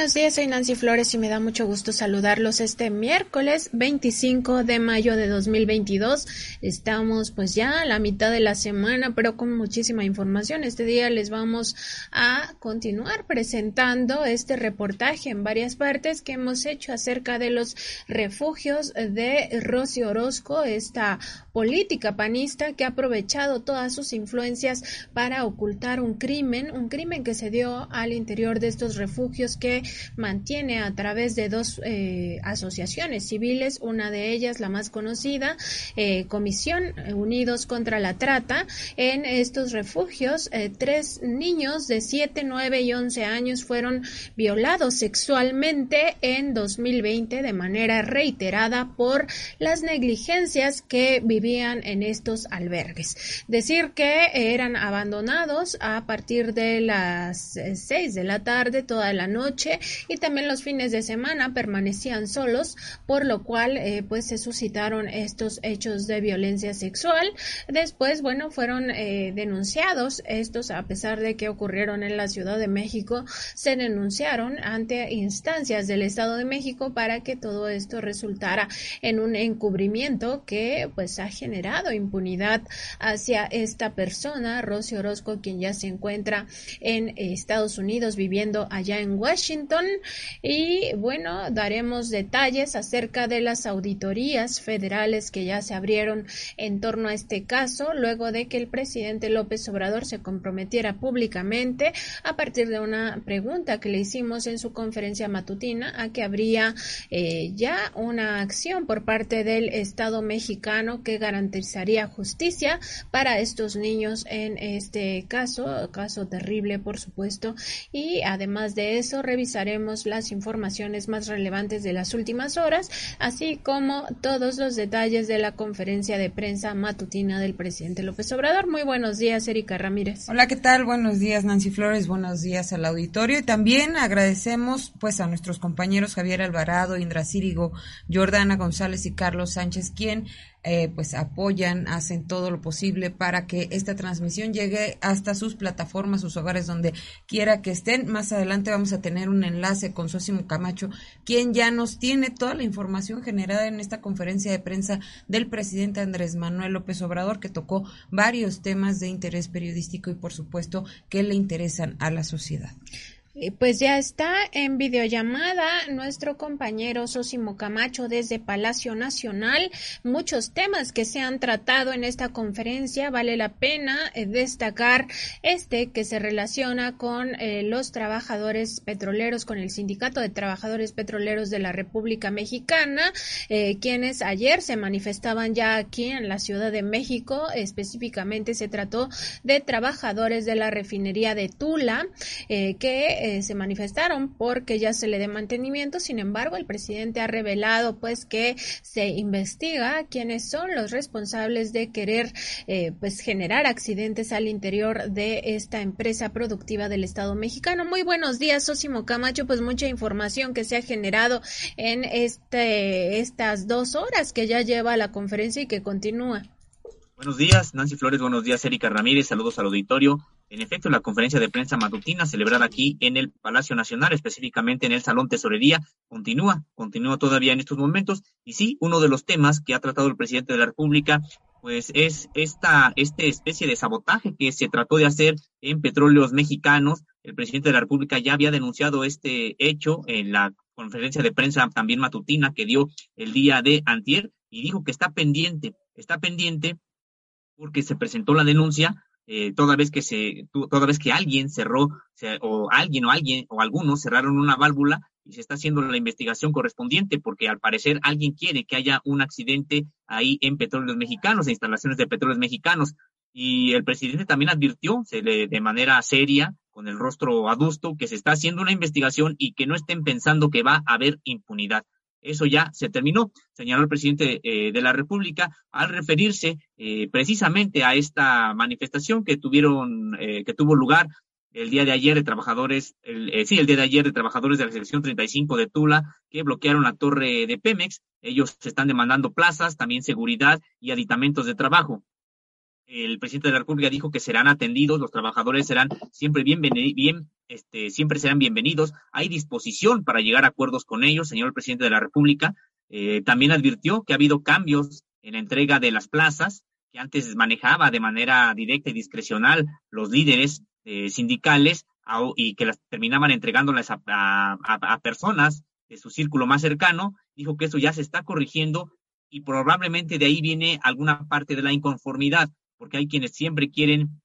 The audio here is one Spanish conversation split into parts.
Buenos días, soy Nancy Flores y me da mucho gusto saludarlos este miércoles 25 de mayo de 2022. Estamos pues ya a la mitad de la semana, pero con muchísima información. Este día les vamos a continuar presentando este reportaje en varias partes que hemos hecho acerca de los refugios de Rosy Orozco, esta política panista que ha aprovechado todas sus influencias para ocultar un crimen, un crimen que se dio al interior de estos refugios que mantiene a través de dos eh, asociaciones civiles, una de ellas la más conocida, eh, Comisión Unidos contra la Trata. En estos refugios, eh, tres niños de 7, 9 y 11 años fueron violados sexualmente en 2020 de manera reiterada por las negligencias que vivían en estos albergues. Decir que eran abandonados a partir de las 6 de la tarde toda la noche y también los fines de semana permanecían solos, por lo cual eh, pues se suscitaron estos hechos de violencia sexual. Después, bueno, fueron eh, denunciados estos a pesar de que ocurrieron en la Ciudad de México, se denunciaron ante instancias del Estado de México para que todo esto resultara en un encubrimiento que pues ha generado impunidad hacia esta persona, Rosy Orozco, quien ya se encuentra en Estados Unidos viviendo allá en Washington y bueno, daremos detalles acerca de las auditorías federales que ya se abrieron en torno a este caso luego de que el presidente López Obrador se comprometiera públicamente a partir de una pregunta que le hicimos en su conferencia matutina a que habría eh, ya una acción por parte del Estado mexicano que garantizaría justicia para estos niños en este caso, caso terrible por supuesto, y además de eso revisar revisaremos las informaciones más relevantes de las últimas horas, así como todos los detalles de la conferencia de prensa matutina del presidente López Obrador. Muy buenos días, Erika Ramírez. Hola, ¿qué tal? Buenos días, Nancy Flores. Buenos días al auditorio. Y también agradecemos pues a nuestros compañeros Javier Alvarado, Indra Círigo, Jordana González y Carlos Sánchez, quien eh, pues apoyan, hacen todo lo posible para que esta transmisión llegue hasta sus plataformas, sus hogares, donde quiera que estén. Más adelante vamos a tener un enlace con Sosimo Camacho, quien ya nos tiene toda la información generada en esta conferencia de prensa del presidente Andrés Manuel López Obrador, que tocó varios temas de interés periodístico y por supuesto que le interesan a la sociedad. Pues ya está en videollamada nuestro compañero Sosimo Camacho desde Palacio Nacional. Muchos temas que se han tratado en esta conferencia. Vale la pena eh, destacar este que se relaciona con eh, los trabajadores petroleros, con el Sindicato de Trabajadores Petroleros de la República Mexicana, eh, quienes ayer se manifestaban ya aquí en la Ciudad de México. Específicamente se trató de trabajadores de la refinería de Tula, que eh, se manifestaron porque ya se le dé mantenimiento. Sin embargo, el presidente ha revelado pues que se investiga quiénes son los responsables de querer eh, pues generar accidentes al interior de esta empresa productiva del Estado mexicano. Muy buenos días, Sosimo Camacho. Pues mucha información que se ha generado en este, estas dos horas que ya lleva la conferencia y que continúa. Buenos días, Nancy Flores. Buenos días, Erika Ramírez. Saludos al auditorio. En efecto, la conferencia de prensa matutina celebrada aquí en el Palacio Nacional, específicamente en el Salón Tesorería, continúa, continúa todavía en estos momentos. Y sí, uno de los temas que ha tratado el presidente de la República, pues es esta, esta especie de sabotaje que se trató de hacer en petróleos mexicanos. El presidente de la República ya había denunciado este hecho en la conferencia de prensa también matutina que dio el día de antier y dijo que está pendiente, está pendiente porque se presentó la denuncia eh, toda vez que se toda vez que alguien cerró o alguien o alguien o algunos cerraron una válvula y se está haciendo la investigación correspondiente porque al parecer alguien quiere que haya un accidente ahí en petróleos mexicanos, en instalaciones de petróleos mexicanos y el presidente también advirtió se le, de manera seria con el rostro adusto que se está haciendo una investigación y que no estén pensando que va a haber impunidad. Eso ya se terminó, señaló el presidente eh, de la República al referirse eh, precisamente a esta manifestación que tuvieron, eh, que tuvo lugar el día de ayer de trabajadores, el, eh, sí, el día de ayer de trabajadores de la sección 35 de Tula que bloquearon la torre de Pemex. Ellos están demandando plazas, también seguridad y aditamentos de trabajo. El presidente de la República dijo que serán atendidos, los trabajadores serán siempre bien, bien este, siempre serán bienvenidos. Hay disposición para llegar a acuerdos con ellos, señor presidente de la República. Eh, también advirtió que ha habido cambios en la entrega de las plazas que antes manejaba de manera directa y discrecional los líderes eh, sindicales y que las terminaban entregándolas a, personas de su círculo más cercano, dijo que eso ya se está corrigiendo y probablemente de ahí viene alguna parte de la inconformidad, porque hay quienes siempre quieren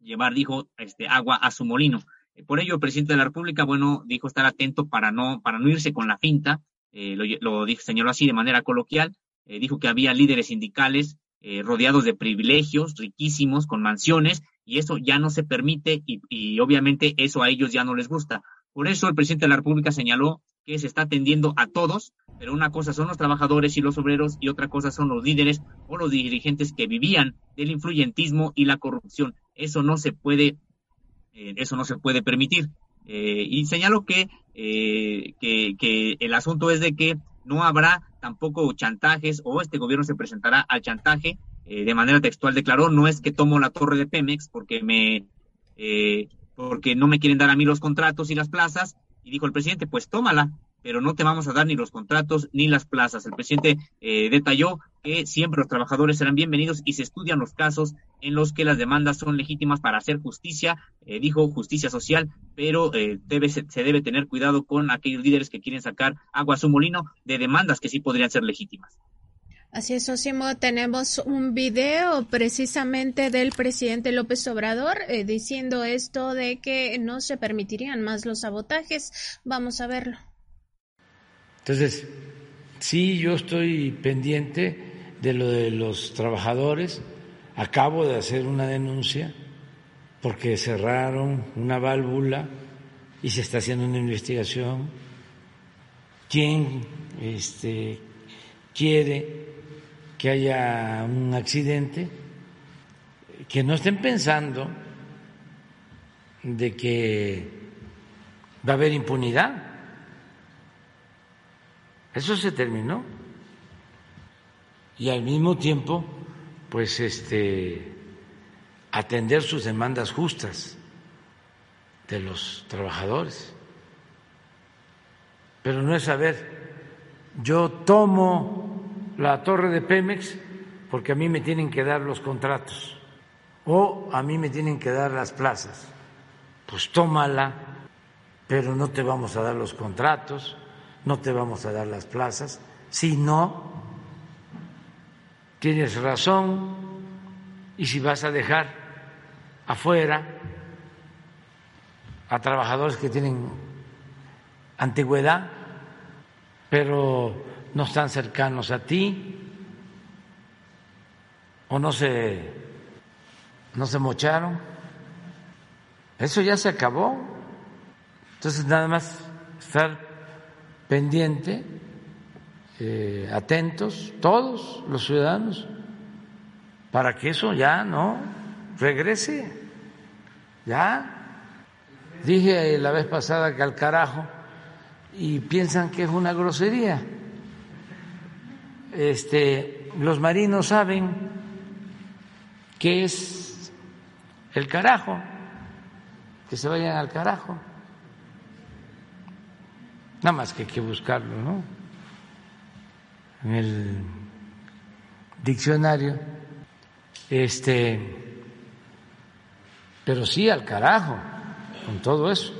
llevar, dijo, este, agua a su molino. Eh, por ello, el presidente de la República, bueno, dijo estar atento para no, para no irse con la finta, eh, lo, lo dijo, señaló así de manera coloquial, dijo que había líderes sindicales rodeados de privilegios riquísimos, con mansiones, y eso ya no se permite y, obviamente eso a ellos ya no les gusta. Por eso el presidente de la República señaló que se está atendiendo a todos, pero una cosa son los trabajadores y los obreros y otra cosa son los líderes o los dirigentes que vivían del influyentismo y la corrupción. Eso no se puede, eh, eso no se puede permitir. Eh, y señaló que, eh, que, que el asunto es de que no habrá tampoco chantajes o este gobierno se presentará al chantaje eh, de manera textual declaró, no es que tomo la torre de Pemex porque me eh, porque no me quieren dar a mí los contratos y las plazas, y dijo el presidente, pues tómala, pero no te vamos a dar ni los contratos ni las plazas. El presidente eh, detalló que siempre los trabajadores serán bienvenidos y se estudian los casos en los que las demandas son legítimas para hacer justicia, dijo justicia social, pero debe, se, se debe tener cuidado con aquellos líderes que quieren sacar agua a su molino de demandas que sí podrían ser legítimas. Así es, Osimo, tenemos un video precisamente del presidente López Obrador eh, diciendo esto de que no se permitirían más los sabotajes. Vamos a verlo. Entonces, sí, yo estoy pendiente de lo de los trabajadores. Acabo de hacer una denuncia porque cerraron una válvula y se está haciendo una investigación. ¿Quién este, quiere que haya un accidente, que no estén pensando de que va a haber impunidad. Eso se terminó. Y al mismo tiempo, pues este atender sus demandas justas de los trabajadores. Pero no es saber, yo tomo la torre de Pemex porque a mí me tienen que dar los contratos o a mí me tienen que dar las plazas. Pues tómala, pero no te vamos a dar los contratos, no te vamos a dar las plazas. Si no, tienes razón y si vas a dejar afuera a trabajadores que tienen antigüedad, pero no están cercanos a ti o no se no se mocharon. Eso ya se acabó. Entonces nada más estar pendiente, eh, atentos, todos los ciudadanos, para que eso ya no regrese. Ya dije la vez pasada que al carajo y piensan que es una grosería este, los marinos saben qué es el carajo, que se vayan al carajo. Nada más que hay que buscarlo, ¿no? En el diccionario. Este, pero sí al carajo con todo eso.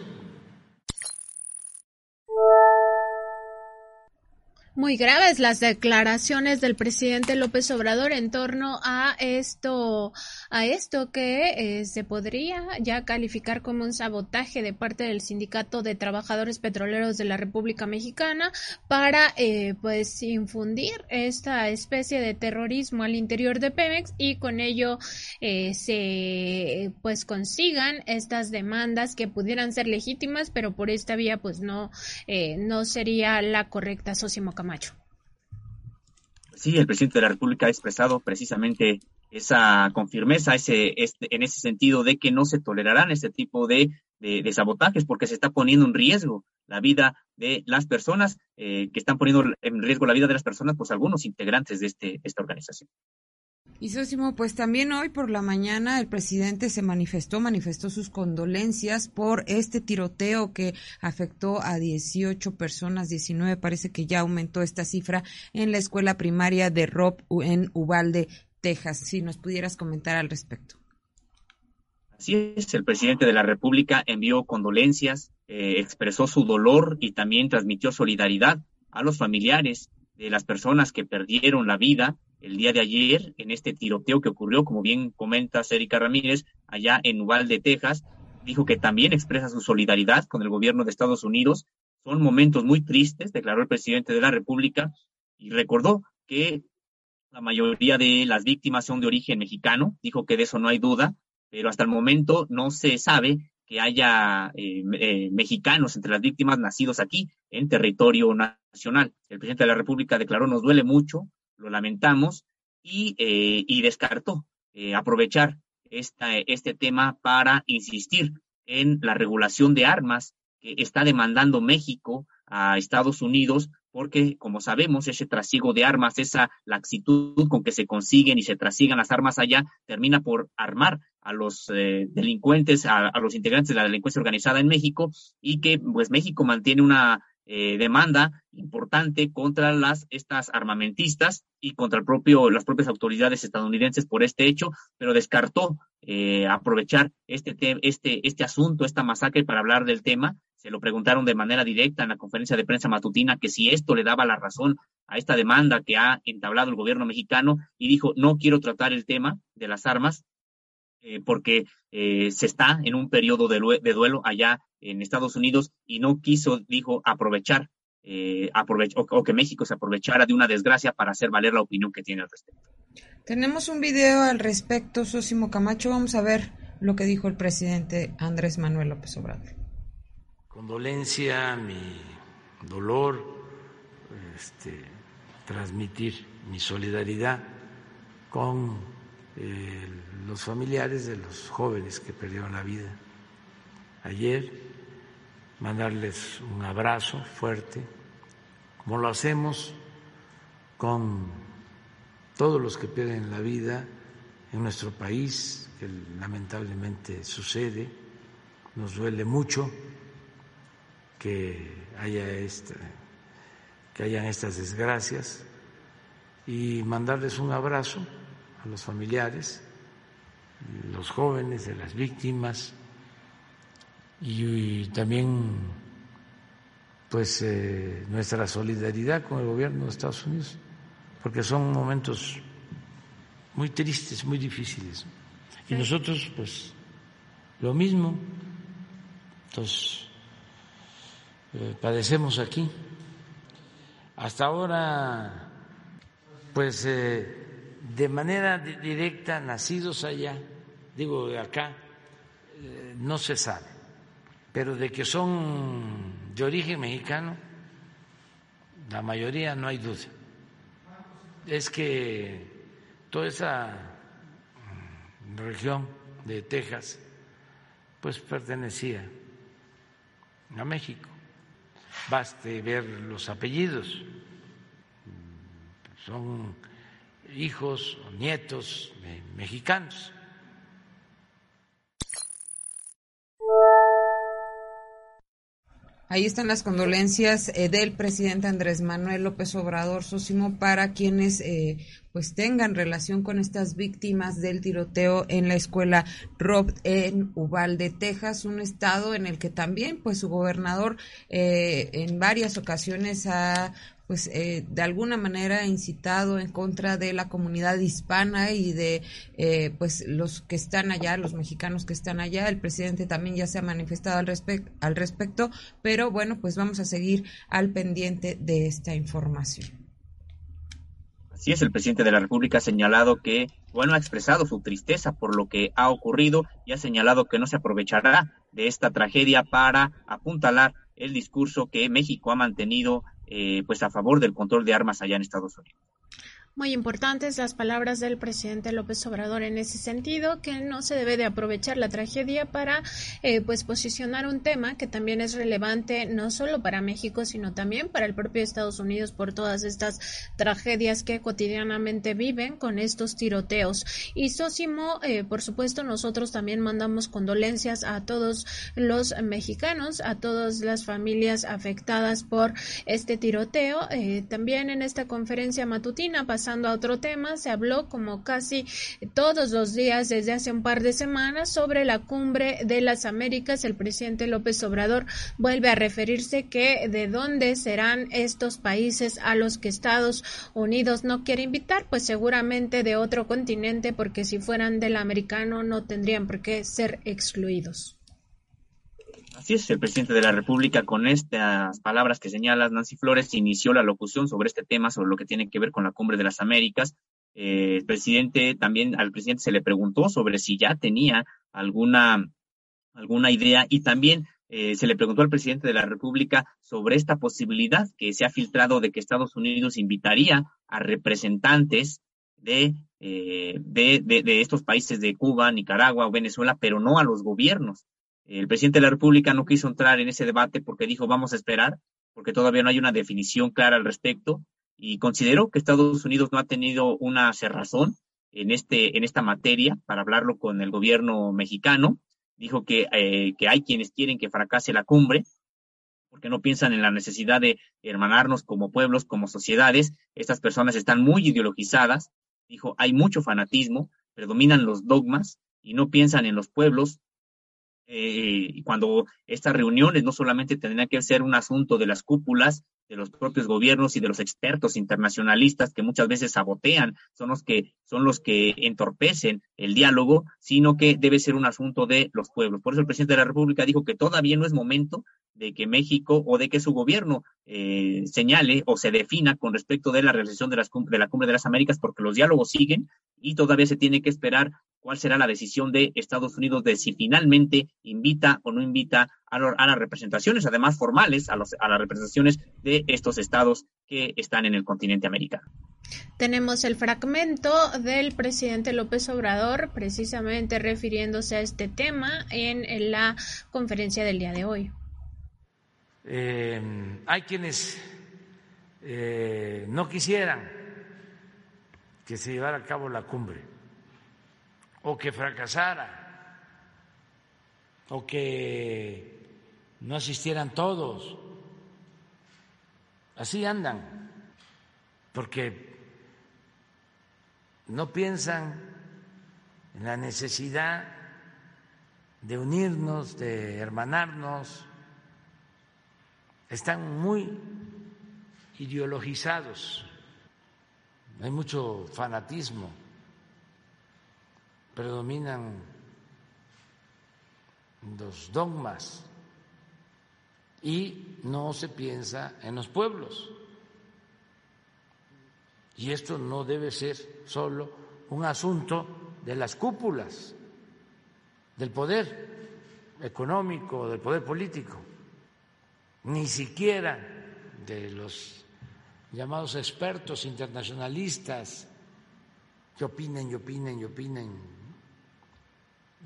Muy graves las declaraciones del presidente López Obrador en torno a esto, a esto que eh, se podría ya calificar como un sabotaje de parte del Sindicato de Trabajadores Petroleros de la República Mexicana para, eh, pues, infundir esta especie de terrorismo al interior de Pemex y con ello eh, se, pues, consigan estas demandas que pudieran ser legítimas, pero por esta vía, pues, no, no sería la correcta, Sosimo Camacho. Sí, el presidente de la República ha expresado precisamente esa con firmeza ese, este, en ese sentido de que no se tolerarán este tipo de, de, sabotajes porque se está poniendo en riesgo la vida de las personas, eh, que están poniendo en riesgo la vida de las personas, pues algunos integrantes de este, esta organización. Y Sósimo, pues también hoy por la mañana el presidente se manifestó, manifestó sus condolencias por este tiroteo que afectó a 18 personas, 19 parece que ya aumentó esta cifra en la escuela primaria de Rob en Uvalde, Texas. Si nos pudieras comentar al respecto. Así es, el presidente de la República envió condolencias, eh, expresó su dolor y también transmitió solidaridad a los familiares de las personas que perdieron la vida el día de ayer en este tiroteo que ocurrió, como bien comenta Erika Ramírez, allá en Uvalde, Texas. Dijo que también expresa su solidaridad con el gobierno de Estados Unidos. Son momentos muy tristes, declaró el presidente de la República, y recordó que la mayoría de las víctimas son de origen mexicano. Dijo que de eso no hay duda, pero hasta el momento no se sabe que haya eh, eh, mexicanos entre las víctimas nacidos aquí en territorio nacional. El presidente de la República declaró nos duele mucho lo lamentamos, y, eh, y descartó eh, aprovechar esta, este tema para insistir en la regulación de armas que está demandando México a Estados Unidos, porque como sabemos, ese trasiego de armas, esa laxitud con que se consiguen y se trasigan las armas allá, termina por armar a los eh, delincuentes, a, a, los integrantes de la delincuencia organizada en México, y que pues México mantiene una eh, demanda importante contra las estas armamentistas y contra el propio las propias autoridades estadounidenses por este hecho, pero descartó eh, aprovechar este este este asunto, esta masacre para hablar del tema. Se lo preguntaron de manera directa en la conferencia de prensa matutina que si esto le daba la razón a esta demanda que ha entablado el gobierno mexicano y dijo no quiero tratar el tema de las armas eh, porque eh, se está en un periodo de, duelo allá en Estados Unidos y no quiso, dijo, aprovechar eh, o, que México se aprovechara de una desgracia para hacer valer la opinión que tiene al respecto. Tenemos un video al respecto, Sosimo Camacho. Vamos a ver lo que dijo el presidente Andrés Manuel López Obrador. Condolencia, mi dolor, este, transmitir mi solidaridad con el los familiares de los jóvenes que perdieron la vida. Ayer, mandarles un abrazo fuerte, como lo hacemos con todos los que pierden la vida en nuestro país, que lamentablemente sucede, nos duele mucho que haya esta, que hayan estas desgracias y mandarles un abrazo a los familiares los jóvenes, de las víctimas y, también pues eh, nuestra solidaridad con el gobierno de Estados Unidos, porque son momentos muy tristes, muy difíciles. Y nosotros pues lo mismo, entonces eh, padecemos aquí. Hasta ahora pues eh, de manera directa, nacidos allá, digo acá, eh, no se sabe, pero de que son de origen mexicano, la mayoría no hay duda. Es que toda esa mm, región de Texas, pues pertenecía a México. Baste ver los apellidos, son hijos o nietos mexicanos. Ahí están las condolencias eh, del presidente Andrés Manuel López Obrador Sosimo para quienes eh, pues tengan relación con estas víctimas del tiroteo en la escuela Rob en Uvalde, Texas, un estado en el que también pues su gobernador eh, en varias ocasiones ha pues eh, de alguna manera incitado en contra de la comunidad hispana y de eh, pues los que están allá, los mexicanos que están allá. El presidente también ya se ha manifestado al, al respecto, pero bueno, pues vamos a seguir al pendiente de esta información. Así es, el presidente de la República ha señalado que, bueno, ha expresado su tristeza por lo que ha ocurrido y ha señalado que no se aprovechará de esta tragedia para apuntalar el discurso que México ha mantenido eh, pues a favor del control de armas allá en Estados Unidos. Muy importantes las palabras del presidente López Obrador en ese sentido, que no se debe de aprovechar la tragedia para eh, pues posicionar un tema que también es relevante no solo para México, sino también para el propio Estados Unidos por todas estas tragedias que cotidianamente viven con estos tiroteos. Y Sósimo, eh, por supuesto, nosotros también mandamos condolencias a todos los mexicanos, a todas las familias afectadas por este tiroteo. Eh, también en esta conferencia matutina pasada Pasando a otro tema, se habló como casi todos los días desde hace un par de semanas sobre la cumbre de las Américas. El presidente López Obrador vuelve a referirse que de dónde serán estos países a los que Estados Unidos no quiere invitar, pues seguramente de otro continente, porque si fueran del americano no tendrían por qué ser excluidos. Así es, el presidente de la República, con estas palabras que señalas, Nancy Flores, inició la locución sobre este tema, sobre lo que tiene que ver con la cumbre de las Américas. Eh, el presidente también, al presidente se le preguntó sobre si ya tenía alguna, alguna idea y también eh, se le preguntó al presidente de la República sobre esta posibilidad que se ha filtrado de que Estados Unidos invitaría a representantes de, eh, de, de estos países de Cuba, Nicaragua o Venezuela, pero no a los gobiernos. El presidente de la República no quiso entrar en ese debate porque dijo vamos a esperar, porque todavía no hay una definición clara al respecto y consideró que Estados Unidos no ha tenido una cerrazón en, este, en esta materia para hablarlo con el gobierno mexicano. Dijo que, eh, que hay quienes quieren que fracase la cumbre porque no piensan en la necesidad de hermanarnos como pueblos, como sociedades. Estas personas están muy ideologizadas. Dijo, hay mucho fanatismo, predominan los dogmas y no piensan en los pueblos, eh, cuando estas reuniones no solamente tendrían que ser un asunto de las cúpulas, de los propios gobiernos y de los expertos internacionalistas que muchas veces sabotean, son los que son los que entorpecen el diálogo, sino que debe ser un asunto de los pueblos. Por eso el presidente de la República dijo que todavía no es momento de que México o de que su gobierno eh, señale o se defina con respecto de la realización de, las, de la Cumbre de las Américas, porque los diálogos siguen y todavía se tiene que esperar cuál será la decisión de Estados Unidos de si finalmente invita o no invita a, las representaciones, además formales, a, a las representaciones de estos estados que están en el continente americano. Tenemos el fragmento del presidente López Obrador precisamente refiriéndose a este tema en la conferencia del día de hoy. Eh, hay quienes eh, no quisieran que se llevara a cabo la cumbre o que fracasara o que no asistieran todos. Así andan, porque no piensan en la necesidad de unirnos, de hermanarnos, están muy ideologizados, hay mucho fanatismo, predominan los dogmas y no se piensa en los pueblos. Y esto no debe ser solo un asunto de las cúpulas del poder económico, del poder político ni siquiera de los llamados expertos internacionalistas que opinen y opinen y opinen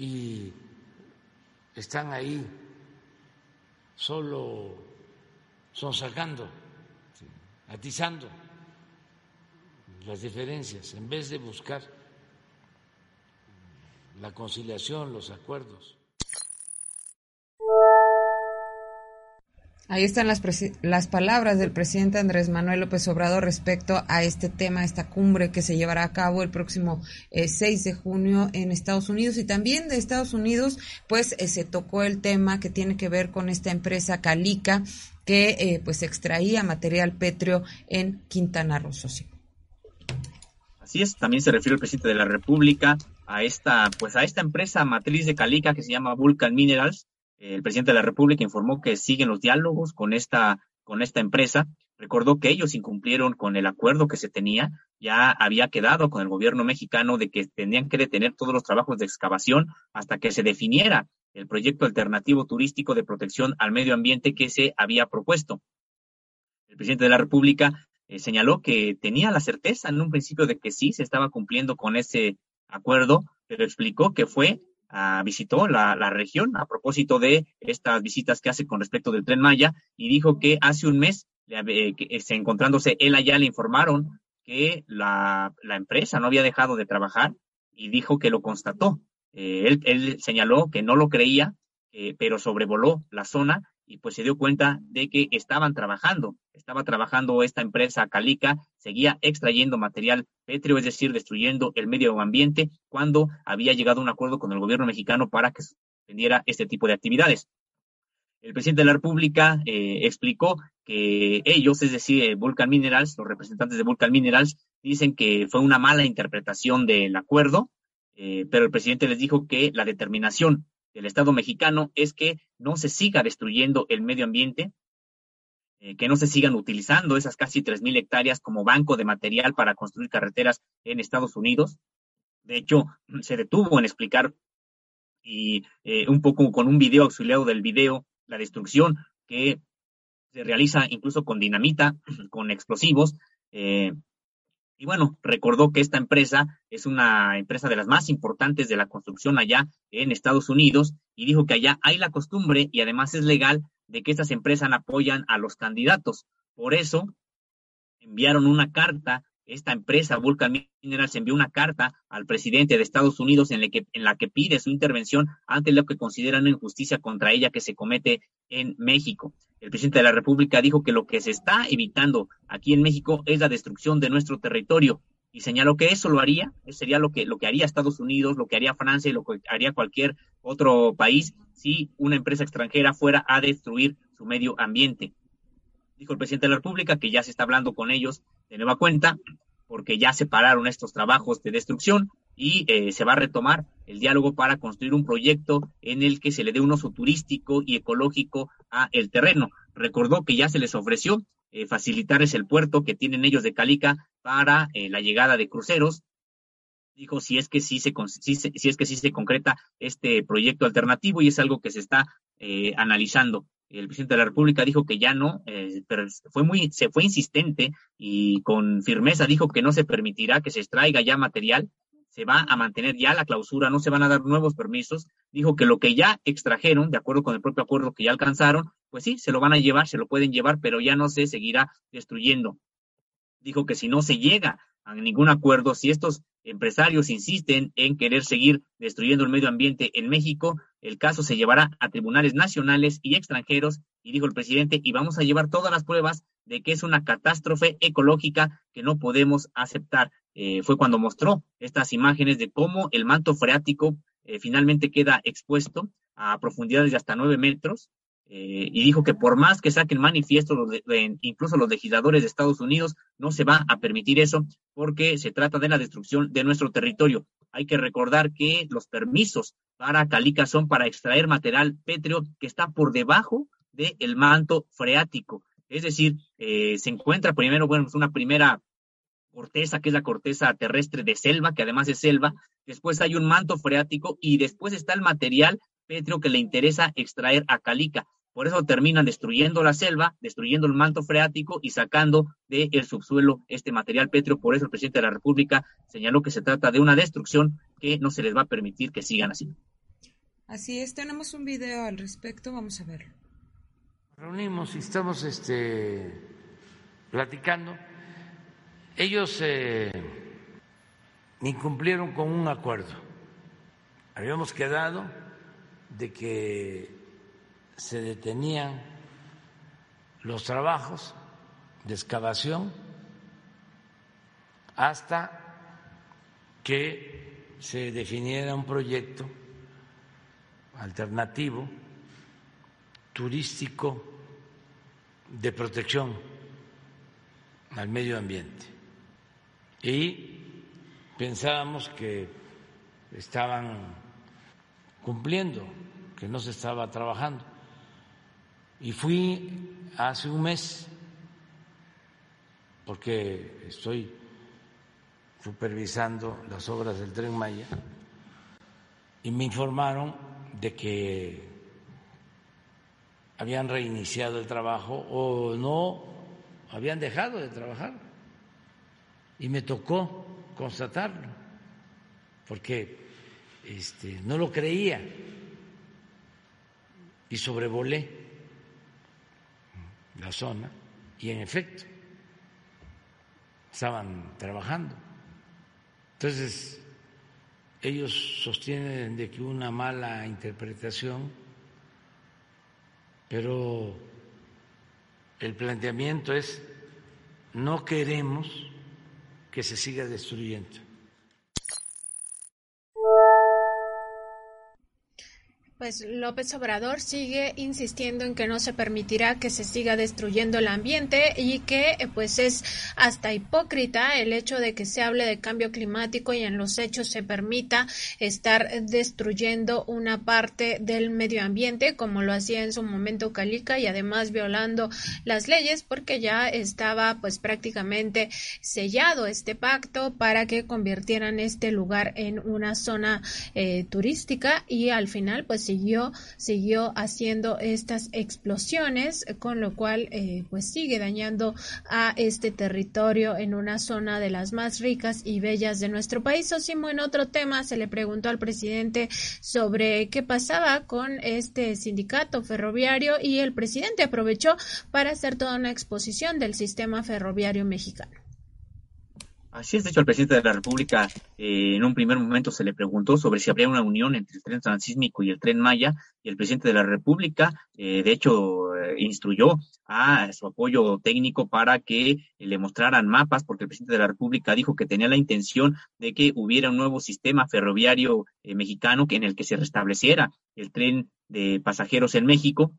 y están ahí solo son sacando, atizando las diferencias en vez de buscar la conciliación, los acuerdos. Ahí están las, las palabras del presidente Andrés Manuel López Obrador respecto a este tema, esta cumbre que se llevará a cabo el próximo 6 eh, de junio en Estados Unidos. Y también de Estados Unidos, pues eh, se tocó el tema que tiene que ver con esta empresa Calica que eh, pues extraía material pétreo en Quintana Roo. Así es, también se refiere el presidente de la República a esta, pues a esta empresa matriz de Calica que se llama Vulcan Minerals, el presidente de la República informó que siguen los diálogos con esta, con esta empresa. Recordó que ellos incumplieron con el acuerdo que se tenía. Ya había quedado con el gobierno mexicano de que tenían que detener todos los trabajos de excavación hasta que se definiera el proyecto alternativo turístico de protección al medio ambiente que se había propuesto. El presidente de la República eh, señaló que tenía la certeza en un principio de que sí se estaba cumpliendo con ese acuerdo, pero explicó que fue, a, visitó la, región a propósito de estas visitas que hace con respecto del tren Maya y dijo que hace un mes, que, este, encontrándose él allá, le informaron que la, la, empresa no había dejado de trabajar y dijo que lo constató. Eh, él, él, señaló que no lo creía, eh, pero sobrevoló la zona y pues se dio cuenta de que estaban trabajando, estaba trabajando esta empresa Calica, seguía extrayendo material pétreo, es decir, destruyendo el medio ambiente, cuando había llegado a un acuerdo con el gobierno mexicano para que suspendiera este tipo de actividades. El presidente de la República eh, explicó que ellos, es decir, Vulcan Minerals, los representantes de Vulcan Minerals, dicen que fue una mala interpretación del acuerdo, eh, pero el presidente les dijo que la determinación del Estado mexicano es que no se siga destruyendo el medio ambiente, eh, que no se sigan utilizando esas casi 3.000 hectáreas como banco de material para construir carreteras en Estados Unidos. De hecho, se detuvo en explicar y eh, un poco con un video auxiliado del video la destrucción que se realiza incluso con dinamita, con explosivos, eh, y bueno, recordó que esta empresa es una empresa de las más importantes de la construcción allá en Estados Unidos y dijo que allá hay la costumbre y además es legal de que estas empresas apoyan a los candidatos. Por eso enviaron una carta esta empresa, Vulcan Minerals, envió una carta al presidente de Estados Unidos en la, que, en la que pide su intervención ante lo que consideran injusticia contra ella que se comete en México. El presidente de la República dijo que lo que se está evitando aquí en México es la destrucción de nuestro territorio y señaló que eso lo haría, sería lo que, lo que haría Estados Unidos, lo que haría Francia y lo que haría cualquier otro país si una empresa extranjera fuera a destruir su medio ambiente. Dijo el presidente de la República que ya se está hablando con ellos de nueva cuenta, porque ya se pararon estos trabajos de destrucción y eh, se va a retomar el diálogo para construir un proyecto en el que se le dé un uso turístico y ecológico a el terreno. Recordó que ya se les ofreció eh, facilitarles el puerto que tienen ellos de Calica para eh, la llegada de cruceros. Dijo si es que sí se, si, es que sí se concreta este proyecto alternativo y es algo que se está analizando el presidente de la República dijo que ya no, eh, pero fue muy, se fue insistente y con firmeza dijo que no se permitirá que se extraiga ya material, se va a mantener ya la clausura, no se van a dar nuevos permisos. Dijo que lo que ya extrajeron, de acuerdo con el propio acuerdo que ya alcanzaron, pues sí, se lo van a llevar, se lo pueden llevar, pero ya no se seguirá destruyendo. Dijo que si no se llega a ningún acuerdo, si estos empresarios insisten en querer seguir destruyendo el medio ambiente en México, el caso se llevará a tribunales nacionales y extranjeros, y dijo el presidente, y vamos a llevar todas las pruebas de que es una catástrofe ecológica que no podemos aceptar. Eh, fue cuando mostró estas imágenes de cómo el manto freático eh, finalmente queda expuesto a profundidades de hasta nueve metros, eh, y dijo que por más que saquen manifiesto, incluso los legisladores de Estados Unidos, no se va a permitir eso porque se trata de la destrucción de nuestro territorio. Hay que recordar que los permisos para Calica son para extraer material pétreo que está por debajo del manto freático. Es decir, se encuentra primero, bueno, es una primera corteza, que es la corteza terrestre de selva, que además es selva, después hay un manto freático y después está el material pétreo que le interesa extraer a Calica. Por eso terminan destruyendo la selva, destruyendo el manto freático y sacando del subsuelo este material pétreo. Por eso el presidente de la República señaló que se trata de una destrucción que no se les va a permitir que sigan así. Así es, tenemos un video al respecto, vamos a verlo. Reunimos y estamos este, platicando. Ellos eh, incumplieron con un acuerdo. Habíamos quedado de que se detenían los trabajos de excavación hasta que se definiera un proyecto alternativo turístico de protección al medio ambiente. Y pensábamos que estaban cumpliendo, que no se estaba trabajando. Y fui hace un mes, porque estoy supervisando las obras del tren Maya, y me informaron de que habían reiniciado el trabajo o no habían dejado de trabajar. Y me tocó constatarlo, porque este, no lo creía y sobrevolé la zona y en efecto estaban trabajando. Entonces, ellos sostienen de que una mala interpretación, pero el planteamiento es no queremos que se siga destruyendo. Pues López Obrador sigue insistiendo en que no se permitirá que se siga destruyendo el ambiente y que eh, pues es hasta hipócrita el hecho de que se hable de cambio climático y en los hechos se permita estar destruyendo una parte del medio ambiente como lo hacía en su momento Calica y además violando las leyes porque ya estaba pues prácticamente sellado este pacto para que convirtieran este lugar en una zona eh, turística y al final pues siguió, siguió haciendo estas explosiones, con lo cual eh, pues sigue dañando a este territorio en una zona de las más ricas y bellas de nuestro país. Osimo, en otro tema se le preguntó al presidente sobre qué pasaba con este sindicato ferroviario y el presidente aprovechó para hacer toda una exposición del sistema ferroviario mexicano. Así es, de hecho, al presidente de la República eh, en un primer momento se le preguntó sobre si habría una unión entre el tren transísmico y el tren Maya, y el presidente de la República, eh, de hecho, eh, instruyó a su apoyo técnico para que le mostraran mapas, porque el presidente de la República dijo que tenía la intención de que hubiera un nuevo sistema ferroviario mexicano que en el que se restableciera el tren de pasajeros en México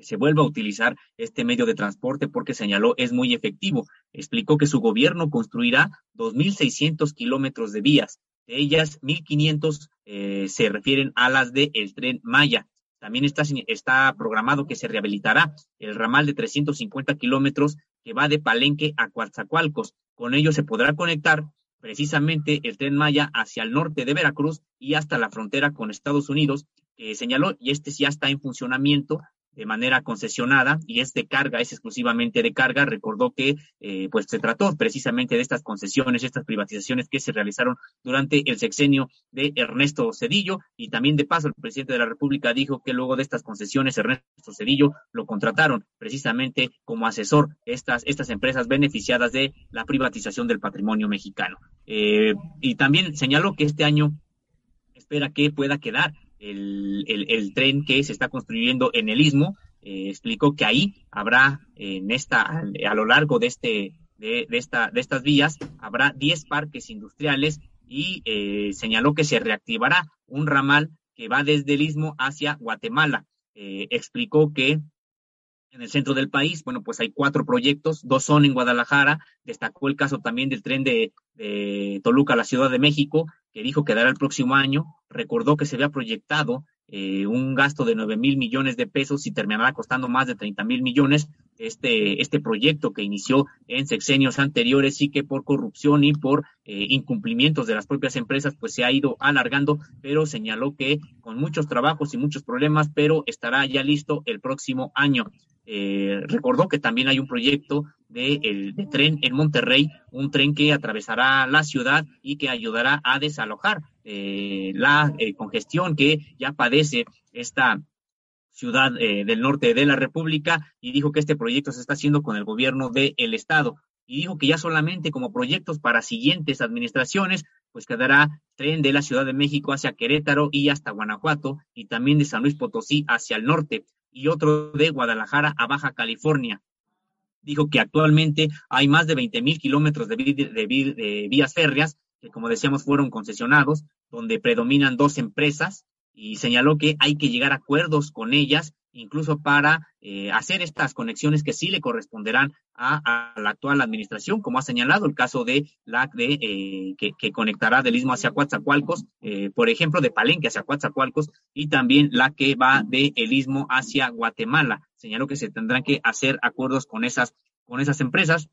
se vuelva a utilizar este medio de transporte porque señaló es muy efectivo. Explicó que su gobierno construirá 2.600 kilómetros de vías. De ellas, 1.500 eh, se refieren a las del el tren Maya. También está, está programado que se rehabilitará el ramal de 350 kilómetros que va de Palenque a Coatzacoalcos. Con ello se podrá conectar precisamente el tren Maya hacia el norte de Veracruz y hasta la frontera con Estados Unidos, señaló, y este ya está en funcionamiento de manera concesionada y es de carga, es exclusivamente de carga. Recordó que eh, pues se trató precisamente de estas concesiones, estas privatizaciones que se realizaron durante el sexenio de Ernesto Cedillo y también de paso el presidente de la República dijo que luego de estas concesiones Ernesto Cedillo lo contrataron precisamente como asesor estas, estas empresas beneficiadas de la privatización del patrimonio mexicano. Eh, y también señaló que este año espera que pueda quedar el, el, tren que se está construyendo en el istmo. Eh, explicó que ahí habrá en esta a, lo largo de este de, esta de estas vías habrá 10 parques industriales y eh, señaló que se reactivará un ramal que va desde el istmo hacia Guatemala. Eh, explicó que en el centro del país, bueno, pues hay cuatro proyectos, dos son en Guadalajara, destacó el caso también del tren de, de Toluca a la Ciudad de México, que dijo que dará el próximo año, recordó que se había proyectado eh, un gasto de 9 mil millones de pesos y terminará costando más de 30 mil millones este, este proyecto que inició en sexenios anteriores y que por corrupción y por eh, incumplimientos de las propias empresas pues se ha ido alargando, pero señaló que con muchos trabajos y muchos problemas, pero estará ya listo el próximo año. Eh, recordó que también hay un proyecto de, el, tren en Monterrey, un tren que atravesará la ciudad y que ayudará a desalojar eh, la congestión que ya padece esta ciudad eh, del norte de la República y dijo que este proyecto se está haciendo con el gobierno del estado y dijo que ya solamente como proyectos para siguientes administraciones pues quedará tren de la Ciudad de México hacia Querétaro y hasta Guanajuato y también de San Luis Potosí hacia el norte y otro de Guadalajara a Baja California. Dijo que actualmente hay más de 20 mil kilómetros de, de, vías férreas que, como decíamos, fueron concesionados, donde predominan dos empresas y señaló que hay que llegar a acuerdos con ellas incluso para eh, hacer estas conexiones que sí le corresponderán a, la actual administración, como ha señalado el caso de la de, eh, que, conectará del Istmo hacia Coatzacoalcos, eh, por ejemplo, de Palenque hacia Coatzacoalcos, y también la que va de el Istmo hacia Guatemala. Señaló que se tendrán que hacer acuerdos con esas, con esas empresas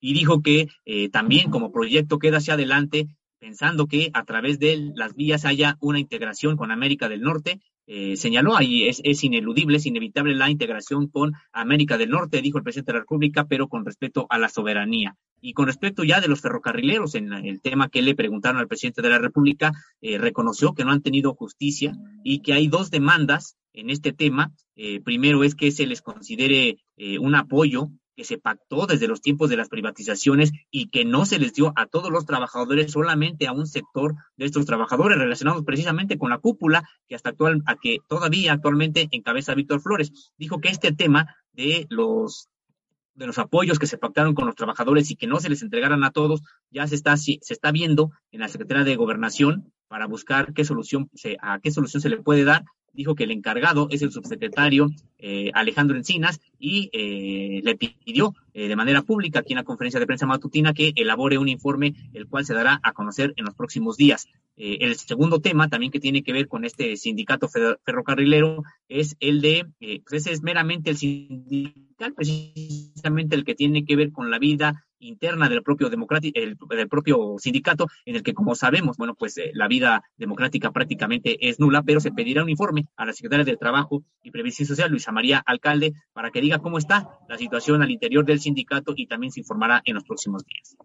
y dijo que también como proyecto queda hacia adelante pensando que a través de las vías haya una integración con América del Norte eh, señaló, ahí es, ineludible, es inevitable la integración con América del Norte, dijo el presidente de la República, pero con respeto a la soberanía. Y con respecto ya de los ferrocarrileros, en el tema que le preguntaron al presidente de la República, eh, reconoció que no han tenido justicia y que hay dos demandas en este tema. Eh, primero es que se les considere un apoyo que se pactó desde los tiempos de las privatizaciones y que no se les dio a todos los trabajadores, solamente a un sector de estos trabajadores relacionados precisamente con la cúpula que hasta actual, a que todavía actualmente encabeza Víctor Flores. Dijo que este tema de los de los apoyos que se pactaron con los trabajadores y que no se les entregaran a todos, ya se está, se está viendo en la Secretaría de Gobernación para buscar qué solución se, a qué solución se le puede dar dijo que el encargado es el subsecretario eh, Alejandro Encinas y eh, le pidió eh, de manera pública aquí en la conferencia de prensa matutina que elabore un informe el cual se dará a conocer en los próximos días. el segundo tema también que tiene que ver con este sindicato ferrocarrilero es el de, pues ese es meramente el sindical, precisamente el que tiene que ver con la vida interna del propio el, del propio sindicato, en el que, como sabemos, bueno, pues eh, la vida democrática prácticamente es nula, pero se pedirá un informe a la secretaria del Trabajo y Previsión Social, Luisa María Alcalde, para que diga cómo está la situación al interior del sindicato y también se informará en los próximos días.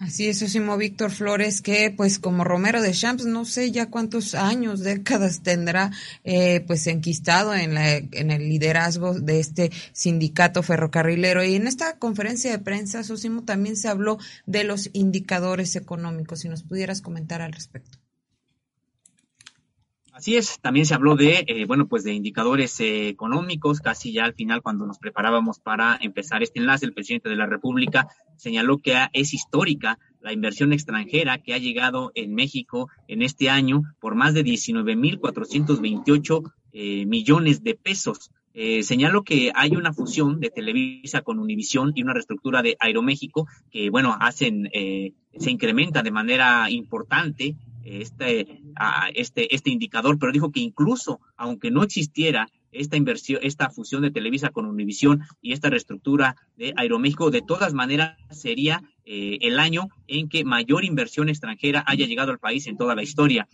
Así es, Osimo Víctor Flores, que pues como Romero de Champs, no sé ya cuántos años, décadas tendrá eh, pues enquistado en, la, en el liderazgo de este sindicato ferrocarrilero. Y en esta conferencia de prensa, Osimo, también se habló de los indicadores económicos. Si nos pudieras comentar al respecto. Así es, también se habló de, eh, bueno, pues de indicadores económicos, casi ya al final cuando nos preparábamos para empezar este enlace, el presidente de la República señaló que es histórica la inversión extranjera que ha llegado en México en este año por más de 19.428 eh, millones de pesos. Eh, señaló que hay una fusión de Televisa con Univisión y una reestructura de Aeroméxico que, bueno, hacen, eh, se incrementa de manera importante este, este, este indicador, pero dijo que incluso aunque no existiera esta inversión, esta fusión de Televisa con Univisión y esta reestructura de Aeroméxico, de todas maneras sería eh, el año en que mayor inversión extranjera haya llegado al país en toda la historia.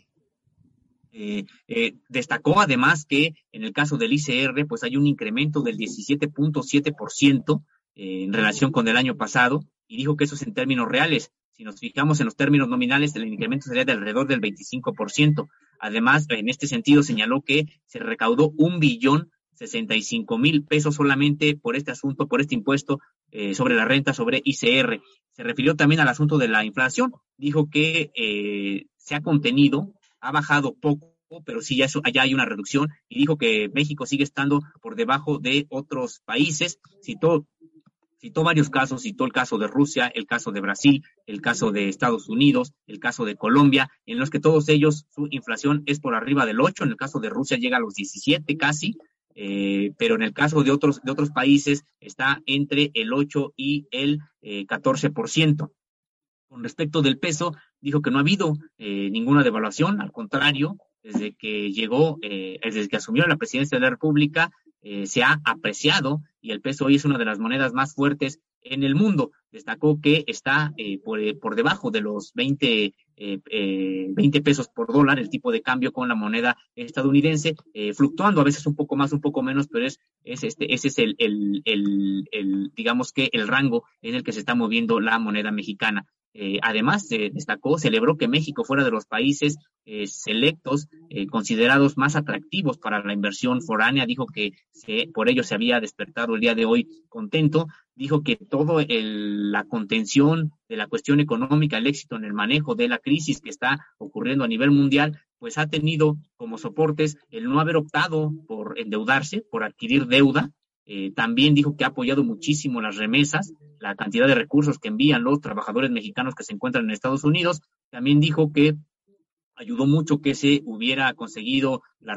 Eh, eh, destacó además que en el caso del ICR, pues hay un incremento del 17.7% en relación con el año pasado y dijo que eso es en términos reales. Si nos fijamos en los términos nominales, el incremento sería de alrededor del 25%. Además, en este sentido, señaló que se recaudó un billón 65 mil pesos solamente por este asunto, por este impuesto eh, sobre la renta, sobre ICR. Se refirió también al asunto de la inflación. Dijo que eh, se ha contenido, ha bajado poco, pero sí ya, allá hay una reducción y dijo que México sigue estando por debajo de otros países. Citó citó varios casos, citó el caso de Rusia, el caso de Brasil, el caso de Estados Unidos, el caso de Colombia, en los que todos ellos su inflación es por arriba del 8, en el caso de Rusia llega a los 17 casi, eh, pero en el caso de otros, de otros países está entre el 8 y el 14%. Eh, Con respecto del peso, dijo que no ha habido eh, ninguna devaluación, al contrario, desde que llegó, desde que asumió la presidencia de la República, eh, se ha apreciado y el peso hoy es una de las monedas más fuertes en el mundo. Destacó que está eh, eh, por, debajo de los 20, 20 pesos por dólar el tipo de cambio con la moneda estadounidense, fluctuando a veces un poco más, un poco menos, pero es, es este, ese es el, el, el, digamos que el rango en el que se está moviendo la moneda mexicana. Eh, además, se destacó, celebró que México fuera de los países eh, selectos eh, considerados más atractivos para la inversión foránea. Dijo que por ello se había despertado el día de hoy contento. Dijo que todo la contención de la cuestión económica, el éxito en el manejo de la crisis que está ocurriendo a nivel mundial, pues ha tenido como soportes el no haber optado por endeudarse, por adquirir deuda, eh, también dijo que ha apoyado muchísimo las remesas, la cantidad de recursos que envían los trabajadores mexicanos que se encuentran en Estados Unidos. También dijo que ayudó mucho que se hubiera conseguido la,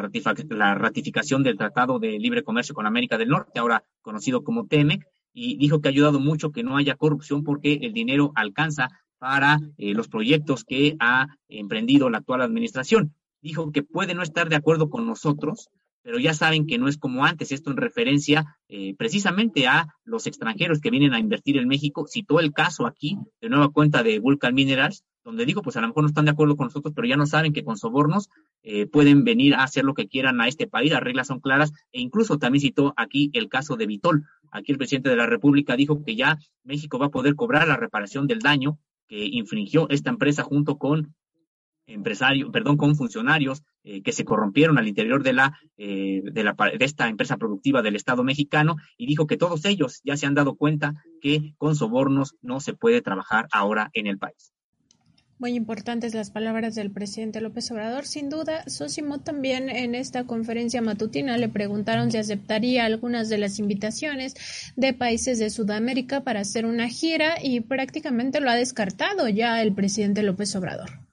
ratificación del Tratado de Libre Comercio con América del Norte, ahora conocido como TEMEC, y dijo que ha ayudado mucho que no haya corrupción porque el dinero alcanza para eh, los proyectos que ha emprendido la actual administración. Dijo que puede no estar de acuerdo con nosotros, pero ya saben que no es como antes, esto en referencia eh, precisamente a los extranjeros que vienen a invertir en México. Citó el caso aquí, de nueva cuenta de Vulcan Minerals, donde dijo, pues a lo mejor no están de acuerdo con nosotros, pero ya no saben que con sobornos eh, pueden venir a hacer lo que quieran a este país, las reglas son claras, e incluso también citó aquí el caso de Vitol. Aquí el presidente de la República dijo que ya México va a poder cobrar la reparación del daño que infringió esta empresa junto con empresarios, perdón, con funcionarios eh, que se corrompieron al interior de la, eh, de la de esta empresa productiva del Estado mexicano y dijo que todos ellos ya se han dado cuenta que con sobornos no se puede trabajar ahora en el país. Muy importantes las palabras del presidente López Obrador. Sin duda, Sosimo también en esta conferencia matutina le preguntaron si aceptaría algunas de las invitaciones de países de Sudamérica para hacer una gira y prácticamente lo ha descartado ya el presidente López Obrador.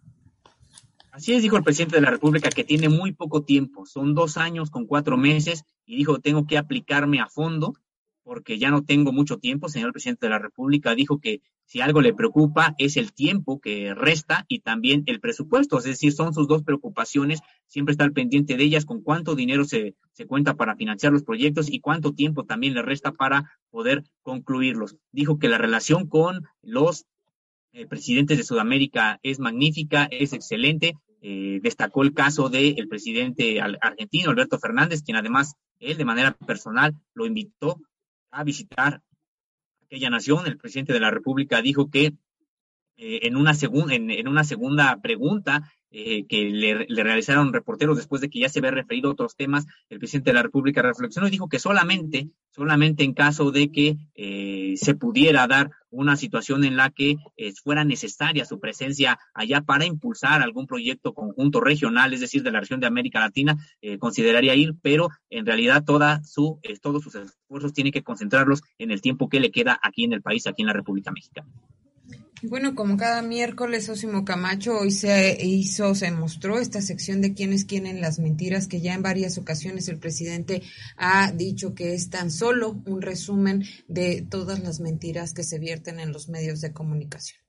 Así es, dijo el presidente de la República, que tiene muy poco tiempo, son dos años con cuatro meses, y dijo, tengo que aplicarme a fondo porque ya no tengo mucho tiempo. Señor presidente de la República dijo que si algo le preocupa es el tiempo que resta y también el presupuesto, es decir, son sus dos preocupaciones, siempre está al pendiente de ellas, con cuánto dinero se, se cuenta para financiar los proyectos y cuánto tiempo también le resta para poder concluirlos. Dijo que la relación con los eh, presidentes de Sudamérica es magnífica, es excelente. Eh, destacó el caso del presidente argentino, Alberto Fernández, quien además él de manera personal lo invitó a visitar aquella nación. El presidente de la República dijo que eh, en, una en, en, una segunda pregunta eh, que le, realizaron reporteros después de que ya se había referido a otros temas, el presidente de la República reflexionó y dijo que solamente, solamente en caso de que eh, se pudiera dar una situación en la que eh, fuera necesaria su presencia allá para impulsar algún proyecto conjunto regional, es decir, de la región de América Latina, consideraría ir, pero en realidad toda su, todos sus esfuerzos tiene que concentrarlos en el tiempo que le queda aquí en el país, aquí en la República Mexicana. Bueno, como cada miércoles, Osimo Camacho, hoy se hizo, se mostró esta sección de quiénes quieren las mentiras, que ya en varias ocasiones el presidente ha dicho que es tan solo un resumen de todas las mentiras que se vierten en los medios de comunicación.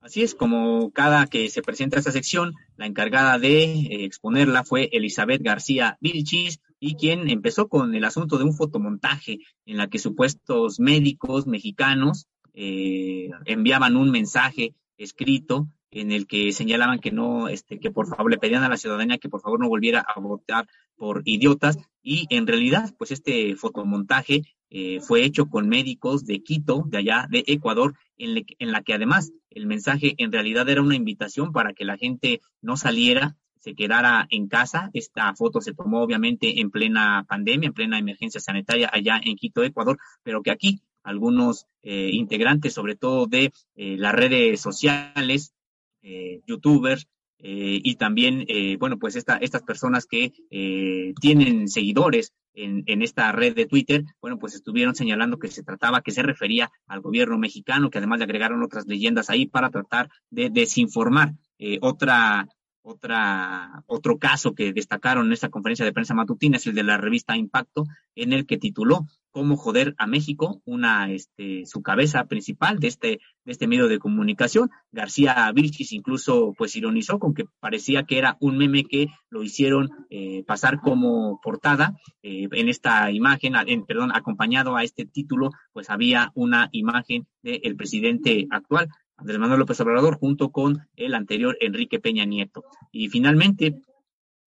Así es, como cada que se presenta esta sección, la encargada de eh, exponerla fue Elizabeth García Vilchis, y quien empezó con el asunto de un fotomontaje en la que supuestos médicos mexicanos eh, enviaban un mensaje escrito en el que señalaban que no, este, que por favor le pedían a la ciudadanía que por favor no volviera a votar por idiotas y en realidad pues este fotomontaje eh, fue hecho con médicos de Quito, de allá de Ecuador, en, en la que además el mensaje en realidad era una invitación para que la gente no saliera se quedara en casa. Esta foto se tomó obviamente en plena pandemia, en plena emergencia sanitaria allá en Quito, Ecuador, pero que aquí algunos eh, integrantes, sobre todo de eh, las redes sociales, eh, youtubers, y también, bueno, pues esta, estas personas que tienen seguidores en, en, esta red de Twitter, bueno, pues estuvieron señalando que se trataba, que se refería al gobierno mexicano, que además le agregaron otras leyendas ahí para tratar de desinformar. otra otra, otro caso que destacaron en esta conferencia de prensa matutina es el de la revista Impacto, en el que tituló Cómo joder a México, una, este, su cabeza principal de este, de este medio de comunicación. García Vilchis incluso, pues, ironizó con que parecía que era un meme que lo hicieron eh, pasar como portada. Eh, en esta imagen, en, perdón, acompañado a este título, pues había una imagen del presidente actual. Andrés Manuel López Obrador junto con el anterior Enrique Peña Nieto. Y finalmente,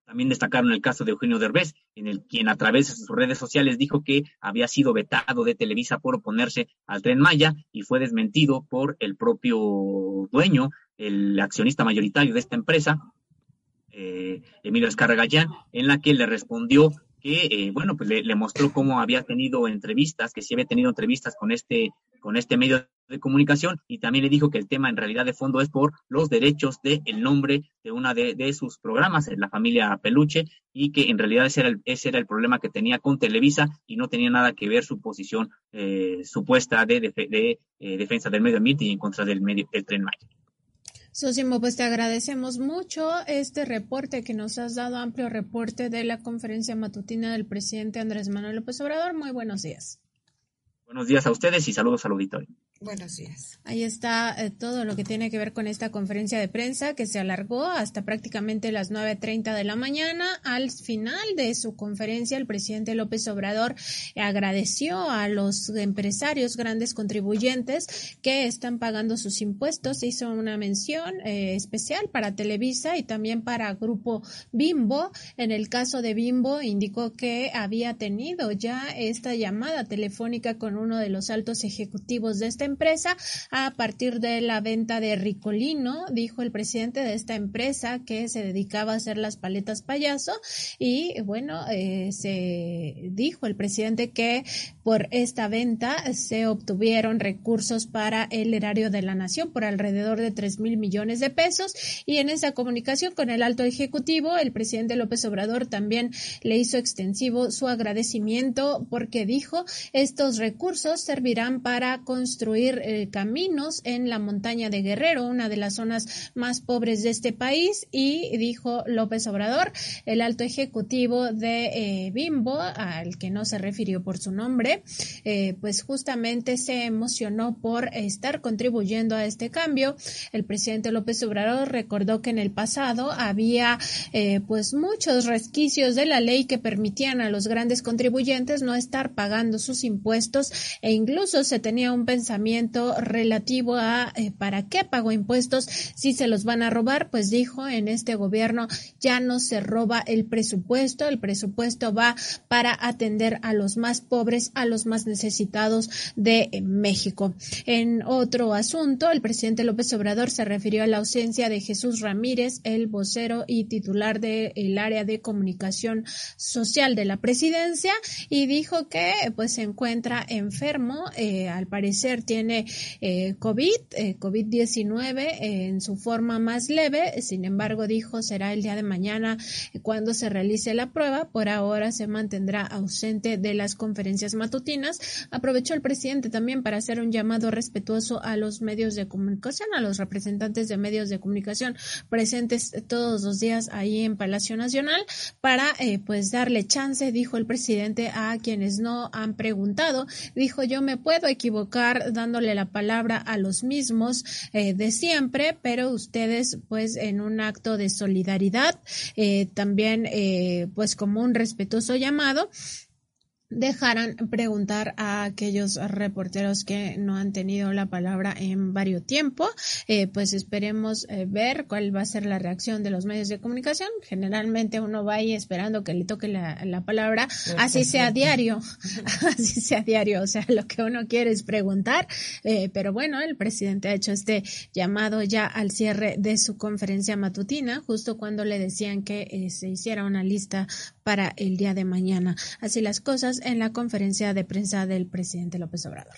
también destacaron el caso de Eugenio Derbez, en el quien a través de sus redes sociales dijo que había sido vetado de Televisa por oponerse al Tren Maya y fue desmentido por el propio dueño, el accionista mayoritario de esta empresa, eh, Emilio Escarragallán, en la que le respondió que, eh, bueno, pues le, le, mostró cómo había tenido entrevistas, que sí había tenido entrevistas con este, con este medio de comunicación y también le dijo que el tema en realidad de fondo es por los derechos del el nombre de una de, sus programas, la familia Peluche, y que en realidad ese era, el, ese era el problema que tenía con Televisa y no tenía nada que ver su posición eh, supuesta de, de, eh, defensa del medio ambiente y en contra del, medio, del tren Maya. Sosimo, pues te agradecemos mucho este reporte que nos has dado, amplio reporte de la conferencia matutina del presidente Andrés Manuel López Obrador. Muy buenos días. Buenos días a ustedes y saludos al auditorio. Buenos días. Ahí está eh, todo lo que tiene que ver con esta conferencia de prensa que se alargó hasta prácticamente las 9.30 de la mañana. Al final de su conferencia, el presidente López Obrador agradeció a los empresarios grandes contribuyentes que están pagando sus impuestos. Hizo una mención eh, especial para Televisa y también para Grupo Bimbo. En el caso de Bimbo, indicó que había tenido ya esta llamada telefónica con uno de los altos ejecutivos de empresa a partir de la venta de Ricolino, dijo el presidente de esta empresa que se dedicaba a hacer las paletas payaso. Y bueno, eh, se dijo el presidente que por esta venta se obtuvieron recursos para el erario de la nación por alrededor de tres mil millones de pesos. Y en esa comunicación con el alto ejecutivo el presidente López Obrador también le hizo extensivo su agradecimiento porque dijo estos recursos servirán para construir eh, caminos en la montaña de Guerrero, una de las zonas más pobres de este país, y dijo López Obrador, el alto ejecutivo de eh, Bimbo, al que no se refirió por su nombre, eh, pues justamente se emocionó por estar contribuyendo a este cambio. El presidente López Obrador recordó que en el pasado había pues muchos resquicios de la ley que permitían a los grandes contribuyentes no estar pagando sus impuestos e incluso se tenía un pensamiento relativo a eh, para qué pago impuestos si se los van a robar, pues dijo en este gobierno ya no se roba el presupuesto, el presupuesto va para atender a los más pobres, a los más necesitados de eh, México. En otro asunto, el presidente López Obrador se refirió a la ausencia de Jesús Ramírez, el vocero y titular del área de comunicación social de la presidencia, y dijo que pues se encuentra enfermo, eh, al parecer tiene tiene eh, COVID, eh, COVID-19 en su forma más leve. Sin embargo, dijo será el día de mañana cuando se realice la prueba. Por ahora se mantendrá ausente de las conferencias matutinas. Aprovechó el presidente también para hacer un llamado respetuoso a los medios de comunicación, a los representantes de medios de comunicación presentes todos los días ahí en Palacio Nacional para eh, pues darle chance, dijo el presidente, a quienes no han preguntado. Dijo yo me puedo equivocar dándole la palabra a los mismos eh, de siempre, pero ustedes pues en un acto de solidaridad, eh, también eh, pues como un respetuoso llamado, dejaran preguntar a aquellos reporteros que no han tenido la palabra en varios tiempo. Eh, pues esperemos eh, ver cuál va a ser la reacción de los medios de comunicación. Generalmente uno va ahí esperando que le toque la, palabra, así sea diario, así sea diario. O sea, lo que uno quiere es preguntar. Eh, pero bueno, el presidente ha hecho este llamado ya al cierre de su conferencia matutina, justo cuando le decían que se hiciera una lista para el día de mañana. Así las cosas en la conferencia de prensa del presidente López Obrador.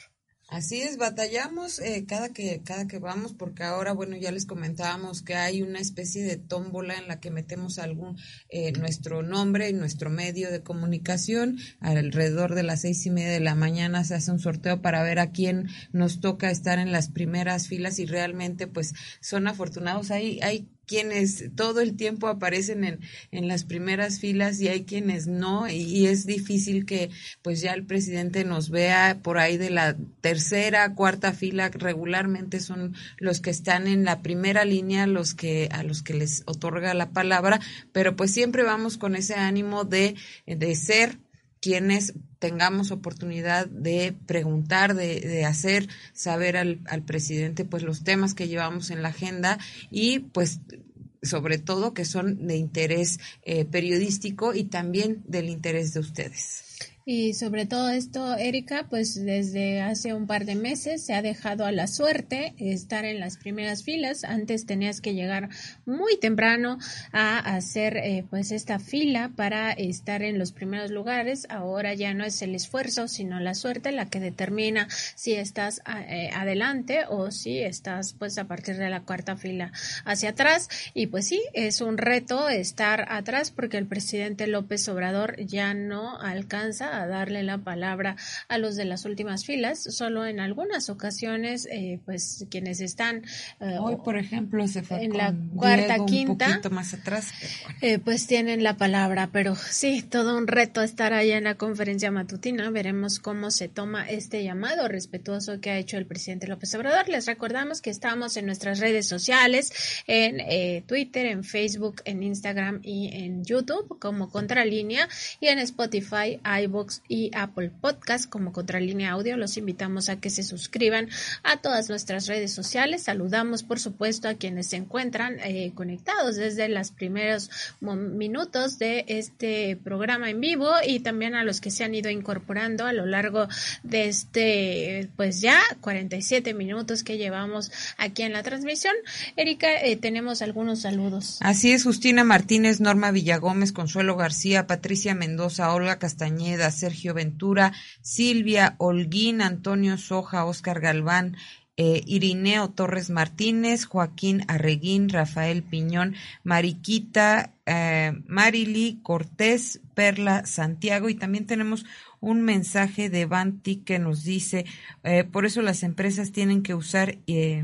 Así es, batallamos eh, cada que cada que vamos porque ahora bueno ya les comentábamos que hay una especie de tómbola en la que metemos algún eh, nuestro nombre y nuestro medio de comunicación alrededor de las seis y media de la mañana se hace un sorteo para ver a quién nos toca estar en las primeras filas y realmente pues son afortunados hay hay quienes todo el tiempo aparecen en, en las primeras filas y hay quienes no y, es difícil que pues ya el presidente nos vea por ahí de la tercera, cuarta fila. Regularmente son los que están en la primera línea los que a los que les otorga la palabra, pero pues siempre vamos con ese ánimo de, de ser quienes tengamos oportunidad de preguntar, de, hacer saber al, al, presidente pues los temas que llevamos en la agenda y pues sobre todo que son de interés eh, periodístico y también del interés de ustedes. Y sobre todo esto, Erika, pues desde hace un par de meses se ha dejado a la suerte estar en las primeras filas. Antes tenías que llegar muy temprano a hacer eh, pues esta fila para estar en los primeros lugares. Ahora ya no es el esfuerzo, sino la suerte la que determina si estás eh, adelante o si estás pues a partir de la cuarta fila hacia atrás. Y pues sí, es un reto estar atrás porque el presidente López Obrador ya no alcanza a darle la palabra a los de las últimas filas. Solo en algunas ocasiones, eh, pues quienes están eh, hoy, por ejemplo, se fue en la cuarta, quinta, más atrás, eh, pues tienen la palabra. Pero sí, todo un reto estar allá en la conferencia matutina. Veremos cómo se toma este llamado respetuoso que ha hecho el presidente López Obrador. Les recordamos que estamos en nuestras redes sociales, en Twitter, en Facebook, en Instagram y en YouTube como Contralínea y en Spotify, y Apple Podcast como Contralínea Audio. Los invitamos a que se suscriban a todas nuestras redes sociales. Saludamos, por supuesto, a quienes se encuentran eh, conectados desde los primeros minutos de este programa en vivo y también a los que se han ido incorporando a lo largo de este, pues ya 47 minutos que llevamos aquí en la transmisión. Erika, eh, tenemos algunos saludos. Así es, Justina Martínez, Norma Villagómez, Consuelo García, Patricia Mendoza, Olga Castañeda, Sergio Ventura, Silvia Holguín, Antonio Soja, Oscar Galván, eh, Irineo Torres Martínez, Joaquín Arreguín, Rafael Piñón, Mariquita, eh, Marily Cortés, Perla Santiago. Y también tenemos un mensaje de Banti que nos dice, eh, por eso las empresas tienen que usar eh,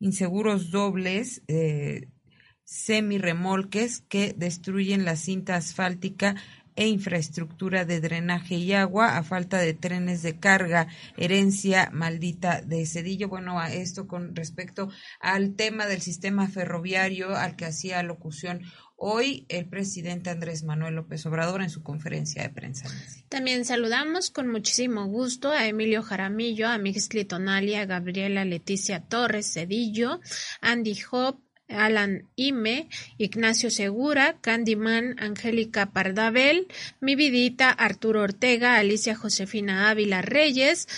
inseguros dobles, eh, semirremolques que destruyen la cinta asfáltica e infraestructura de drenaje y agua a falta de trenes de carga, herencia maldita de Cedillo. Bueno, a esto con respecto al tema del sistema ferroviario al que hacía locución hoy el presidente Andrés Manuel López Obrador en su conferencia de prensa. También saludamos con muchísimo gusto a Emilio Jaramillo, a Mixli Tonali, a Gabriela Leticia Torres Cedillo, Andy Hop, Alan Ime, Ignacio Segura, Candyman, Angélica Pardabel, Mi Vidita, Arturo Ortega, Alicia Josefina Ávila Reyes,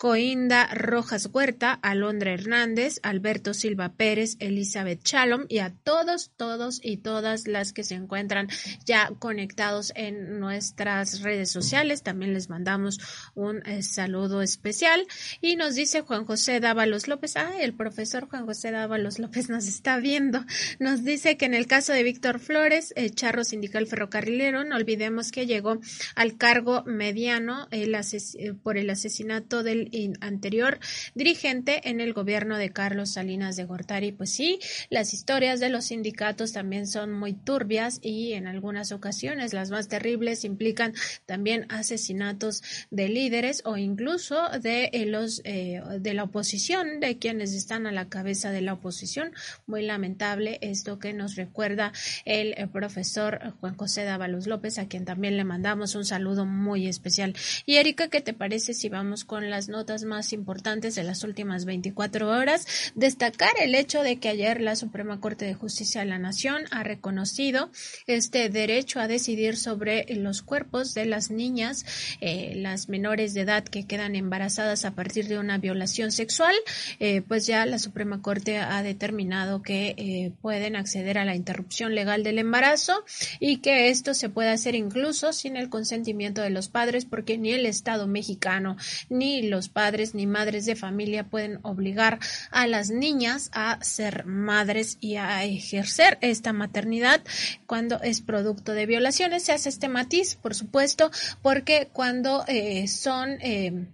Coinda Rojas Huerta, Alondra Hernández, Alberto Silva Pérez, Elizabeth Chalom y a todos, todos y todas las que se encuentran ya conectados en nuestras redes sociales. También les mandamos un eh, saludo especial. Y nos dice Juan José Dávalos López, ah, el profesor Juan José Dávalos López nos está viendo. Nos dice que en el caso de Víctor Flores, el charro sindical ferrocarrilero, no olvidemos que llegó al cargo mediano el eh, por el asesinato del anterior dirigente en el gobierno de Carlos Salinas de Gortari. Pues sí, las historias de los sindicatos también son muy turbias y en algunas ocasiones las más terribles implican también asesinatos de líderes o incluso de eh, los eh, de la oposición, de quienes están a la cabeza de la oposición. Muy lamentable esto que nos recuerda el, el profesor Juan José Dávalos López, a quien también le mandamos un saludo muy especial. Y Erika, ¿qué te parece si vamos con las notas más importantes de las últimas 24 horas, destacar el hecho de que ayer la Suprema Corte de Justicia de la Nación ha reconocido este derecho a decidir sobre los cuerpos de las niñas, eh, las menores de edad que quedan embarazadas a partir de una violación sexual, eh, pues ya la Suprema Corte ha determinado que eh, pueden acceder a la interrupción legal del embarazo y que esto se puede hacer incluso sin el consentimiento de los padres porque ni el Estado mexicano ni los padres ni madres de familia pueden obligar a las niñas a ser madres y a ejercer esta maternidad cuando es producto de violaciones. Se hace este matiz, por supuesto, porque cuando eh, son eh,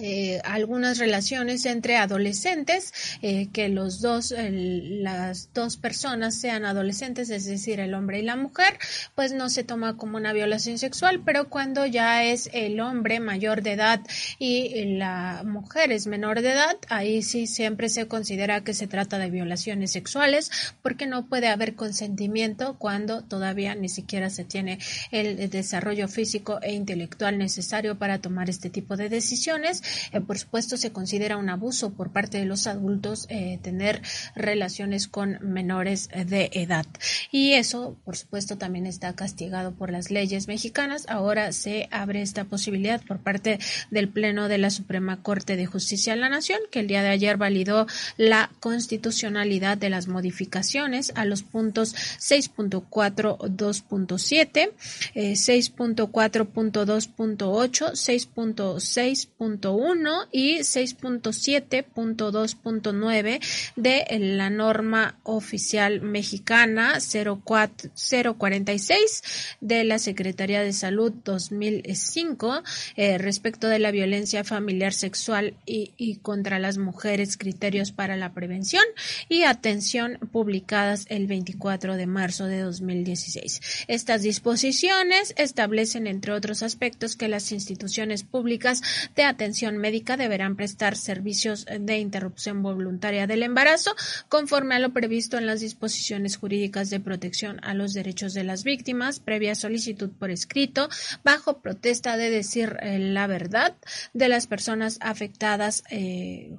eh, algunas relaciones entre adolescentes, eh, que los dos, las dos personas sean adolescentes, es decir, el hombre y la mujer, pues no se toma como una violación sexual, pero cuando ya es el hombre mayor de edad y la mujer es menor de edad, ahí sí siempre se considera que se trata de violaciones sexuales, porque no puede haber consentimiento cuando todavía ni siquiera se tiene el desarrollo físico e intelectual necesario para tomar este tipo de decisiones eh, por supuesto, se considera un abuso por parte de los adultos eh, tener relaciones con menores de edad. Y eso, por supuesto, también está castigado por las leyes mexicanas. Ahora se abre esta posibilidad por parte del Pleno de la Suprema Corte de Justicia de la Nación, que el día de ayer validó la constitucionalidad de las modificaciones a los puntos 6.4.2.7, 6.4.2.8, 6.6.1 6.1 y 6.7.2.9 de la norma oficial mexicana 046 de la Secretaría de Salud 2005 eh, respecto de la violencia familiar sexual y contra las mujeres, criterios para la prevención y atención publicadas el 24 de marzo de 2016. Estas disposiciones establecen, entre otros aspectos, que las instituciones públicas de atención médica deberán prestar servicios de interrupción voluntaria del embarazo conforme a lo previsto en las disposiciones jurídicas de protección a los derechos de las víctimas, previa solicitud por escrito, bajo protesta de decir eh, la verdad de las personas afectadas eh,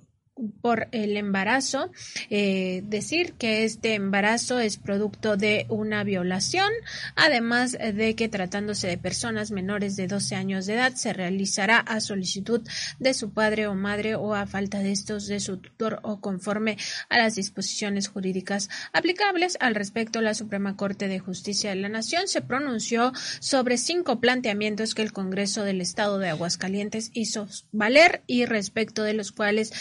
por el embarazo, eh, decir que este embarazo es producto de una violación, además de que tratándose de personas menores de 12 años de edad se realizará a solicitud de su padre o madre o a falta de estos de su tutor o conforme a las disposiciones jurídicas aplicables. Al respecto, la Suprema Corte de Justicia de la Nación se pronunció sobre cinco planteamientos que el Congreso del Estado de Aguascalientes hizo valer y respecto de los cuales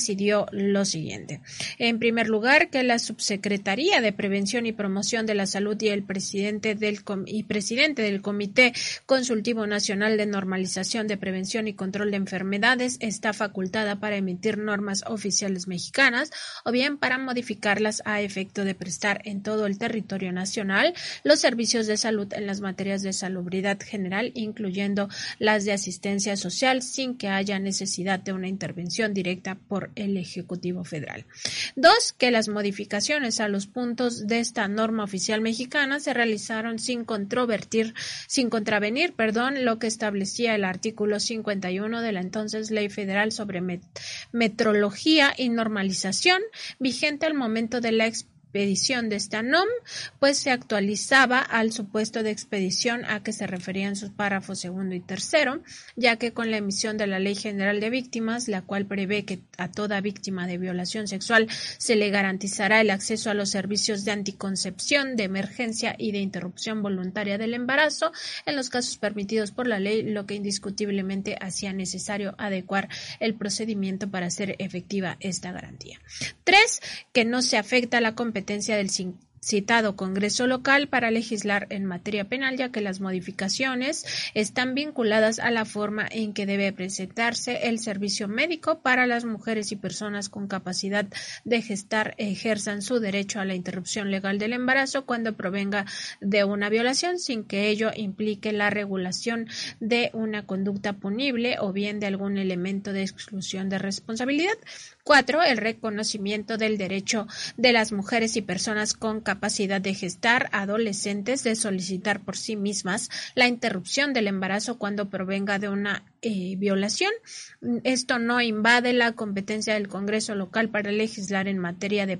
decidió lo siguiente. En primer lugar, que la Subsecretaría de Prevención y Promoción de la Salud y el presidente del, y presidente del Comité Consultivo Nacional de Normalización de Prevención y Control de Enfermedades está facultada para emitir normas oficiales mexicanas o bien para modificarlas a efecto de prestar en todo el territorio nacional los servicios de salud en las materias de salubridad general, incluyendo las de asistencia social, sin que haya necesidad de una intervención directa por el Ejecutivo Federal. Dos, que las modificaciones a los puntos de esta norma oficial mexicana se realizaron sin controvertir, sin contravenir, perdón, lo que establecía el artículo 51 de la entonces Ley Federal sobre Metrología y Normalización, vigente al momento de la expedición de esta NOM, pues se actualizaba al supuesto de expedición a que se referían sus párrafos segundo y tercero, ya que con la emisión de la Ley General de Víctimas, la cual prevé que a toda víctima de violación sexual se le garantizará el acceso a los servicios de anticoncepción, de emergencia y de interrupción voluntaria del embarazo en los casos permitidos por la ley, lo que indiscutiblemente hacía necesario adecuar el procedimiento para hacer efectiva esta garantía. Tres, que no se afecta la competencia competencia del citado Congreso local para legislar en materia penal, ya que las modificaciones están vinculadas a la forma en que debe presentarse el servicio médico para las mujeres y personas con capacidad de gestar ejerzan su derecho a la interrupción legal del embarazo cuando provenga de una violación sin que ello implique la regulación de una conducta punible o bien de algún elemento de exclusión de responsabilidad. Cuatro, el reconocimiento del derecho de las mujeres y personas con capacidad de gestar adolescentes de solicitar por sí mismas la interrupción del embarazo cuando provenga de una eh, violación. Esto no invade la competencia del Congreso local para legislar en materia de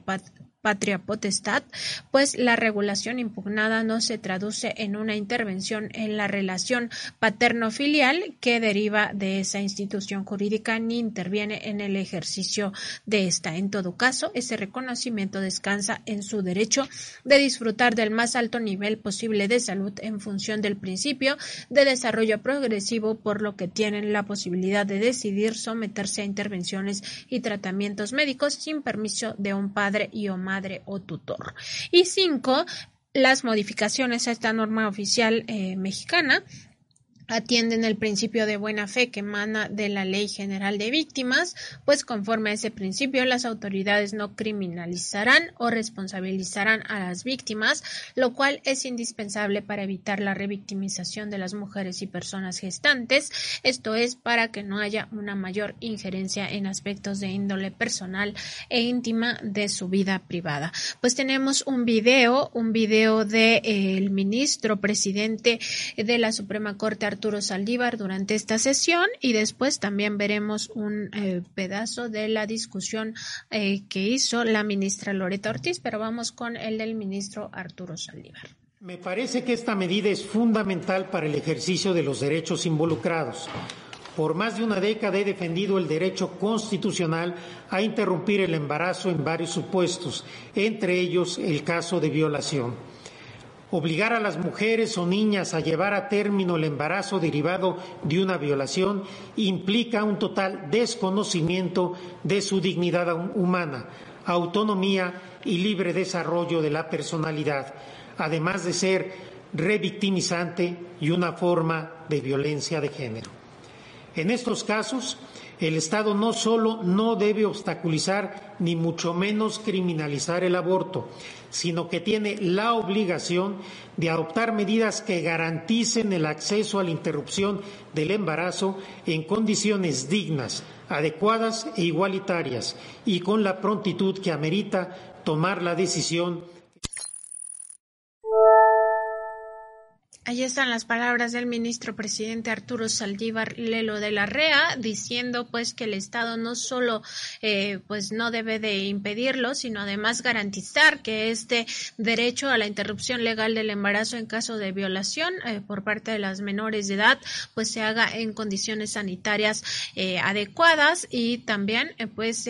patria potestad, pues la regulación impugnada no se traduce en una intervención en la relación paterno-filial que deriva de esa institución jurídica ni interviene en el ejercicio de esta. En todo caso, ese reconocimiento descansa en su derecho de disfrutar del más alto nivel posible de salud en función del principio de desarrollo progresivo, por lo que tienen la posibilidad de decidir someterse a intervenciones y tratamientos médicos sin permiso de un padre y o madre o tutor. Y cinco, las modificaciones a esta norma oficial eh, mexicana atienden el principio de buena fe que emana de la Ley General de Víctimas, pues conforme a ese principio las autoridades no criminalizarán o responsabilizarán a las víctimas, lo cual es indispensable para evitar la revictimización de las mujeres y personas gestantes, esto es para que no haya una mayor injerencia en aspectos de índole personal e íntima de su vida privada. Pues tenemos un video, un video del de, ministro presidente de la Suprema Corte Arturo Saldívar durante esta sesión y después también veremos un eh, pedazo de la discusión eh, que hizo la ministra Loreta Ortiz, pero vamos con el del ministro Arturo Saldívar. Me parece que esta medida es fundamental para el ejercicio de los derechos involucrados. Por más de una década he defendido el derecho constitucional a interrumpir el embarazo en varios supuestos, entre ellos el caso de violación. Obligar a las mujeres o niñas a llevar a término el embarazo derivado de una violación implica un total desconocimiento de su dignidad humana, autonomía y libre desarrollo de la personalidad, además de ser revictimizante y una forma de violencia de género. En estos casos, el Estado no solo no debe obstaculizar ni mucho menos criminalizar el aborto, sino que tiene la obligación de adoptar medidas que garanticen el acceso a la interrupción del embarazo en condiciones dignas, adecuadas e igualitarias y con la prontitud que amerita tomar la decisión Allí están las palabras del ministro presidente Arturo Saldívar Lelo de la REA diciendo pues que el Estado no solo eh, pues no debe de impedirlo sino además garantizar que este derecho a la interrupción legal del embarazo en caso de violación eh, por parte de las menores de edad pues se haga en condiciones sanitarias eh, adecuadas y también pues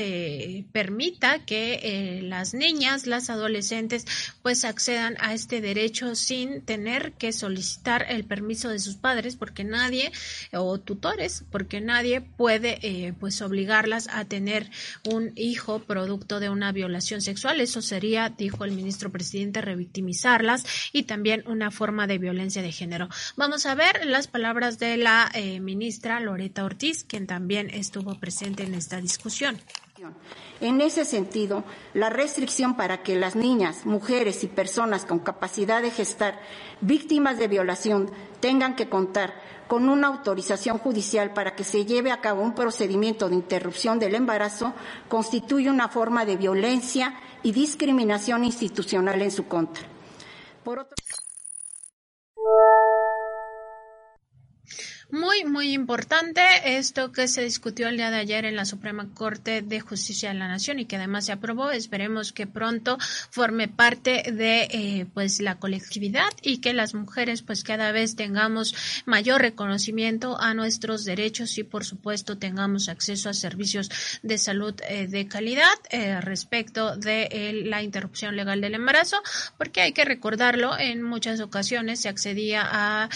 permita que las niñas las adolescentes pues accedan a este derecho sin tener que solicitar el permiso de sus padres porque nadie o tutores porque nadie puede eh, pues obligarlas a tener un hijo producto de una violación sexual. Eso sería dijo el ministro presidente revictimizarlas y también una forma de violencia de género. Vamos a ver las palabras de la eh, ministra Loreta Ortiz quien también estuvo presente en esta discusión en ese sentido, la restricción para que las niñas, mujeres y personas con capacidad de gestar víctimas de violación tengan que contar con una autorización judicial para que se lleve a cabo un procedimiento de interrupción del embarazo constituye una forma de violencia y discriminación institucional en su contra. Por otro... Muy, muy importante esto que se discutió el día de ayer en la Suprema Corte de Justicia de la Nación y que además se aprobó. Esperemos que pronto forme parte de eh, pues la colectividad y que las mujeres pues cada vez tengamos mayor reconocimiento a nuestros derechos y por supuesto tengamos acceso a servicios de salud eh, de calidad eh, respecto de la interrupción legal del embarazo, porque hay que recordarlo en muchas ocasiones se accedía a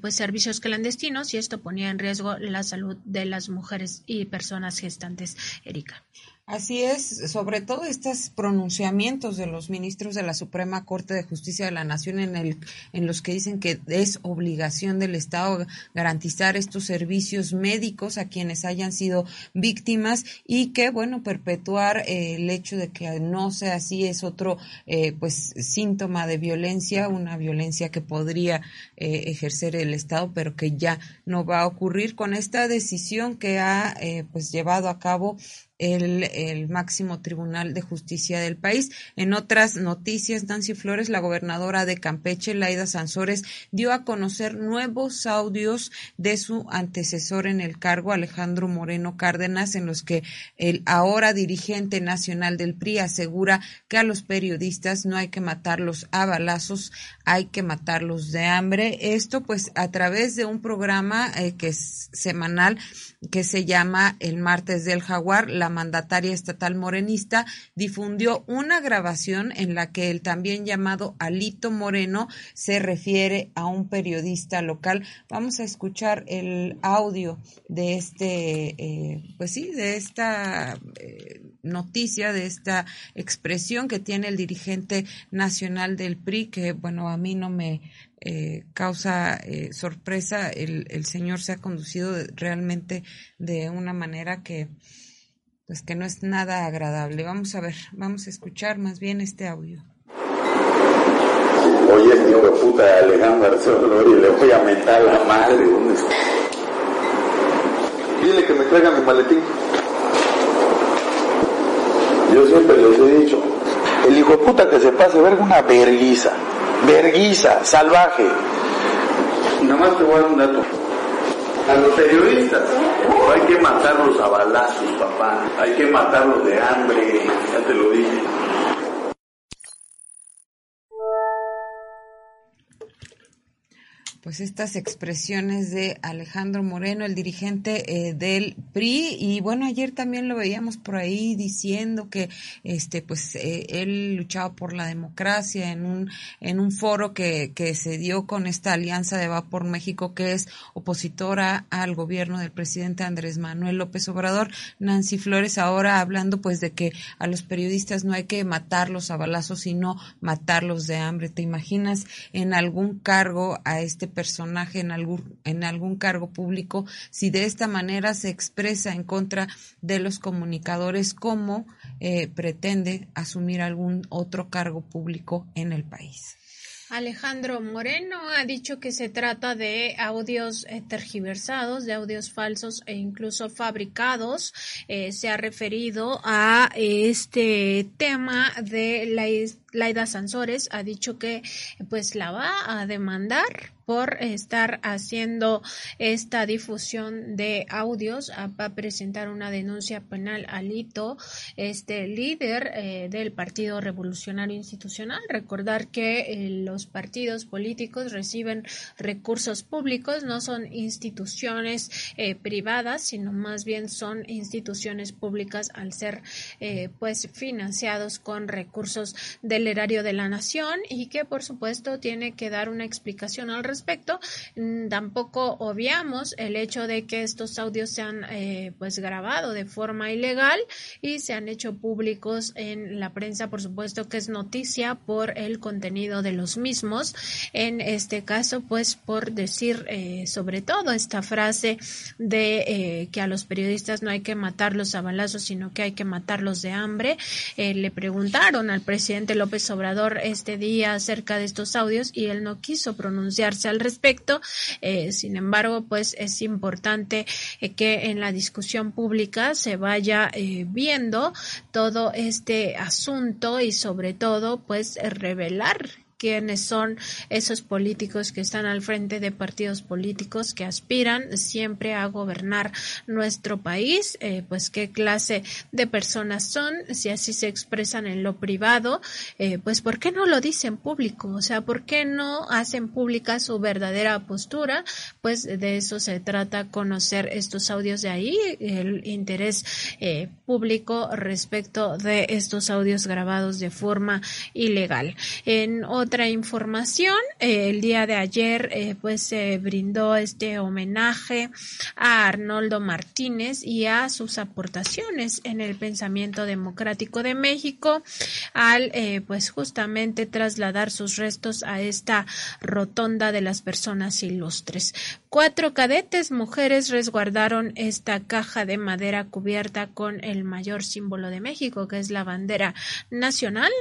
pues servicios clandestinos y esto ponía en riesgo la salud de las mujeres y personas gestantes. Erika. Así es, sobre todo estos pronunciamientos de los ministros de la Suprema Corte de Justicia de la Nación en el en los que dicen que es obligación del Estado garantizar estos servicios médicos a quienes hayan sido víctimas y que bueno perpetuar eh, el hecho de que no sea así es otro eh, pues síntoma de violencia, una violencia que podría eh, ejercer el Estado pero que ya no va a ocurrir. Con esta decisión que ha pues llevado a cabo el, máximo tribunal de justicia del país. En otras noticias, Nancy Flores, la gobernadora de Campeche, Laida Sansores, dio a conocer nuevos audios de su antecesor en el cargo, Alejandro Moreno Cárdenas, en los que el ahora dirigente nacional del PRI asegura que a los periodistas no hay que matarlos a balazos, hay que matarlos de hambre. Esto pues a través de un programa eh, que es semanal que se llama El Martes del Jaguar, la mandataria estatal morenista difundió una grabación en la que el también llamado Alito Moreno se refiere a un periodista local. Vamos a escuchar el audio de este, eh, pues sí, de esta eh, noticia, de esta expresión que tiene el dirigente nacional del PRI, que bueno, a mí no me, eh, causa eh, sorpresa. El, el, señor se ha conducido realmente de una manera que, pues que no es nada agradable. Vamos a ver, vamos a escuchar más bien este audio. Oye, hijo de puta Alejandro y le voy a mentar la madre. Dile que me traiga mi maletín. Yo siempre les he dicho, el hijo de puta que se pase ver una verguiza verguiza, salvaje. Nada más te voy a dar un dato. A los periodistas hay que matarlos a balazos, papá. Hay que matarlos de hambre, ya te lo dije. Pues estas expresiones de Alejandro Moreno, el dirigente eh, del PRI, y bueno, ayer también lo veíamos por ahí diciendo que este pues eh, él luchaba por la democracia en un en un foro que, que se dio con esta alianza de Va por México que es opositora al gobierno del presidente Andrés Manuel López Obrador. Nancy Flores ahora hablando pues de que a los periodistas no hay que matarlos a balazos, sino matarlos de hambre. ¿Te imaginas en algún cargo a este personaje en algún, en algún cargo público, si de esta manera se expresa en contra de los comunicadores, ¿cómo eh, pretende asumir algún otro cargo público en el país? Alejandro Moreno ha dicho que se trata de audios eh, tergiversados, de audios falsos e incluso fabricados. Eh, se ha referido a este tema de la Laida Sansores ha dicho que pues la va a demandar por estar haciendo esta difusión de audios. Va a presentar una denuncia penal al hito este líder eh, del Partido Revolucionario Institucional. Recordar que eh, los partidos políticos reciben recursos públicos no son instituciones eh, privadas sino más bien son instituciones públicas al ser pues financiados con recursos del erario de la Nación y que por supuesto tiene que dar una explicación al respecto. Mm, tampoco obviamos el hecho de que estos audios se han eh, pues grabado de forma ilegal y se han hecho públicos en la prensa, por supuesto que es noticia por el contenido de los mismos. En este caso, pues por decir eh, sobre todo esta frase de eh, que a los periodistas no hay que matarlos a balazos, sino que hay que matarlos de hambre. le preguntaron al presidente López López Obrador este día acerca de estos audios y él no quiso pronunciarse al respecto. Eh, sin embargo, pues es importante eh, que en la discusión pública se vaya eh, viendo todo este asunto y sobre todo pues revelar quiénes son esos políticos que están al frente de partidos políticos que aspiran siempre a gobernar nuestro país, eh, pues qué clase de personas son, si así se expresan en lo privado, eh, pues por qué no lo dicen público, o sea, por qué no hacen pública su verdadera postura, pues de eso se trata conocer estos audios de ahí, el interés eh, público respecto de estos audios grabados de forma ilegal. En otra información, eh, el día de ayer eh, pues se brindó este homenaje a Arnoldo Martínez y a sus aportaciones en el pensamiento democrático de México al eh, pues justamente trasladar sus restos a esta rotonda de las personas ilustres. Cuatro cadetes mujeres resguardaron esta caja de madera cubierta con el mayor símbolo de México, que es la bandera nacional.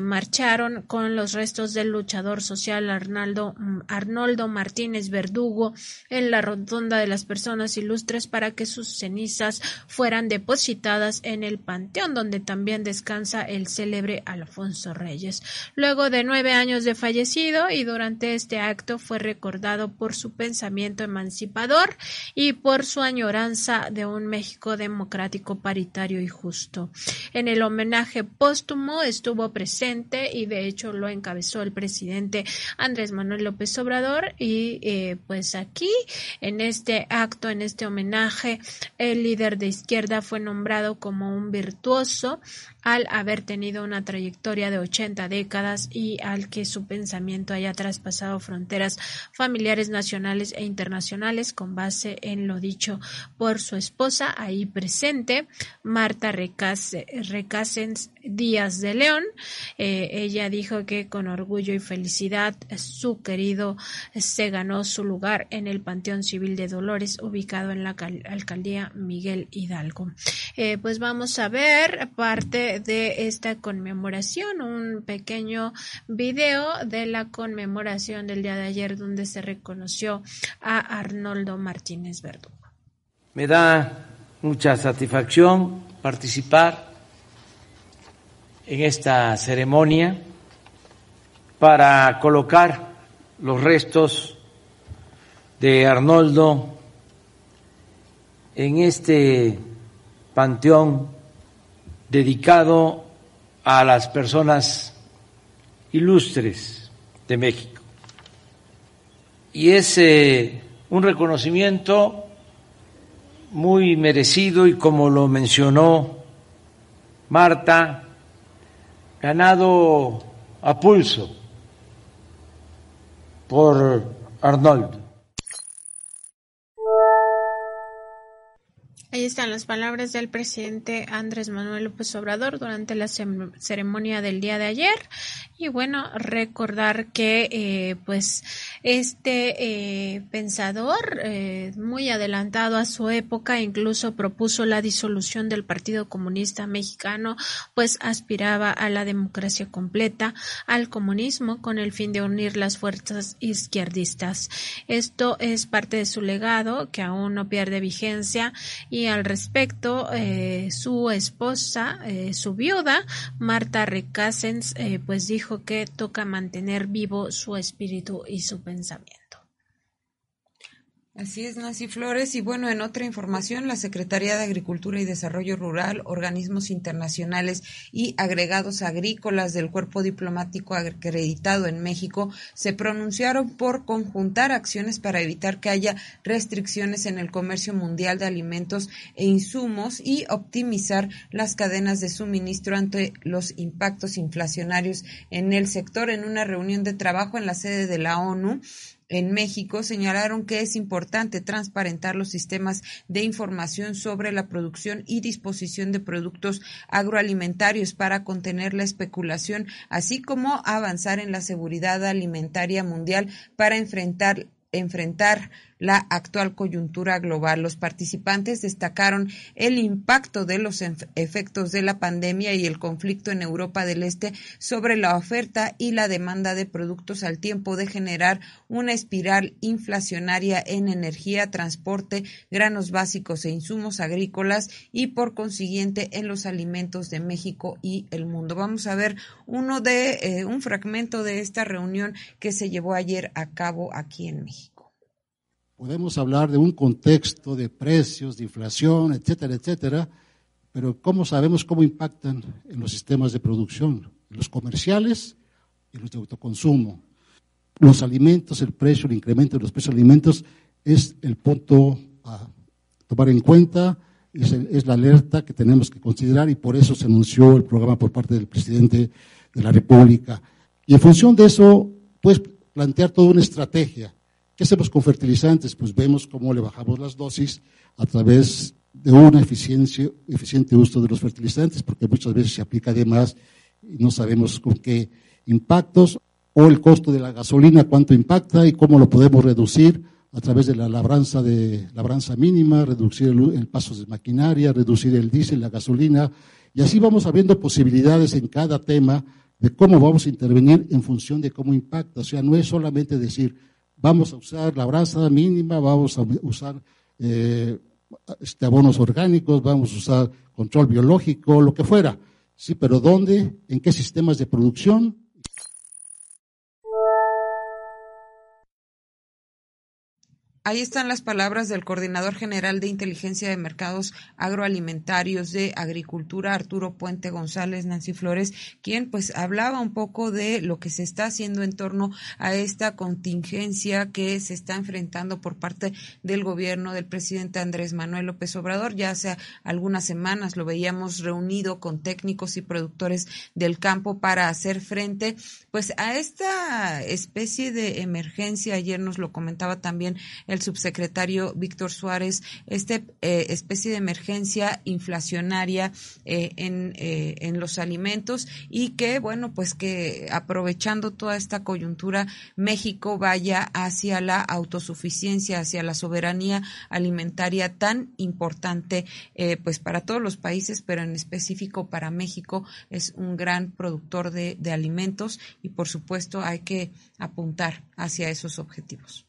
marcharon con los restos del luchador social Arnaldo, Arnoldo Martínez Verdugo en la rotonda de las personas ilustres para que sus cenizas fueran depositadas en el panteón donde también descansa el célebre Alfonso Reyes. Luego de nueve años de fallecido y durante este acto fue recordado por su pensamiento emancipador y por su añoranza de un México democrático, paritario y justo. En el homenaje póstumo estuvo presente y de hecho lo encabezó el presidente Andrés Manuel López Obrador y eh, pues aquí en este acto, en este homenaje, el líder de izquierda fue nombrado como un virtuoso al haber tenido una trayectoria de 80 décadas y al que su pensamiento haya traspasado fronteras familiares nacionales e internacionales con base en lo dicho por su esposa ahí presente, Marta Recasens Díaz de León. Eh, ella dijo que con orgullo y felicidad su querido se ganó su lugar en el Panteón Civil de Dolores ubicado en la alcaldía Miguel Hidalgo. Eh, pues vamos a ver parte de esta conmemoración, un pequeño video de la conmemoración del día de ayer donde se reconoció a Arnoldo Martínez Verdugo. Me da mucha satisfacción participar en esta ceremonia para colocar los restos de Arnoldo en este panteón dedicado a las personas ilustres de México. y es eh, un reconocimiento muy merecido y como lo mencionó Marta, ganado a pulso por Arnold. Ahí están las palabras del presidente Andrés Manuel López Obrador durante la ceremonia del día de ayer. Y bueno, recordar que eh, pues este eh, pensador eh, muy adelantado a su época incluso propuso la disolución del Partido Comunista Mexicano, pues aspiraba a la democracia completa, al comunismo con el fin de unir las fuerzas izquierdistas. Esto es parte de su legado que aún no pierde vigencia y al respecto eh, su esposa, eh, su viuda, Marta Recasens, eh, pues dijo que toca mantener vivo su espíritu y su pensamiento. Así es, Nancy Flores. Y bueno, en otra información, la Secretaría de Agricultura y Desarrollo Rural, organismos internacionales y agregados agrícolas del cuerpo diplomático acreditado en México se pronunciaron por conjuntar acciones para evitar que haya restricciones en el comercio mundial de alimentos e insumos y optimizar las cadenas de suministro ante los impactos inflacionarios en el sector en una reunión de trabajo en la sede de la ONU en México señalaron que es importante transparentar los sistemas de información sobre la producción y disposición de productos agroalimentarios para contener la especulación, así como avanzar en la seguridad alimentaria mundial para enfrentar enfrentar la actual coyuntura global. Los participantes destacaron el impacto de los efectos de la pandemia y el conflicto en Europa del Este sobre la oferta y la demanda de productos al tiempo de generar una espiral inflacionaria en energía, transporte, granos básicos e insumos agrícolas y por consiguiente en los alimentos de México y el mundo. Vamos a ver uno de eh, un fragmento de esta reunión que se llevó ayer a cabo aquí en México. Podemos hablar de un contexto de precios, de inflación, etcétera, etcétera, pero ¿cómo sabemos cómo impactan en los sistemas de producción, los comerciales y los de autoconsumo? Los alimentos, el precio, el incremento de los precios de alimentos es el punto a tomar en cuenta, es, es la alerta que tenemos que considerar y por eso se anunció el programa por parte del presidente de la República. Y en función de eso, pues plantear toda una estrategia ¿Qué hacemos con fertilizantes? Pues vemos cómo le bajamos las dosis a través de un eficiente uso de los fertilizantes, porque muchas veces se aplica de más y no sabemos con qué impactos, o el costo de la gasolina, cuánto impacta y cómo lo podemos reducir a través de la labranza, de, labranza mínima, reducir el, el paso de maquinaria, reducir el diésel, la gasolina, y así vamos abriendo posibilidades en cada tema de cómo vamos a intervenir en función de cómo impacta. O sea, no es solamente decir, vamos a usar la brasa mínima, vamos a usar eh, este, abonos orgánicos, vamos a usar control biológico, lo que fuera. Sí, pero ¿dónde? ¿En qué sistemas de producción? Ahí están las palabras del coordinador general de inteligencia de mercados agroalimentarios de agricultura, Arturo Puente González, Nancy Flores, quien pues hablaba un poco de lo que se está haciendo en torno a esta contingencia que se está enfrentando por parte del gobierno del presidente Andrés Manuel López Obrador. Ya hace algunas semanas lo veíamos reunido con técnicos y productores del campo para hacer frente pues a esta especie de emergencia. Ayer nos lo comentaba también el subsecretario Víctor Suárez, esta eh, especie de emergencia inflacionaria eh, en, eh, en los alimentos y que, bueno, pues que aprovechando toda esta coyuntura, México vaya hacia la autosuficiencia, hacia la soberanía alimentaria tan importante, pues para todos los países, pero en específico para México es un gran productor de, de alimentos y por supuesto hay que apuntar hacia esos objetivos.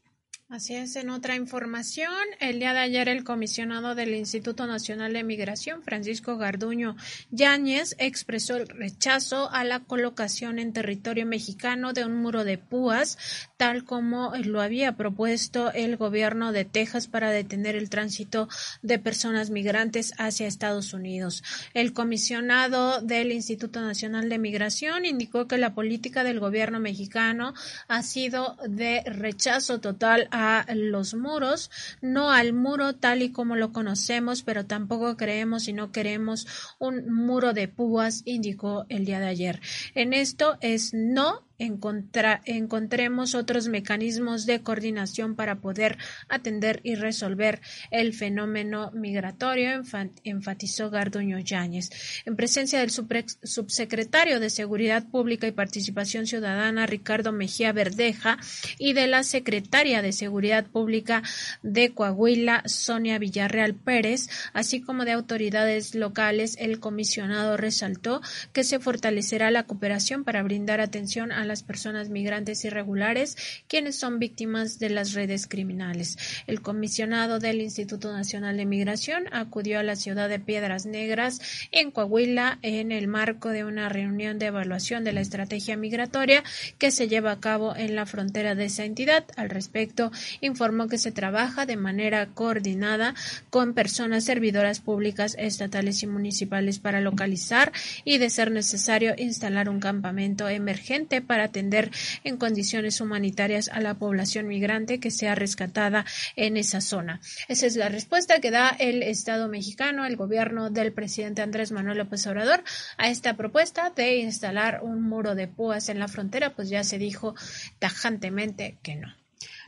Así es, en otra información, el día de ayer el comisionado del Instituto Nacional de Migración, Francisco Garduño Yáñez, expresó el rechazo a la colocación en territorio mexicano de un muro de púas, tal como lo había propuesto el gobierno de Texas para detener el tránsito de personas migrantes hacia Estados Unidos. El comisionado del Instituto Nacional de Migración indicó que la política del gobierno mexicano ha sido de rechazo total a los muros, no al muro tal y como lo conocemos, pero tampoco creemos y no queremos un muro de púas, indicó el día de ayer. En esto es no encontremos otros mecanismos de coordinación para poder atender y resolver el fenómeno migratorio, enfatizó Garduño Yáñez. En presencia del subsecretario de Seguridad Pública y Participación Ciudadana, Ricardo Mejía Verdeja, y de la secretaria de Seguridad Pública de Coahuila, Sonia Villarreal Pérez, así como de autoridades locales, el comisionado resaltó que se fortalecerá la cooperación para brindar atención a las personas migrantes irregulares quienes son víctimas de las redes criminales. El comisionado del Instituto Nacional de Migración acudió a la ciudad de Piedras Negras en Coahuila en el marco de una reunión de evaluación de la estrategia migratoria que se lleva a cabo en la frontera de esa entidad. Al respecto, informó que se trabaja de manera coordinada con personas servidoras públicas estatales y municipales para localizar y, de ser necesario, instalar un campamento emergente para atender en condiciones humanitarias a la población migrante que sea rescatada en esa zona. Esa es la respuesta que da el Estado mexicano, el gobierno del presidente Andrés Manuel López Obrador a esta propuesta de instalar un muro de púas en la frontera, pues ya se dijo tajantemente que no.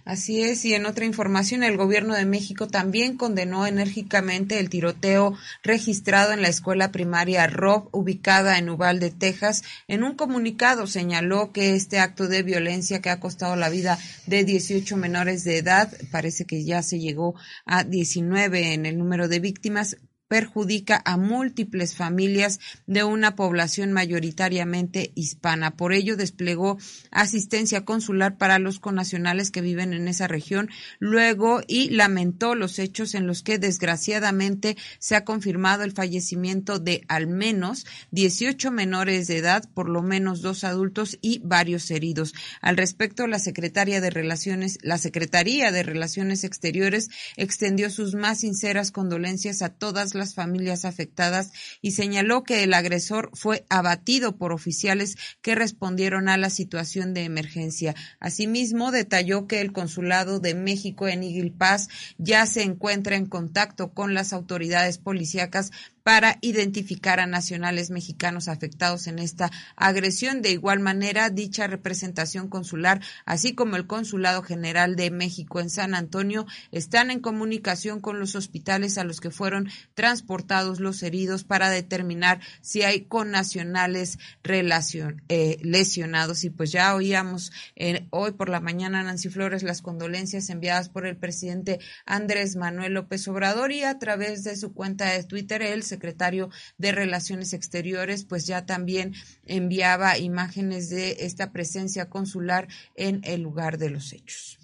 Así es, y en otra información, el gobierno de México también condenó enérgicamente el tiroteo registrado en la escuela primaria Rob, ubicada en Uvalde, Texas. En un comunicado señaló que este acto de violencia que ha costado la vida de 18 menores de edad, parece que ya se llegó a 19 en el número de víctimas, perjudica a múltiples familias de una población mayoritariamente hispana. Por ello, desplegó asistencia consular para los conacionales que viven en esa región luego y lamentó los hechos en los que desgraciadamente se ha confirmado el fallecimiento de al menos 18 menores de edad, por lo menos dos adultos y varios heridos. Al respecto, la secretaria de Relaciones, la Secretaría de Relaciones Exteriores extendió sus más sinceras condolencias a todas las las familias afectadas y señaló que el agresor fue abatido por oficiales que respondieron a la situación de emergencia. Asimismo, detalló que el Consulado de México en Iguil Paz ya se encuentra en contacto con las autoridades policíacas para identificar a nacionales mexicanos afectados en esta agresión. De igual manera, dicha representación consular, así como el Consulado General de México en San Antonio, están en comunicación con los hospitales a los que fueron transportados los heridos para determinar si hay connacionales eh, lesionados. Y pues ya oíamos eh, hoy por la mañana, Nancy Flores, las condolencias enviadas por el presidente Andrés Manuel López Obrador y a través de su cuenta de Twitter, él secretario de Relaciones Exteriores, pues ya también enviaba imágenes de esta presencia consular en el lugar de los hechos.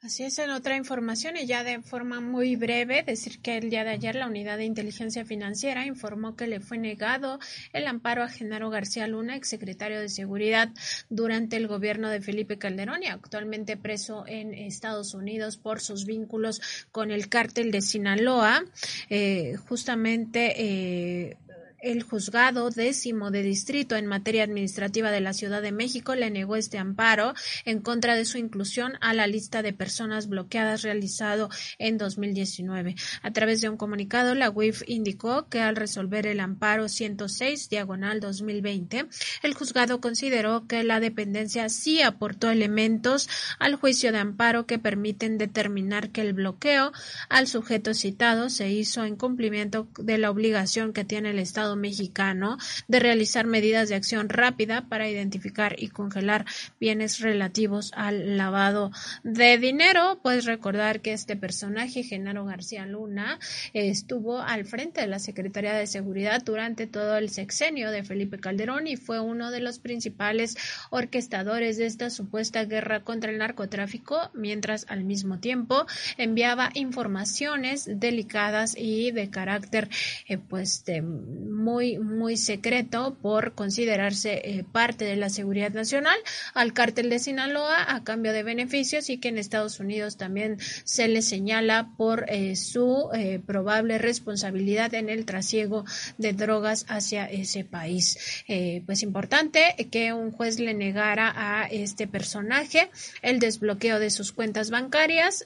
Así es, en otra información y ya de forma muy breve, decir que el día de ayer la Unidad de Inteligencia Financiera informó que le fue negado el amparo a Genaro García Luna, exsecretario de Seguridad durante el gobierno de Felipe Calderón y actualmente preso en Estados Unidos por sus vínculos con el cártel de Sinaloa. Eh, justamente eh, el juzgado décimo de distrito en materia administrativa de la Ciudad de México le negó este amparo en contra de su inclusión a la lista de personas bloqueadas realizado en 2019. A través de un comunicado, la UIF indicó que al resolver el amparo 106 diagonal 2020, el juzgado consideró que la dependencia sí aportó elementos al juicio de amparo que permiten determinar que el bloqueo al sujeto citado se hizo en cumplimiento de la obligación que tiene el Estado Mexicano de realizar medidas de acción rápida para identificar y congelar bienes relativos al lavado de dinero. Pues recordar que este personaje, Genaro García Luna, estuvo al frente de la Secretaría de Seguridad durante todo el sexenio de Felipe Calderón y fue uno de los principales orquestadores de esta supuesta guerra contra el narcotráfico, mientras al mismo tiempo enviaba informaciones delicadas y de carácter eh, pues muy muy secreto por considerarse eh, parte de la seguridad nacional al cártel de Sinaloa a cambio de beneficios y que en Estados Unidos también se le señala por eh, su probable responsabilidad en el trasiego de drogas hacia ese país. pues importante que un juez le negara a este personaje el desbloqueo de sus cuentas bancarias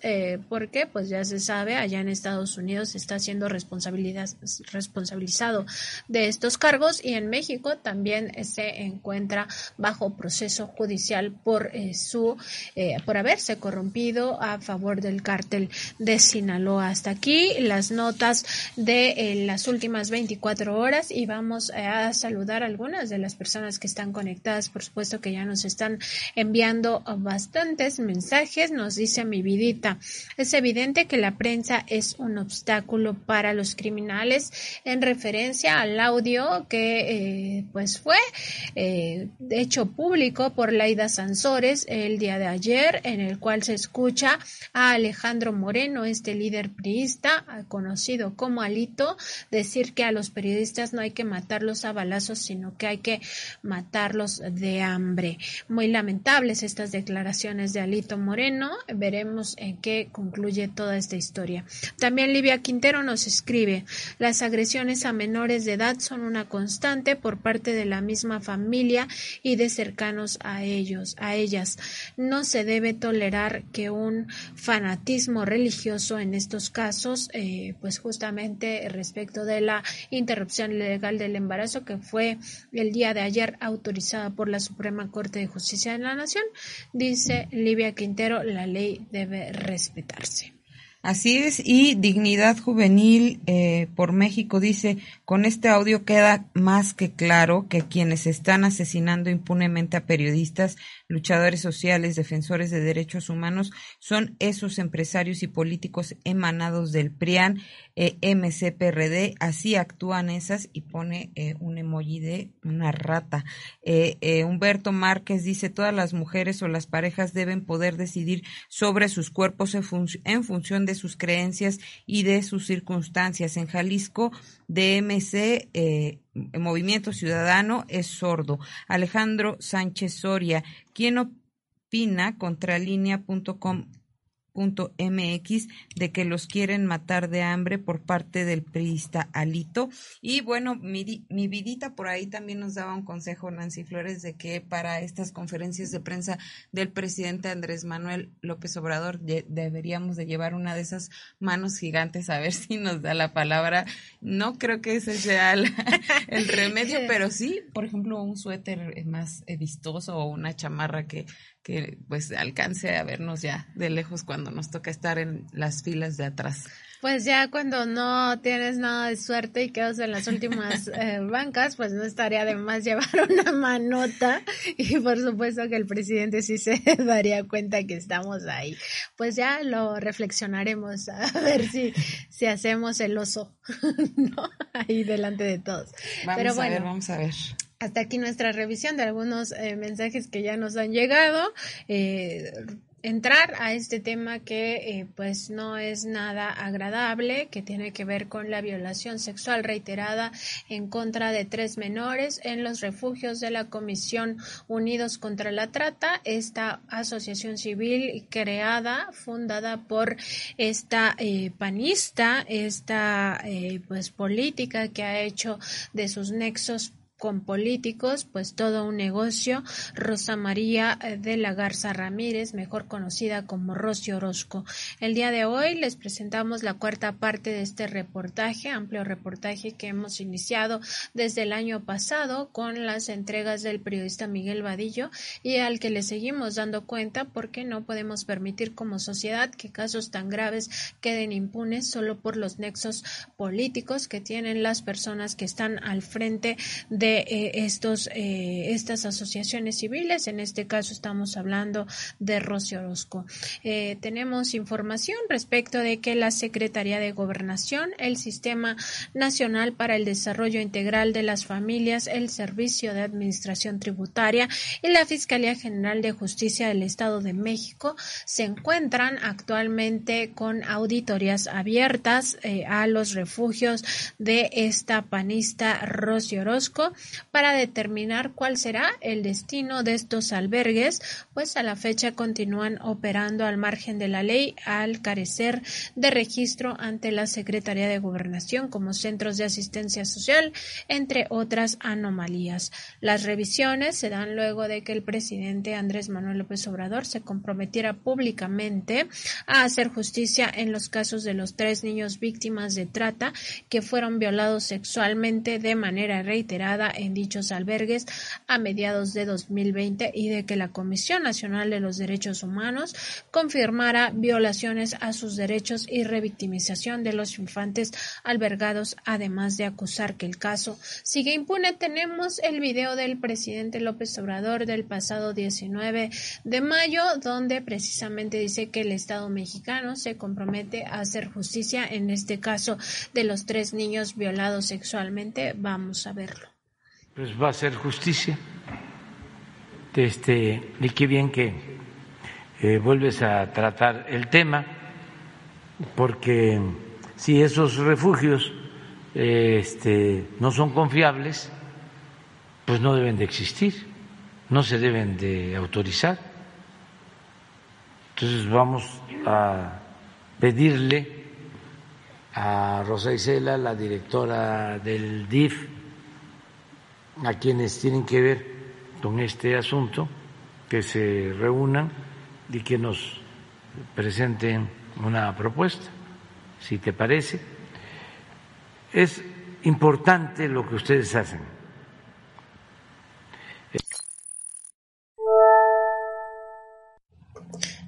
porque pues ya se sabe allá en Estados Unidos está siendo responsabilizado de estos cargos y en México también se encuentra bajo proceso judicial por eh, su eh, por haberse corrompido a favor del cártel de Sinaloa. Hasta aquí las notas de eh, las últimas 24 horas y vamos a saludar a algunas de las personas que están conectadas. Por supuesto que ya nos están enviando bastantes mensajes. Nos dice mi vidita, es evidente que la prensa es un obstáculo para los criminales en referencia al audio que eh, pues fue eh, hecho público por Laida Sansores el día de ayer en el cual se escucha a Alejandro Moreno, este líder priista conocido como Alito, decir que a los periodistas no hay que matarlos a balazos, sino que hay que matarlos de hambre. Muy lamentables estas declaraciones de Alito Moreno. Veremos en qué concluye toda esta historia. También Livia Quintero nos escribe, las agresiones a menores de edad son una constante por parte de la misma familia y de cercanos a ellos, a ellas. No se debe tolerar que un fanatismo religioso en estos casos, eh, pues justamente respecto de la interrupción legal del embarazo que fue el día de ayer autorizada por la Suprema Corte de Justicia de la Nación, dice Livia Quintero, la ley debe respetarse. Así es, y Dignidad Juvenil eh, por México dice, con este audio queda más que claro que quienes están asesinando impunemente a periodistas, luchadores sociales, defensores de derechos humanos, son esos empresarios y políticos emanados del PRIAN, eh, MCPRD, así actúan esas y pone eh, un emoji de una rata. Eh, Humberto Márquez dice, todas las mujeres o las parejas deben poder decidir sobre sus cuerpos en función de sus creencias y de sus circunstancias. En Jalisco, DMC, eh, Movimiento Ciudadano, es sordo. Alejandro Sánchez Soria, ¿quién opina? Contralínea.com mx de que los quieren matar de hambre por parte del priista Alito. Y bueno, mi, mi vidita por ahí también nos daba un consejo, Nancy Flores, de que para estas conferencias de prensa del presidente Andrés Manuel López Obrador deberíamos de llevar una de esas manos gigantes a ver si nos da la palabra. No creo que ese sea el, el remedio, pero sí, por ejemplo, un suéter más vistoso o una chamarra que que pues alcance a vernos ya de lejos cuando nos toca estar en las filas de atrás. Pues ya cuando no tienes nada de suerte y quedas en las últimas eh, bancas, pues no estaría de más llevar una manota y por supuesto que el presidente sí se daría cuenta que estamos ahí. Pues ya lo reflexionaremos a ver si, si hacemos el oso, ¿no? Ahí delante de todos. Vamos Pero bueno, a ver, vamos a ver hasta aquí nuestra revisión de algunos eh, mensajes que ya nos han llegado. Eh, entrar a este tema que eh, pues no es nada agradable, que tiene que ver con la violación sexual reiterada en contra de tres menores en los refugios de la Comisión Unidos contra la Trata, esta asociación civil creada, fundada por esta panista, esta pues política que ha hecho de sus nexos con políticos, pues todo un negocio. Rosa María eh, de la Garza Ramírez, mejor conocida como Rosy Orozco. El día de hoy les presentamos la cuarta parte de este reportaje, amplio reportaje que hemos iniciado desde el año pasado con las entregas del periodista Miguel Vadillo y al que le seguimos dando cuenta porque no podemos permitir como sociedad que casos tan graves queden impunes solo por los nexos políticos que tienen las personas que están al frente de eh, estos, eh, estas asociaciones civiles. En este caso estamos hablando de Rocío Orozco. Eh, tenemos información respecto de que la Secretaría de Gobernación, el Sistema Nacional para el Desarrollo Integral de las Familias, el Servicio de Administración Tributaria y la Fiscalía General de Justicia del Estado de México se encuentran actualmente con auditorías abiertas a los refugios de esta panista Rocío Orozco para determinar cuál será el destino de estos albergues, pues a la fecha continúan operando al margen de la ley al carecer de registro ante la Secretaría de Gobernación como centros de asistencia social, entre otras anomalías. Las revisiones se dan luego de que el presidente Andrés Manuel López Obrador se comprometiera públicamente a hacer justicia en los casos de los tres niños víctimas de trata que fueron violados sexualmente de manera reiterada en dichos albergues a mediados de 2020 y de que la Comisión Nacional de los Derechos Humanos confirmara violaciones a sus derechos y revictimización de los infantes albergados, además de acusar que el caso sigue impune. Tenemos el video del presidente López Obrador del pasado 19 de mayo, donde precisamente dice que el Estado mexicano se compromete a hacer justicia en este caso de los tres niños violados sexualmente. Vamos a verlo pues va a ser justicia. Este, y qué bien que eh, vuelves a tratar el tema, porque si esos refugios eh, este, no son confiables, pues no deben de existir, no se deben de autorizar. Entonces vamos a pedirle a Rosa Isela, la directora del DIF, a quienes tienen que ver con este asunto, que se reúnan y que nos presenten una propuesta, si te parece. Es importante lo que ustedes hacen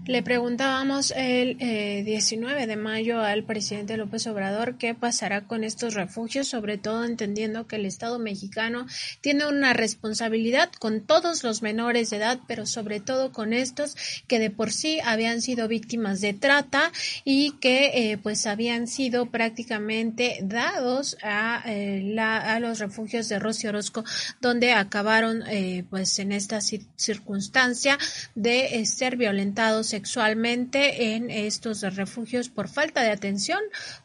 Le preguntábamos el 19 eh, de mayo al presidente López Obrador qué pasará con estos refugios, sobre todo entendiendo que el Estado mexicano tiene una responsabilidad con todos los menores de edad, pero sobre todo con estos que de por sí habían sido víctimas de trata y que eh, pues habían sido prácticamente dados a, eh, a los refugios de Rocío Orozco, donde acabaron pues en esta circunstancia de ser violentados sexualmente en estos refugios por falta de atención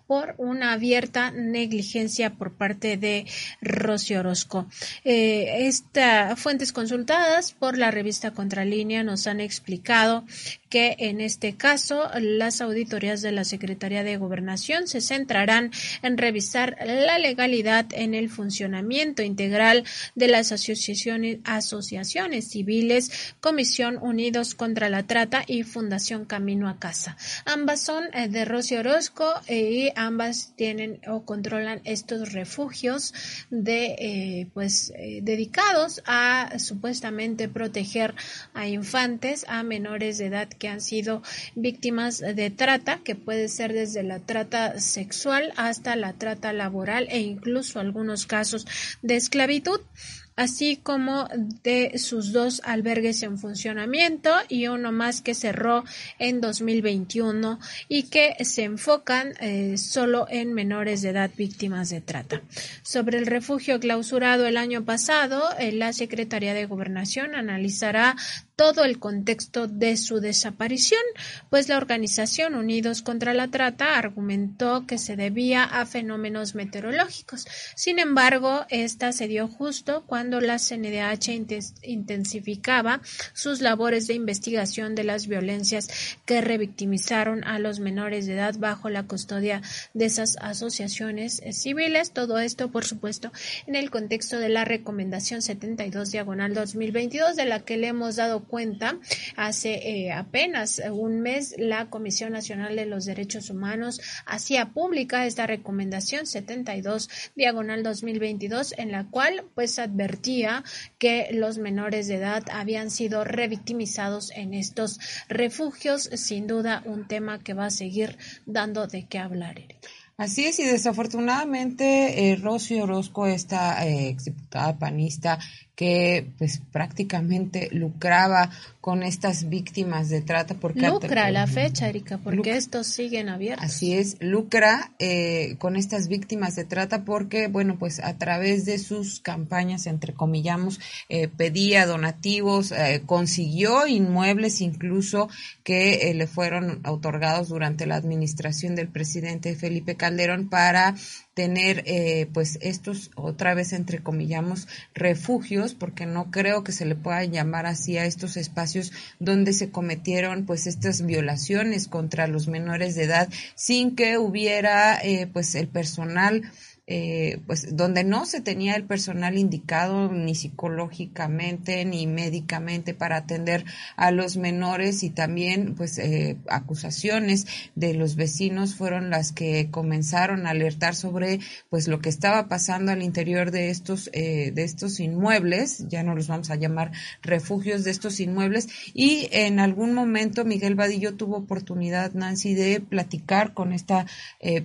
por una abierta negligencia por parte de Rocío Orozco. Eh, esta, fuentes consultadas por la revista Contralínea nos han explicado que en este caso las auditorías de la Secretaría de Gobernación se centrarán en revisar la legalidad en el funcionamiento integral de las asociaciones, asociaciones civiles, Comisión Unidos contra la Trata y Fundación Camino a Casa. Ambas son eh, de Rocío Orozco y ambas tienen o controlan estos refugios de eh, pues eh, dedicados a supuestamente proteger a infantes, a menores de edad que han sido víctimas de trata, que puede ser desde la trata sexual hasta la trata laboral e incluso algunos casos de esclavitud así como de sus dos albergues en funcionamiento y uno más que cerró en 2021 y que se enfocan eh, solo en menores de edad víctimas de trata. Sobre el refugio clausurado el año pasado, eh, la Secretaría de Gobernación analizará todo el contexto de su desaparición, pues la organización Unidos contra la Trata argumentó que se debía a fenómenos meteorológicos. Sin embargo, esta se dio justo cuando la CNDH intensificaba sus labores de investigación de las violencias que revictimizaron a los menores de edad bajo la custodia de esas asociaciones civiles. Todo esto, por supuesto, en el contexto de la recomendación 72 diagonal 2022, de la que le hemos dado cuenta hace eh, apenas un mes la Comisión Nacional de los Derechos Humanos hacía pública esta recomendación 72 diagonal 2022 en la cual pues advertía que los menores de edad habían sido revictimizados en estos refugios, sin duda un tema que va a seguir dando de qué hablar. Así es, y desafortunadamente eh, Orozco, esta eh, exdiputada panista, que pues prácticamente lucraba con estas víctimas de trata porque lucra la fecha Erika porque estos siguen abiertos. Así es lucra eh, con estas víctimas de trata porque bueno pues a través de sus campañas entre comillamos eh, pedía donativos eh, consiguió inmuebles incluso que le fueron otorgados durante la administración del presidente Felipe Calderón para tener eh, pues estos otra vez entre comillamos refugios porque no creo que se le pueda llamar así a estos espacios donde se cometieron pues estas violaciones contra los menores de edad sin que hubiera eh, pues el personal eh, pues donde no se tenía el personal indicado ni psicológicamente ni médicamente para atender a los menores y también pues eh, acusaciones de los vecinos fueron las que comenzaron a alertar sobre pues lo que estaba pasando al interior de estos eh, de estos inmuebles ya no los vamos a llamar refugios de estos inmuebles y en algún momento Miguel Vadillo tuvo oportunidad Nancy de platicar con esta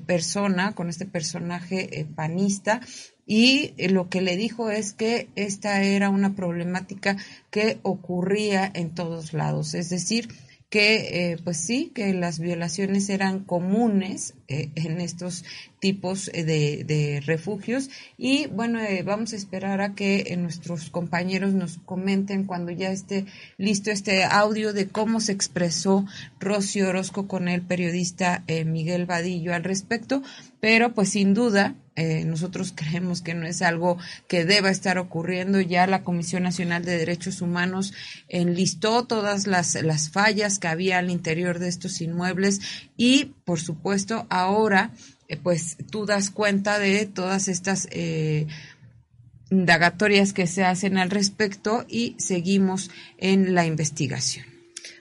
persona con este personaje panista y lo que le dijo es que esta era una problemática que ocurría en todos lados, es decir, que eh, pues sí, que las violaciones eran comunes eh, en estos tipos eh, de, refugios. Y bueno, vamos a esperar a que nuestros compañeros nos comenten cuando ya esté listo este audio de cómo se expresó Rocío Orozco con el periodista Miguel Vadillo al respecto, pero pues sin duda eh, nosotros creemos que no es algo que deba estar ocurriendo. Ya la Comisión Nacional de Derechos Humanos enlistó todas las, las fallas que había al interior de estos inmuebles y, por supuesto, ahora, eh, pues tú das cuenta de todas estas eh, indagatorias que se hacen al respecto y seguimos en la investigación.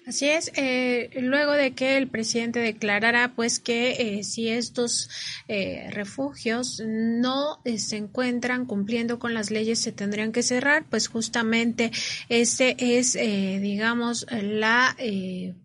Así es, eh, luego de que el presidente declarara pues que eh, si estos eh, refugios no se encuentran cumpliendo con las leyes se tendrían que cerrar, pues justamente ese es digamos la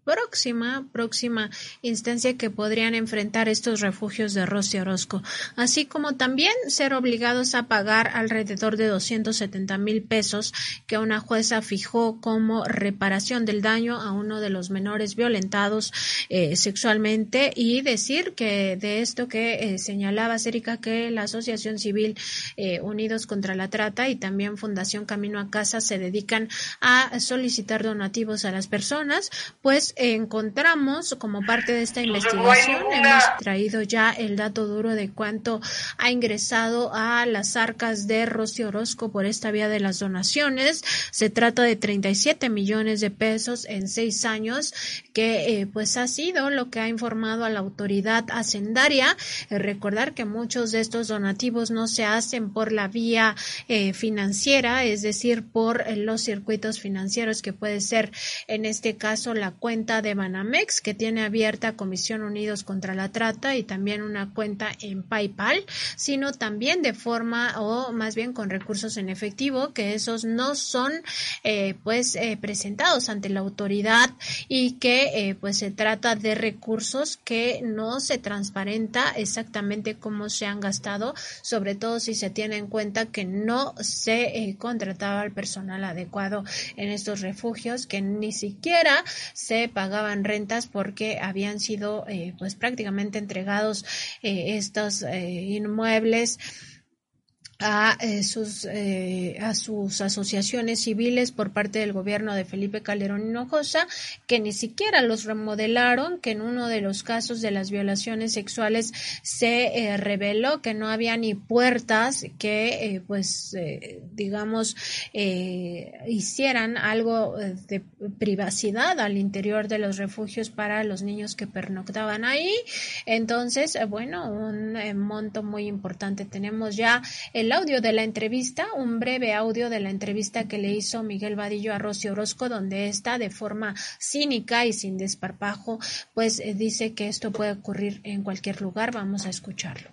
próxima próxima instancia que podrían enfrentar estos refugios de Rosy Orozco, así como también ser obligados a pagar alrededor de 270 mil pesos que una jueza fijó como reparación del daño a un de los menores violentados eh, sexualmente y decir que de esto que eh, señalaba Cérica que la Asociación Civil eh, Unidos contra la Trata y también Fundación Camino a Casa se dedican a solicitar donativos a las personas, pues encontramos como parte de esta investigación, hemos traído ya el dato duro de cuánto ha ingresado a las arcas de Rocío Orozco por esta vía de las donaciones. Se trata de 37 millones de pesos en seis años, que eh, pues ha sido lo que ha informado a la autoridad hacendaria. Eh, recordar que muchos de estos donativos no se hacen por la vía eh, financiera, es decir, por los circuitos financieros que puede ser en este caso la cuenta de Banamex que tiene abierta Comisión Unidos contra la Trata y también una cuenta en PayPal, sino también de forma o más bien con recursos en efectivo que esos no son pues presentados ante la autoridad y que eh, pues se trata de recursos que no se transparenta exactamente cómo se han gastado, sobre todo si se tiene en cuenta que no se eh, contrataba al personal adecuado en estos refugios, que ni siquiera se pagaban rentas porque habían sido eh, pues prácticamente entregados estos inmuebles a eh, sus eh, a sus asociaciones civiles por parte del gobierno de Felipe Calderón Hinojosa que ni siquiera los remodelaron que en uno de los casos de las violaciones sexuales se eh, reveló que no había ni puertas que pues digamos hicieran algo de privacidad al interior de los refugios para los niños que pernoctaban ahí. Entonces bueno un monto muy importante. Tenemos ya el el audio de la entrevista, un breve audio de la entrevista que le hizo Miguel Vadillo a Rosy Orozco, donde está de forma cínica y sin desparpajo, pues eh, dice que esto puede ocurrir en cualquier lugar. Vamos a escucharlo.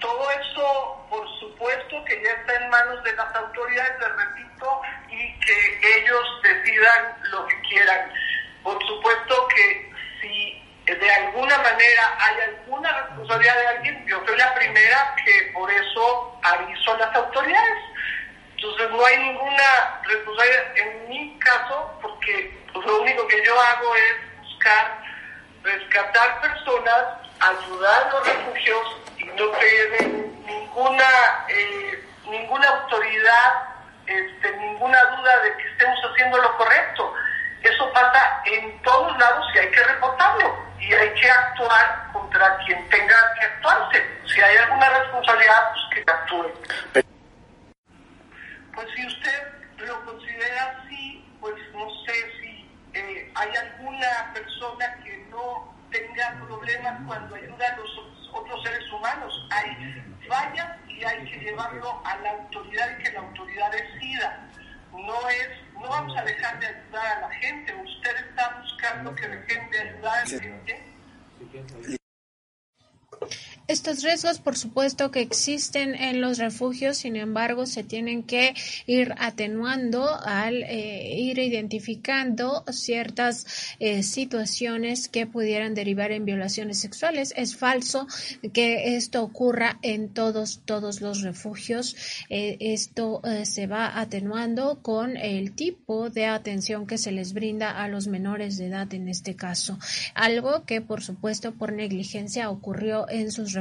Todo eso, por supuesto, que ya está en manos de las autoridades, les repito, y que ellos decidan lo que quieran. Por supuesto que de alguna manera hay alguna responsabilidad de alguien, yo soy la primera que por eso aviso a las autoridades. Entonces no hay ninguna responsabilidad en mi caso, porque pues, lo único que yo hago es buscar rescatar personas, ayudar a los refugios y no tiene ninguna eh, ninguna autoridad, este, ninguna duda de que estemos haciendo lo correcto. Eso pasa en todos lados y hay que reportarlo y hay que actuar contra quien tenga que actuarse. Si hay alguna responsabilidad, pues que actúe. Pues si usted lo considera así, pues no sé si eh, hay alguna persona que no tenga problemas cuando ayuda a los otros seres humanos. Ahí vaya y hay que llevarlo a la autoridad y que la autoridad decida. No es, no vamos a dejar de ayudar a la gente. Usted está buscando que dejen de ayudar a la gente. Estos riesgos, por supuesto, que existen en los refugios, sin embargo, se tienen que ir atenuando al eh, ir identificando ciertas eh, situaciones que pudieran derivar en violaciones sexuales. Es falso que esto ocurra en todos, todos los refugios. Eh, esto se va atenuando con el tipo de atención que se les brinda a los menores de edad en este caso. Algo que, por supuesto, por negligencia ocurrió en sus refugios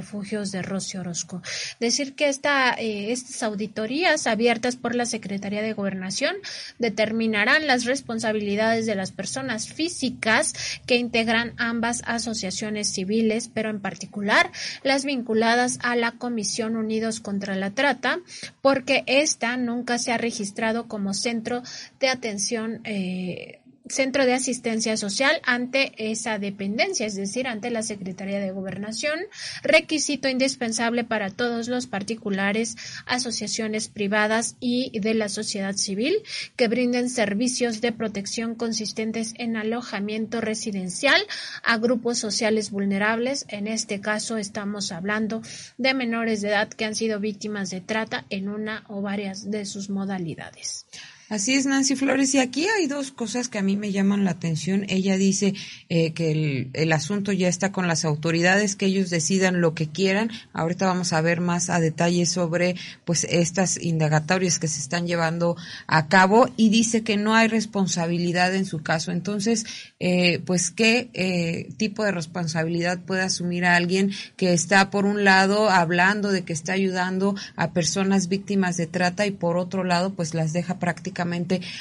de Rocío Orozco. Decir que eh, estas auditorías abiertas por la Secretaría de Gobernación determinarán las responsabilidades de las personas físicas que integran ambas asociaciones civiles, pero en particular las vinculadas a la Comisión Unidos contra la Trata, porque esta nunca se ha registrado como centro de atención eh, centro de asistencia social ante esa dependencia, es decir, ante la Secretaría de Gobernación, requisito indispensable para todos los particulares, asociaciones privadas y de la sociedad civil que brinden servicios de protección consistentes en alojamiento residencial a grupos sociales vulnerables. En este caso estamos hablando de menores de edad que han sido víctimas de trata en una o varias de sus modalidades. Así es, Nancy Flores. Y aquí hay dos cosas que a mí me llaman la atención. Ella dice eh, que el, asunto ya está con las autoridades, que ellos decidan lo que quieran. Ahorita vamos a ver más a detalle sobre pues estas indagatorias que se están llevando a cabo y dice que no hay responsabilidad en su caso. Entonces, eh, pues qué eh, tipo de responsabilidad puede asumir a alguien que está por un lado hablando de que está ayudando a personas víctimas de trata y por otro lado pues las deja prácticamente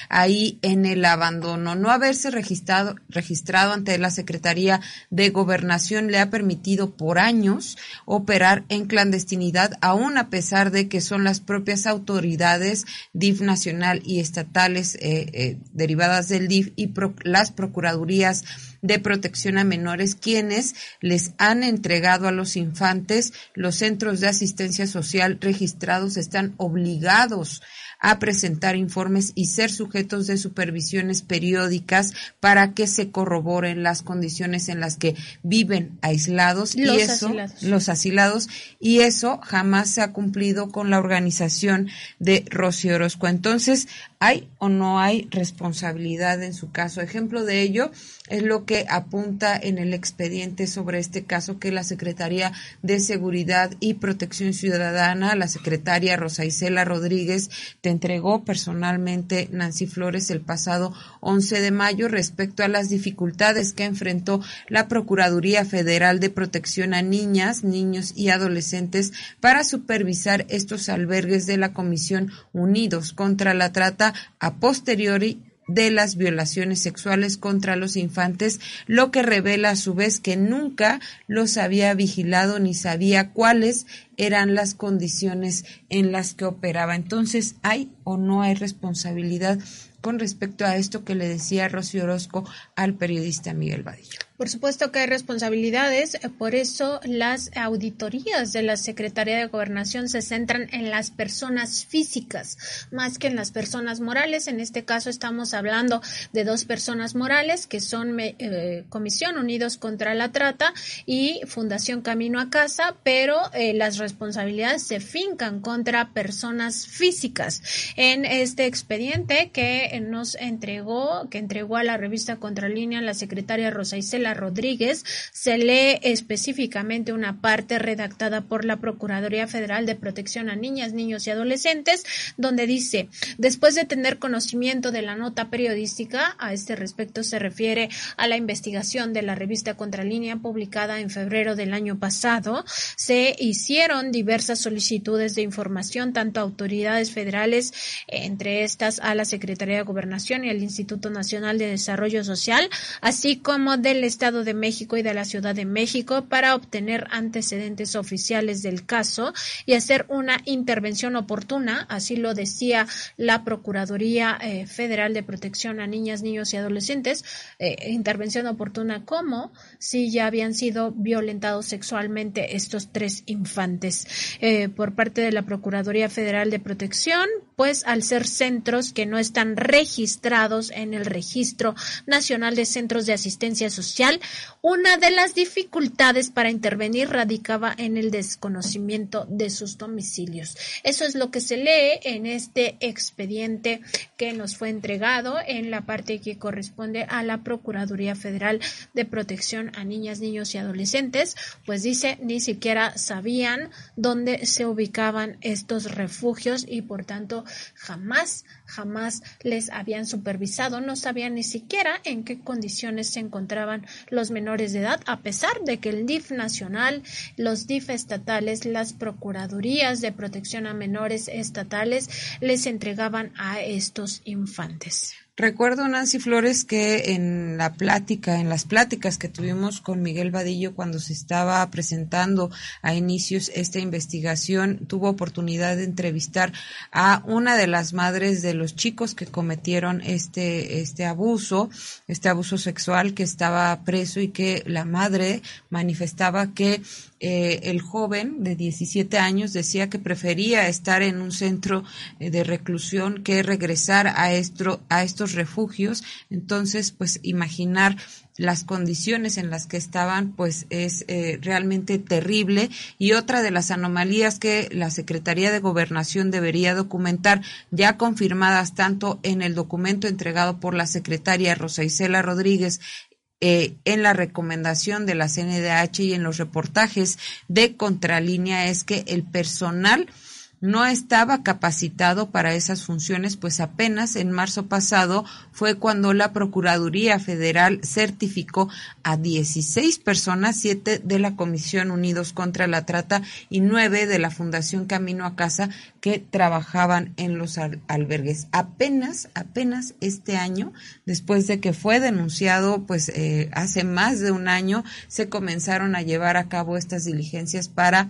ahí en el abandono. No haberse registrado, registrado ante la Secretaría de Gobernación le ha permitido por años operar en clandestinidad, aún a pesar de que son las propias autoridades DIF nacional y estatales eh, eh, derivadas del DIF y las procuradurías de protección a menores quienes les han entregado a los infantes los centros de asistencia social registrados están obligados a presentar informes y ser sujetos de supervisiones periódicas para que se corroboren las condiciones en las que viven aislados los y eso asilados. los asilados y eso jamás se ha cumplido con la organización de Rocío Orozco. Entonces, ¿hay o no hay responsabilidad en su caso? Ejemplo de ello es lo que apunta en el expediente sobre este caso que la Secretaría de Seguridad y Protección Ciudadana, la secretaria Rosa Isela Rodríguez, este, entregó personalmente Nancy Flores el pasado 11 de mayo respecto a las dificultades que enfrentó la Procuraduría Federal de Protección a Niñas, Niños y Adolescentes para supervisar estos albergues de la Comisión Unidos contra la Trata a posteriori de las violaciones sexuales contra los infantes, lo que revela a su vez que nunca los había vigilado ni sabía cuáles eran las condiciones en las que operaba. Entonces, ¿hay o no hay responsabilidad con respecto a esto que le decía Rocío Orozco al periodista Miguel Vadillo? Por supuesto que hay responsabilidades, eh, por eso las auditorías de la Secretaría de Gobernación se centran en las personas físicas más que en las personas morales. En este caso estamos hablando de dos personas morales que son eh, Comisión Unidos contra la Trata y Fundación Camino a Casa, pero eh, las responsabilidades se fincan contra personas físicas. En este expediente que nos entregó, que entregó a la revista Contralínea la secretaria Rosa Isela Rodríguez, se lee específicamente una parte redactada por la Procuraduría Federal de Protección a Niñas, Niños y Adolescentes, donde dice, después de tener conocimiento de la nota periodística, a este respecto se refiere a la investigación de la revista Contralínea publicada en febrero del año pasado, se hicieron diversas solicitudes de información tanto a autoridades federales, entre estas a la Secretaría de Gobernación y al Instituto Nacional de Desarrollo Social, así como del Estado de México y de la Ciudad de México para obtener antecedentes oficiales del caso y hacer una intervención oportuna, así lo decía la Procuraduría eh, Federal de Protección a Niñas, Niños y Adolescentes, eh, intervención oportuna como si ya habían sido violentados sexualmente estos tres infantes. Eh, por parte de la Procuraduría Federal de Protección, pues al ser centros que no están registrados en el Registro Nacional de Centros de Asistencia Social, una de las dificultades para intervenir radicaba en el desconocimiento de sus domicilios. Eso es lo que se lee en este expediente que nos fue entregado en la parte que corresponde a la Procuraduría Federal de Protección a Niñas, Niños y Adolescentes, pues dice ni siquiera sabían dónde se ubicaban estos refugios y por tanto jamás jamás les habían supervisado, no sabían ni siquiera en qué condiciones se encontraban los menores de edad, a pesar de que el DIF nacional, los DIF estatales, las Procuradurías de Protección a Menores estatales les entregaban a estos infantes. Recuerdo, Nancy Flores, que en la plática, en las pláticas que tuvimos con Miguel Vadillo cuando se estaba presentando a inicios esta investigación, tuvo oportunidad de entrevistar a una de las madres de los chicos que cometieron este, este abuso, este abuso sexual que estaba preso y que la madre manifestaba que eh, el joven de 17 años decía que prefería estar en un centro eh, de reclusión que regresar a, a estos refugios. Entonces, pues imaginar las condiciones en las que estaban, pues es eh, realmente terrible. Y otra de las anomalías que la Secretaría de Gobernación debería documentar, ya confirmadas tanto en el documento entregado por la secretaria Rosa Isela Rodríguez eh, en la recomendación de la CNDH y en los reportajes de Contralínea es que el personal no estaba capacitado para esas funciones, pues apenas en marzo pasado fue cuando la Procuraduría Federal certificó a 16 personas, siete de la Comisión Unidos contra la Trata y nueve de la Fundación Camino a Casa que trabajaban en los albergues. Apenas, apenas este año, después de que fue denunciado, pues eh, hace más de un año, se comenzaron a llevar a cabo estas diligencias para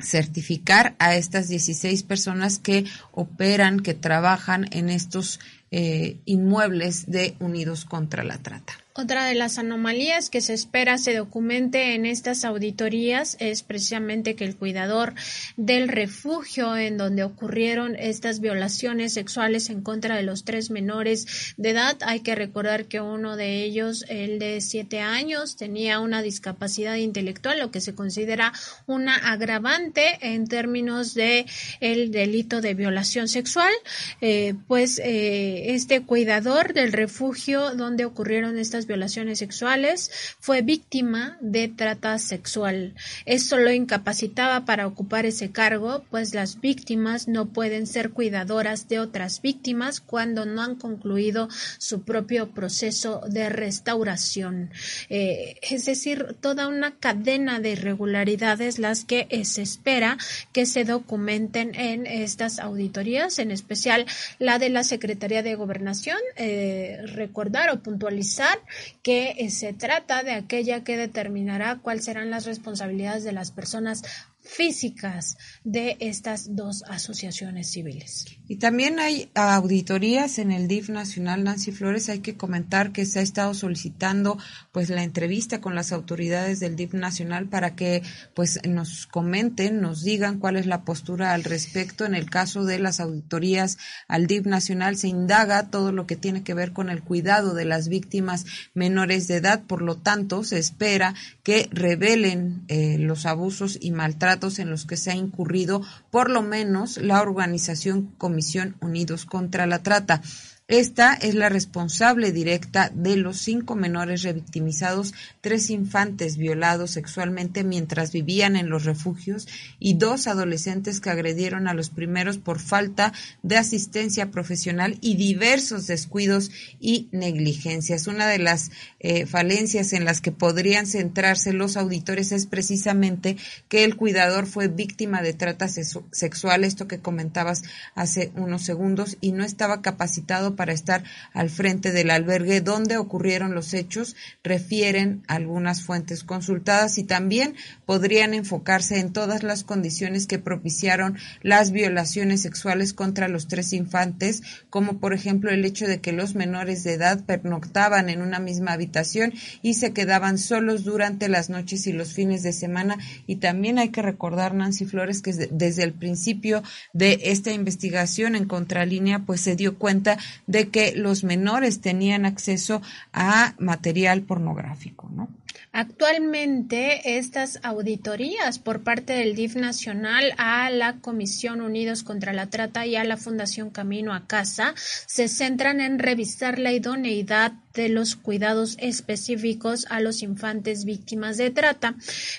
certificar a estas 16 personas que operan, que trabajan en estos eh, inmuebles de Unidos contra la Trata. Otra de las anomalías que se espera se documente en estas auditorías es precisamente que el cuidador del refugio en donde ocurrieron estas violaciones sexuales en contra de los tres menores de edad, hay que recordar que uno de ellos, el de siete años, tenía una discapacidad intelectual, lo que se considera una agravante en términos de el delito de violación sexual, eh, pues eh, este cuidador del refugio donde ocurrieron estas violaciones sexuales fue víctima de trata sexual. Esto lo incapacitaba para ocupar ese cargo, pues las víctimas no pueden ser cuidadoras de otras víctimas cuando no han concluido su propio proceso de restauración. Eh, es decir, toda una cadena de irregularidades las que se espera que se documenten en estas auditorías, en especial la de la Secretaría de Gobernación, eh, recordar o puntualizar que eh, se trata de aquella que determinará cuáles serán las responsabilidades de las personas físicas de estas dos asociaciones civiles. Y también hay auditorías en el DIF nacional, Nancy Flores. Hay que comentar que se ha estado solicitando pues la entrevista con las autoridades del DIF nacional para que pues nos comenten, nos digan cuál es la postura al respecto. En el caso de las auditorías al DIF nacional se indaga todo lo que tiene que ver con el cuidado de las víctimas menores de edad. Por lo tanto, se espera que revelen eh, los abusos y maltratos en los que se ha incurrido por lo menos la organización Comisión Unidos contra la Trata. Esta es la responsable directa de los cinco menores revictimizados, tres infantes violados sexualmente mientras vivían en los refugios y dos adolescentes que agredieron a los primeros por falta de asistencia profesional y diversos descuidos y negligencias. Una de las eh, falencias en las que podrían centrarse los auditores es precisamente que el cuidador fue víctima de trata sexual, esto que comentabas hace unos segundos, y no estaba capacitado para estar al frente del albergue donde ocurrieron los hechos, refieren algunas fuentes consultadas y también podrían enfocarse en todas las condiciones que propiciaron las violaciones sexuales contra los tres infantes, como por ejemplo el hecho de que los menores de edad pernoctaban en una misma y se quedaban solos durante las noches y los fines de semana. Y también hay que recordar, Nancy Flores, que desde el principio de esta investigación en contralínea, pues se dio cuenta de que los menores tenían acceso a material pornográfico, ¿no? Actualmente, estas auditorías por parte del DIF nacional a la Comisión Unidos contra la Trata y a la Fundación Camino a Casa se centran en revisar la idoneidad de los cuidados específicos a los infantes víctimas de trata,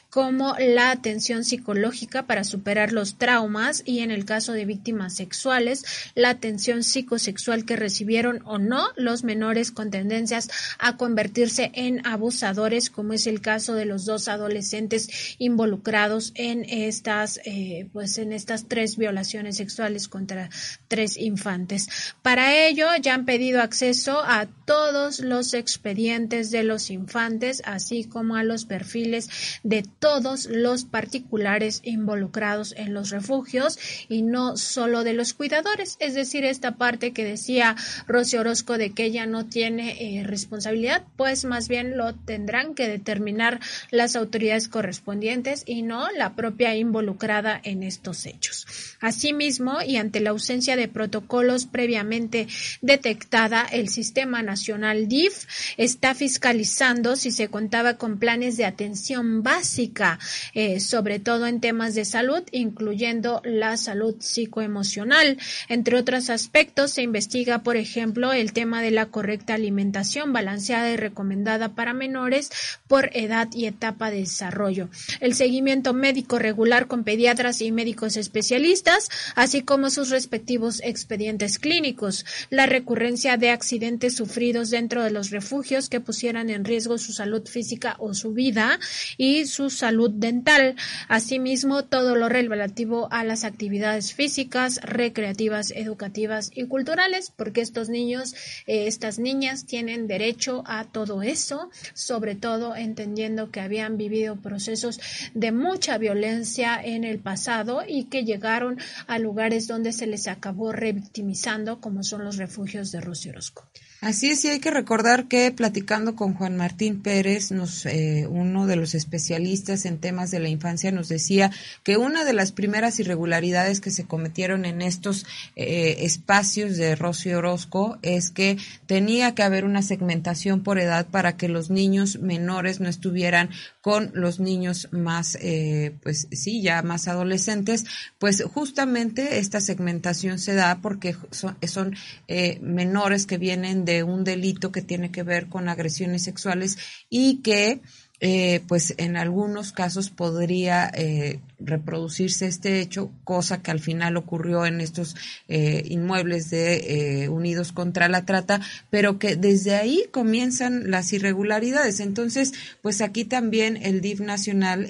como la atención psicológica para superar los traumas y en el caso de víctimas sexuales, la atención psicosexual que recibieron o no los menores con tendencias a convertirse en abusadores, como es el caso de los dos adolescentes involucrados en estas, eh, pues en estas tres violaciones sexuales contra tres infantes. Para ello ya han pedido acceso a todos los expedientes de los infantes, así como a los perfiles de todos los particulares involucrados en los refugios y no solo de los cuidadores, es decir, esta parte que decía Rosy Orozco de que ella no tiene eh, responsabilidad, pues más bien lo tendrán que determinar las autoridades correspondientes y no la propia involucrada en estos hechos. Asimismo, y ante la ausencia de protocolos previamente detectada, el Sistema Nacional DIF está fiscalizando si se contaba con planes de atención básica, eh, sobre todo en temas de salud, incluyendo la salud psicoemocional. Entre otros aspectos, se investiga, por ejemplo, el tema de la correcta alimentación balanceada y recomendada para menores por edad y etapa de desarrollo. El seguimiento médico regular con pediatras y médicos especialistas, así como sus respectivos expedientes clínicos. La recurrencia de accidentes sufridos dentro de los refugios que pusieran en riesgo su salud física o su vida y su salud dental. Asimismo, todo lo relativo a las actividades físicas, recreativas, educativas y culturales, porque estos niños, eh, estas niñas tienen derecho a todo eso, sobre todo entendiendo que habían vivido procesos de mucha violencia en el pasado y que llegaron a lugares donde se les acabó revictimizando, como son los refugios de Rosy Orozco. Así es, y hay que recordar que platicando con Juan Martín Pérez, nos, eh, uno de los especialistas en temas de la infancia, nos decía que una de las primeras irregularidades que se cometieron en estos eh, espacios de Rosy Orozco es que tenía que haber una segmentación por edad para que los niños menores no estuvieran con los niños más, eh, pues sí, ya más adolescentes, pues justamente esta segmentación se da porque son, son eh, menores que vienen de un delito que tiene que ver con agresiones sexuales y que eh, pues en algunos casos podría eh, reproducirse este hecho, cosa que al final ocurrió en estos eh, inmuebles de Unidos contra la Trata, pero que desde ahí comienzan las irregularidades. Entonces, pues aquí también el DIF nacional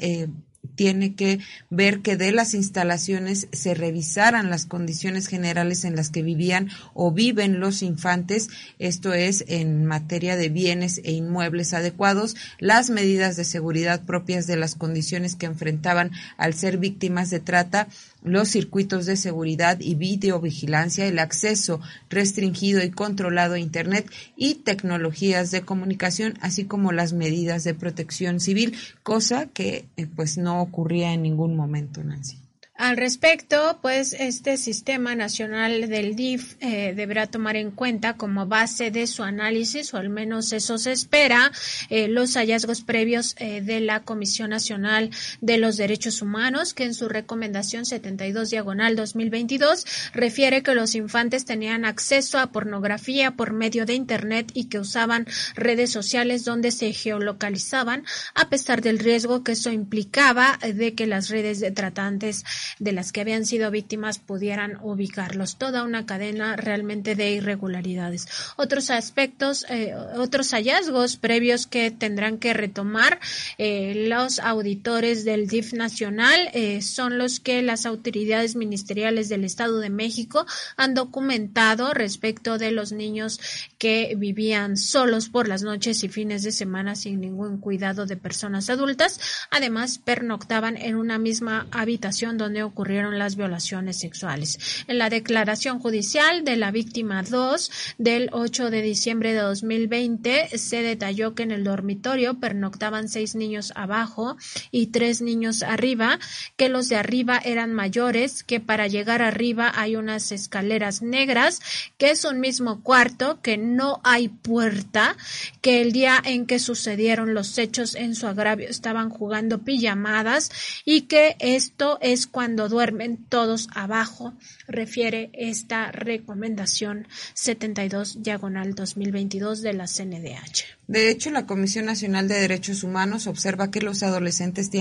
tiene que ver que de las instalaciones se revisaran las condiciones generales en las que vivían o viven los infantes, esto es en materia de bienes e inmuebles adecuados, las medidas de seguridad propias de las condiciones que enfrentaban al ser víctimas de trata los circuitos de seguridad y videovigilancia, el acceso restringido y controlado a Internet y tecnologías de comunicación, así como las medidas de protección civil, cosa que eh, pues no ocurría en ningún momento, Nancy. Al respecto, pues este sistema nacional del DIF eh, deberá tomar en cuenta como base de su análisis, o al menos eso se espera, eh, los hallazgos previos eh, de la Comisión Nacional de los Derechos Humanos, que en su recomendación 72 diagonal 2022 refiere que los infantes tenían acceso a pornografía por medio de Internet y que usaban redes sociales donde se geolocalizaban, a pesar del riesgo que eso implicaba de que las redes de tratantes de las que habían sido víctimas pudieran ubicarlos. Toda una cadena realmente de irregularidades. Otros aspectos, eh, otros hallazgos previos que tendrán que retomar eh, los auditores del DIF nacional eh, son los que las autoridades ministeriales del Estado de México han documentado respecto de los niños que vivían solos por las noches y fines de semana sin ningún cuidado de personas adultas. Además, pernoctaban en una misma habitación donde ocurrieron las violaciones sexuales. En la declaración judicial de la víctima 2 del 8 de diciembre de 2020 se detalló que en el dormitorio pernoctaban seis niños abajo y tres niños arriba, que los de arriba eran mayores, que para llegar arriba hay unas escaleras negras, que es un mismo cuarto, que no hay puerta, que el día en que sucedieron los hechos en su agravio estaban jugando pijamadas y que esto es cuando cuando duermen todos abajo, refiere esta recomendación 72 diagonal 2022 de la CNDH. De hecho, la Comisión Nacional de Derechos Humanos observa que los adolescentes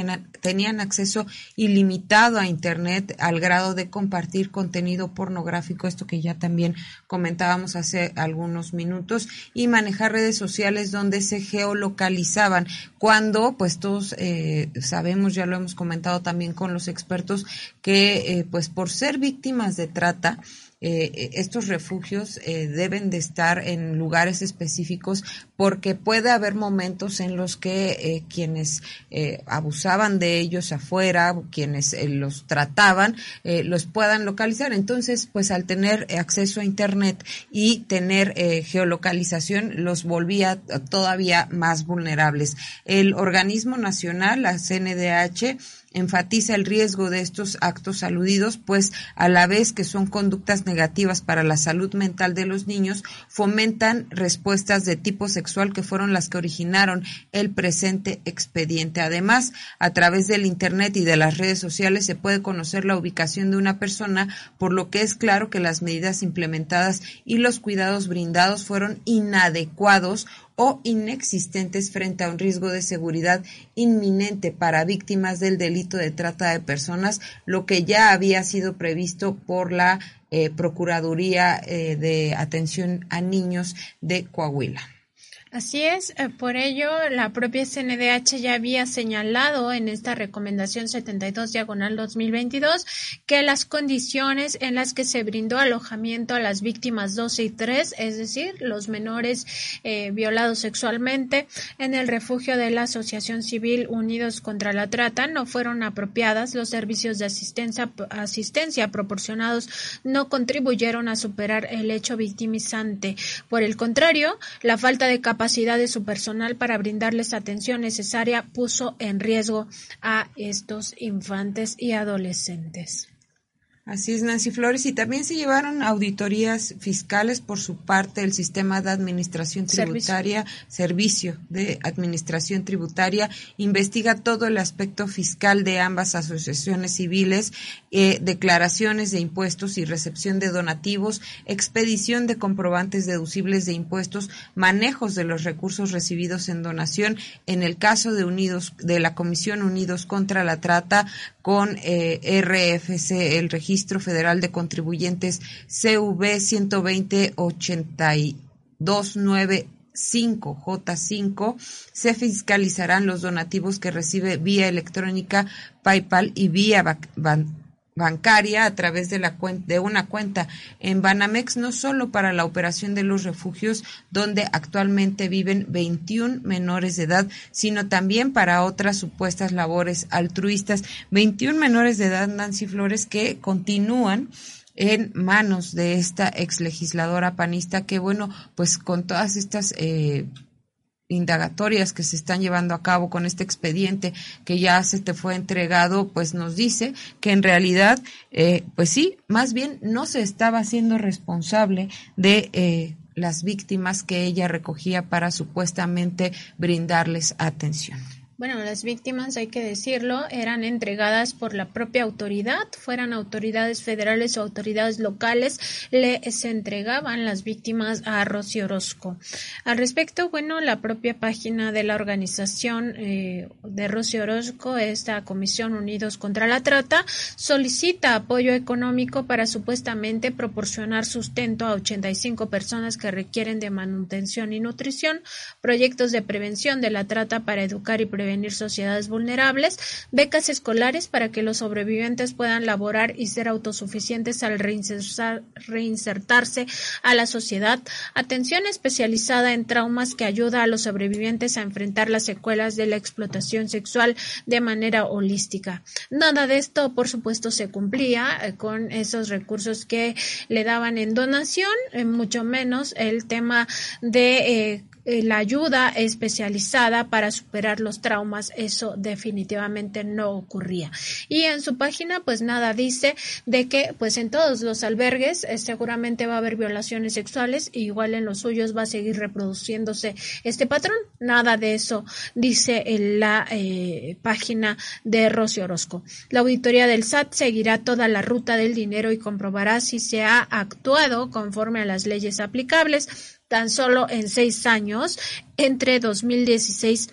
tenían acceso ilimitado a Internet al grado de compartir contenido pornográfico, esto que ya también comentábamos hace algunos minutos, y manejar redes sociales donde se geolocalizaban, cuando pues todos eh, sabemos, ya lo hemos comentado también con los expertos, que eh, pues por ser víctimas de trata, eh, estos refugios eh, deben de estar en lugares específicos porque puede haber momentos en los que eh, quienes eh, abusaban de ellos afuera, quienes los trataban, los puedan localizar. Entonces, pues al tener acceso a Internet y tener geolocalización, los volvía todavía más vulnerables. El organismo nacional, la CNDH, enfatiza el riesgo de estos actos aludidos, pues a la vez que son conductas negativas para la salud mental de los niños, fomentan respuestas de tipo sexual que fueron las que originaron el presente expediente. Además, a través del Internet y de las redes sociales se puede conocer la ubicación de una persona, por lo que es claro que las medidas implementadas y los cuidados brindados fueron inadecuados o inexistentes frente a un riesgo de seguridad inminente para víctimas del delito de trata de personas, lo que ya había sido previsto por la eh, Procuraduría eh, de Atención a Niños de Coahuila. Así es, eh, por ello la propia CNDH ya había señalado en esta recomendación 72 diagonal 2022 que las condiciones en las que se brindó alojamiento a las víctimas 12 y 3, es decir, los menores eh, violados sexualmente en el refugio de la Asociación Civil Unidos contra la Trata no fueron apropiadas, los servicios de asistencia, asistencia proporcionados no contribuyeron a superar el hecho victimizante. Por el contrario, la falta de capacidad capacidad de su personal para brindarles atención necesaria puso en riesgo a estos infantes y adolescentes. Así es, Nancy Flores. Y también se llevaron auditorías fiscales por su parte el sistema de administración tributaria, servicio, de administración tributaria, investiga todo el aspecto fiscal de ambas asociaciones civiles, eh, declaraciones de impuestos y recepción de donativos, expedición de comprobantes deducibles de impuestos, manejos de los recursos recibidos en donación. En el caso de Unidos, de la Comisión Unidos contra la Trata, con eh, RFC, el Registro Federal de Contribuyentes CV 120 5 J5 se fiscalizarán los donativos que recibe vía electrónica PayPal y vía bancaria a través de, la de una cuenta en Banamex, no solo para la operación de los refugios donde actualmente viven 21 menores de edad, sino también para otras supuestas labores altruistas. 21 menores de edad, Nancy Flores, que continúan en manos de esta ex legisladora panista que, bueno, pues con todas estas eh, indagatorias que se están llevando a cabo con este expediente que ya se te fue entregado, pues nos dice que en realidad, eh, pues sí, más bien no se estaba haciendo responsable de eh, las víctimas que ella recogía para supuestamente brindarles atención. Bueno, las víctimas, hay que decirlo, eran entregadas por la propia autoridad, fueran autoridades federales o autoridades locales, les entregaban las víctimas a Rocío Orozco. Al respecto, bueno, la propia página de la organización eh, de Rocío Orozco, esta Comisión Unidos contra la Trata, solicita apoyo económico para supuestamente proporcionar sustento a 85 personas que requieren de manutención y nutrición, proyectos de prevención de la trata para educar y prevenir prevenir sociedades vulnerables, becas escolares para que los sobrevivientes puedan laborar y ser autosuficientes al reinsertarse a la sociedad, atención especializada en traumas que ayuda a los sobrevivientes a enfrentar las secuelas de la explotación sexual de manera holística. Nada de esto, por supuesto, se cumplía eh, con esos recursos que le daban en donación, eh, mucho menos el tema de eh, la ayuda especializada para superar los traumas, eso definitivamente no ocurría. Y en su página, pues nada dice de que, pues en todos los albergues eh, seguramente va a haber violaciones sexuales, y igual en los suyos va a seguir reproduciéndose este patrón. Nada de eso dice en la eh, página de Rocío Orozco. La auditoría del SAT seguirá toda la ruta del dinero y comprobará si se ha actuado conforme a las leyes aplicables tan solo en seis años, entre 2016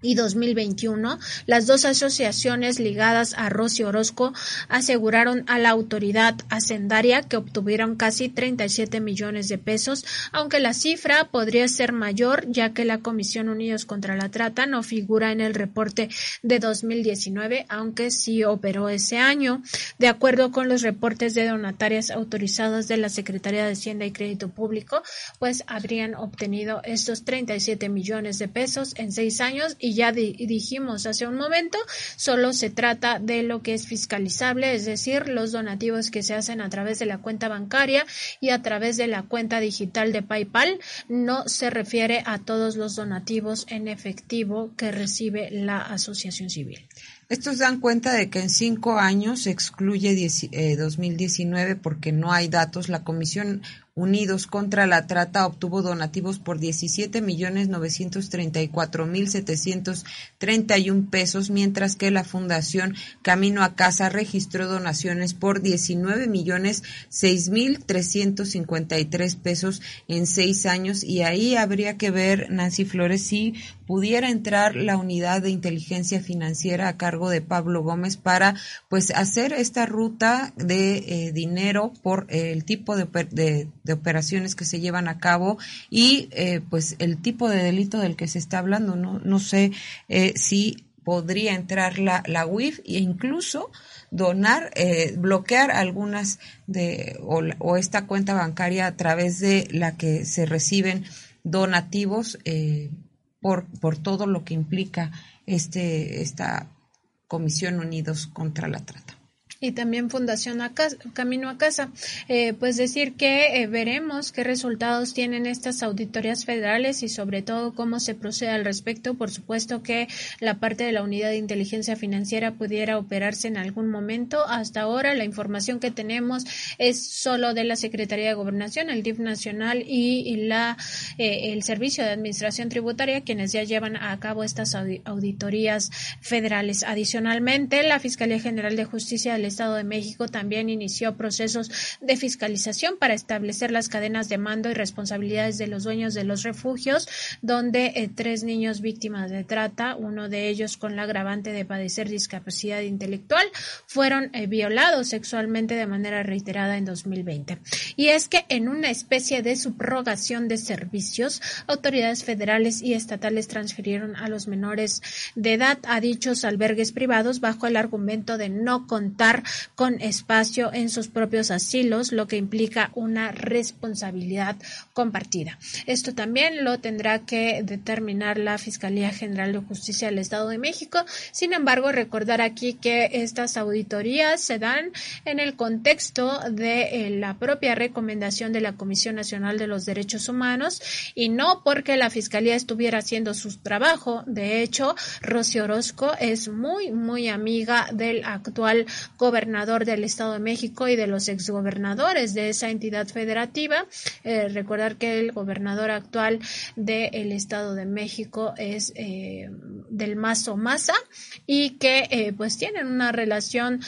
y 2021, las dos asociaciones ligadas a Rossi Orozco aseguraron a la autoridad hacendaria que obtuvieron casi 37 millones de pesos, aunque la cifra podría ser mayor ya que la Comisión Unidos contra la Trata no figura en el reporte de 2019, aunque sí operó ese año. De acuerdo con los reportes de donatarias autorizados de la Secretaría de Hacienda y Crédito Público, pues habrían obtenido estos 37 millones de pesos en seis años ya dijimos hace un momento, solo se trata de lo que es fiscalizable, es decir, los donativos que se hacen a través de la cuenta bancaria y a través de la cuenta digital de PayPal. No se refiere a todos los donativos en efectivo que recibe la asociación civil. Estos dan cuenta de que en cinco años se excluye 2019 eh, porque no hay datos. La Comisión Unidos contra la Trata obtuvo donativos por 17 millones 934 mil 731 pesos, mientras que la Fundación Camino a Casa registró donaciones por 19 millones 6 mil 353 pesos en seis años. Y ahí habría que ver, Nancy Flores, si pudiera entrar la unidad de inteligencia financiera a cargo de Pablo Gómez para pues hacer esta ruta de eh, dinero por el tipo de, de de operaciones que se llevan a cabo y eh, pues el tipo de delito del que se está hablando. No, no sé eh, si podría entrar la, la UIF e incluso donar, eh, bloquear algunas de o, o, esta cuenta bancaria a través de la que se reciben donativos por, por todo lo que implica este esta Comisión Unidos contra la Trata. Y también Fundación Camino a Casa. Eh, pues decir que eh, veremos qué resultados tienen estas auditorías federales y sobre todo cómo se procede al respecto. Por supuesto que la parte de la unidad de inteligencia financiera pudiera operarse en algún momento. Hasta ahora la información que tenemos es solo de la Secretaría de Gobernación, el DIF nacional y, la eh, el Servicio de Administración Tributaria, quienes ya llevan a cabo estas auditorías federales. Adicionalmente, la Fiscalía General de Justicia Estado de México también inició procesos de fiscalización para establecer las cadenas de mando y responsabilidades de los dueños de los refugios, donde eh, tres niños víctimas de trata, uno de ellos con la agravante de padecer discapacidad intelectual, fueron eh, violados sexualmente de manera reiterada en 2020. Y es que en una especie de subrogación de servicios, autoridades federales y estatales transfirieron a los menores de edad a dichos albergues privados bajo el argumento de no contar con espacio en sus propios asilos, lo que implica una responsabilidad compartida. Esto también lo tendrá que determinar la Fiscalía General de Justicia del Estado de México. Sin embargo, recordar aquí que estas auditorías se dan en el contexto de eh, la propia recomendación de la Comisión Nacional de los Derechos Humanos y no porque la Fiscalía estuviera haciendo su trabajo. De hecho, Rocío Orozco es muy, muy amiga del actual gobernador del Estado de México y de los exgobernadores de esa entidad federativa. Eh, recordar que el gobernador actual del Estado de México es eh, del Mazo Maza y que eh, pues tienen una relación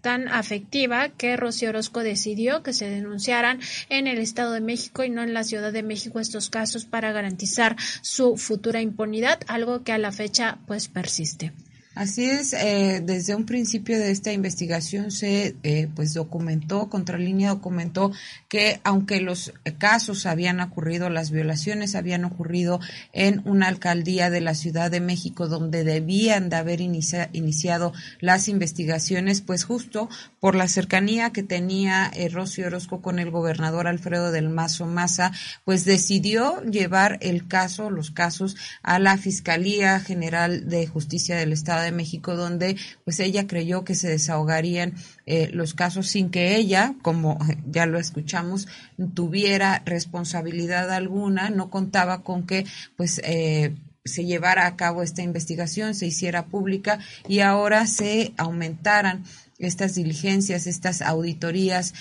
tan afectiva que Rocío Orozco decidió que se denunciaran en el Estado de México y no en la Ciudad de México estos casos para garantizar su futura impunidad, algo que a la fecha pues persiste. Así es, eh, desde un principio de esta investigación se eh, pues documentó, Contralínea documentó que aunque los casos habían ocurrido, las violaciones habían ocurrido en una alcaldía de la Ciudad de México donde debían de haber iniciado las investigaciones, pues justo por la cercanía que tenía eh, Orozco con el gobernador Alfredo del Mazo Maza, pues decidió llevar el caso, los casos, a la Fiscalía General de Justicia del Estado de México, donde pues ella creyó que se desahogarían eh, los casos sin que ella, como ya lo escuchamos, tuviera responsabilidad alguna, no contaba con que pues eh, se llevara a cabo esta investigación, se hiciera pública y ahora se aumentaran estas diligencias, estas auditorías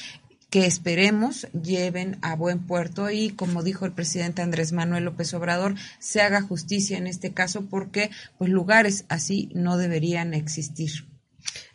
que esperemos lleven a buen puerto y, como dijo el presidente Andrés Manuel López Obrador, se haga justicia en este caso porque pues lugares así no deberían existir.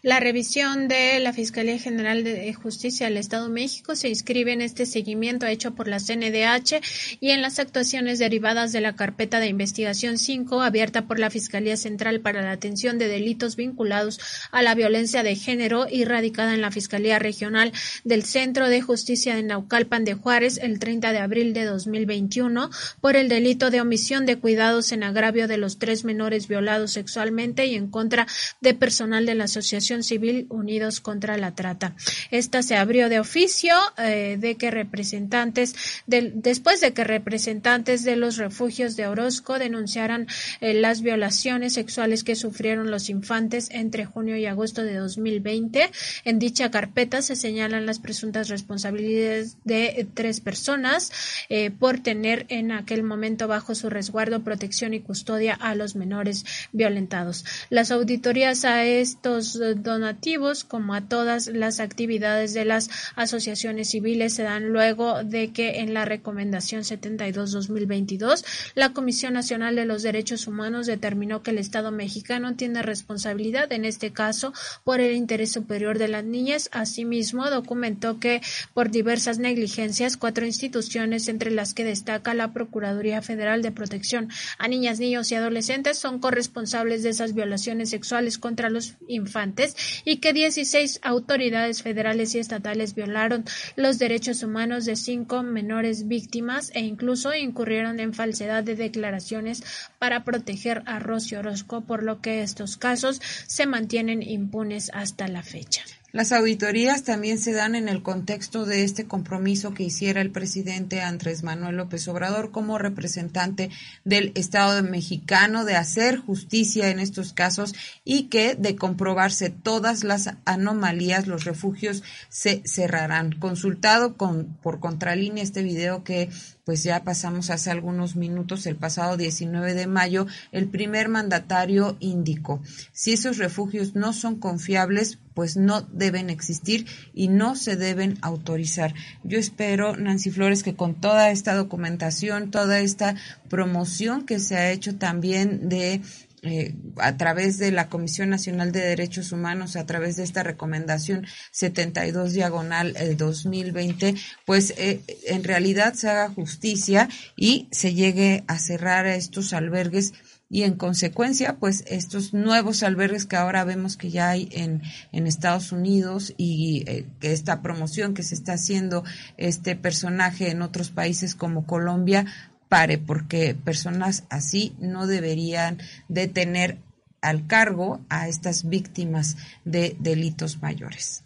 La revisión de la Fiscalía General de Justicia del Estado de México. Se inscribe en este seguimiento hecho por la CNDH y en las actuaciones derivadas de la carpeta de investigación 5 abierta por la Fiscalía Central para la Atención de Delitos vinculados a la violencia de género y radicada en la Fiscalía Regional del Centro de Justicia de Naucalpan de Juárez el 30 de abril de 2021 por el delito de omisión de cuidados en agravio de los tres menores violados sexualmente y en contra de personal de la Asociación Civil Unidos contra la Trata. Esta se abrió de oficio eh, de que representantes después de que representantes de los refugios de Orozco denunciaran eh, las violaciones sexuales que sufrieron los infantes entre junio y agosto de 2020. En dicha carpeta se señalan las presuntas responsabilidades de tres personas eh, por tener en aquel momento bajo su resguardo, protección y custodia a los menores violentados. Las auditorías a estos donativos, como a todas las actividades de las asociaciones civiles, se dan luego de que en la Recomendación 72-2022 la Comisión Nacional de los Derechos Humanos determinó que el Estado mexicano tiene responsabilidad, en este caso, por el interés superior de las niñas. Asimismo, documentó que por diversas negligencias, cuatro instituciones, entre las que destaca la Procuraduría Federal de Protección a Niñas, Niños y Adolescentes, son corresponsables de esas violaciones sexuales contra los infantes y que 16 autoridades federales y estatales violaron los derechos humanos de cinco menores víctimas e incluso incurrieron en falsedad de declaraciones para proteger a Rocío Orozco, por lo que estos casos se mantienen impunes hasta la fecha. Las auditorías también se dan en el contexto de este compromiso que hiciera el presidente Andrés Manuel López Obrador como representante del Estado mexicano de hacer justicia en estos casos y que de comprobarse todas las anomalías los refugios se cerrarán. Consultado con, por Contralínea este video que pues ya pasamos hace algunos minutos, el pasado 19 de mayo, el primer mandatario indicó, si esos refugios no son confiables, pues no deben existir y no se deben autorizar. Yo espero, Nancy Flores, que con toda esta documentación, toda esta promoción que se ha hecho también de eh, a través de la Comisión Nacional de Derechos Humanos, a través de esta recomendación 72 diagonal el 2020, pues eh, en realidad se haga justicia y se llegue a cerrar estos albergues y en consecuencia, pues estos nuevos albergues que ahora vemos que ya hay en, en Estados Unidos y eh, que esta promoción que se está haciendo este personaje en otros países como Colombia, pare, porque personas así no deberían de tener al cargo a estas víctimas de delitos mayores.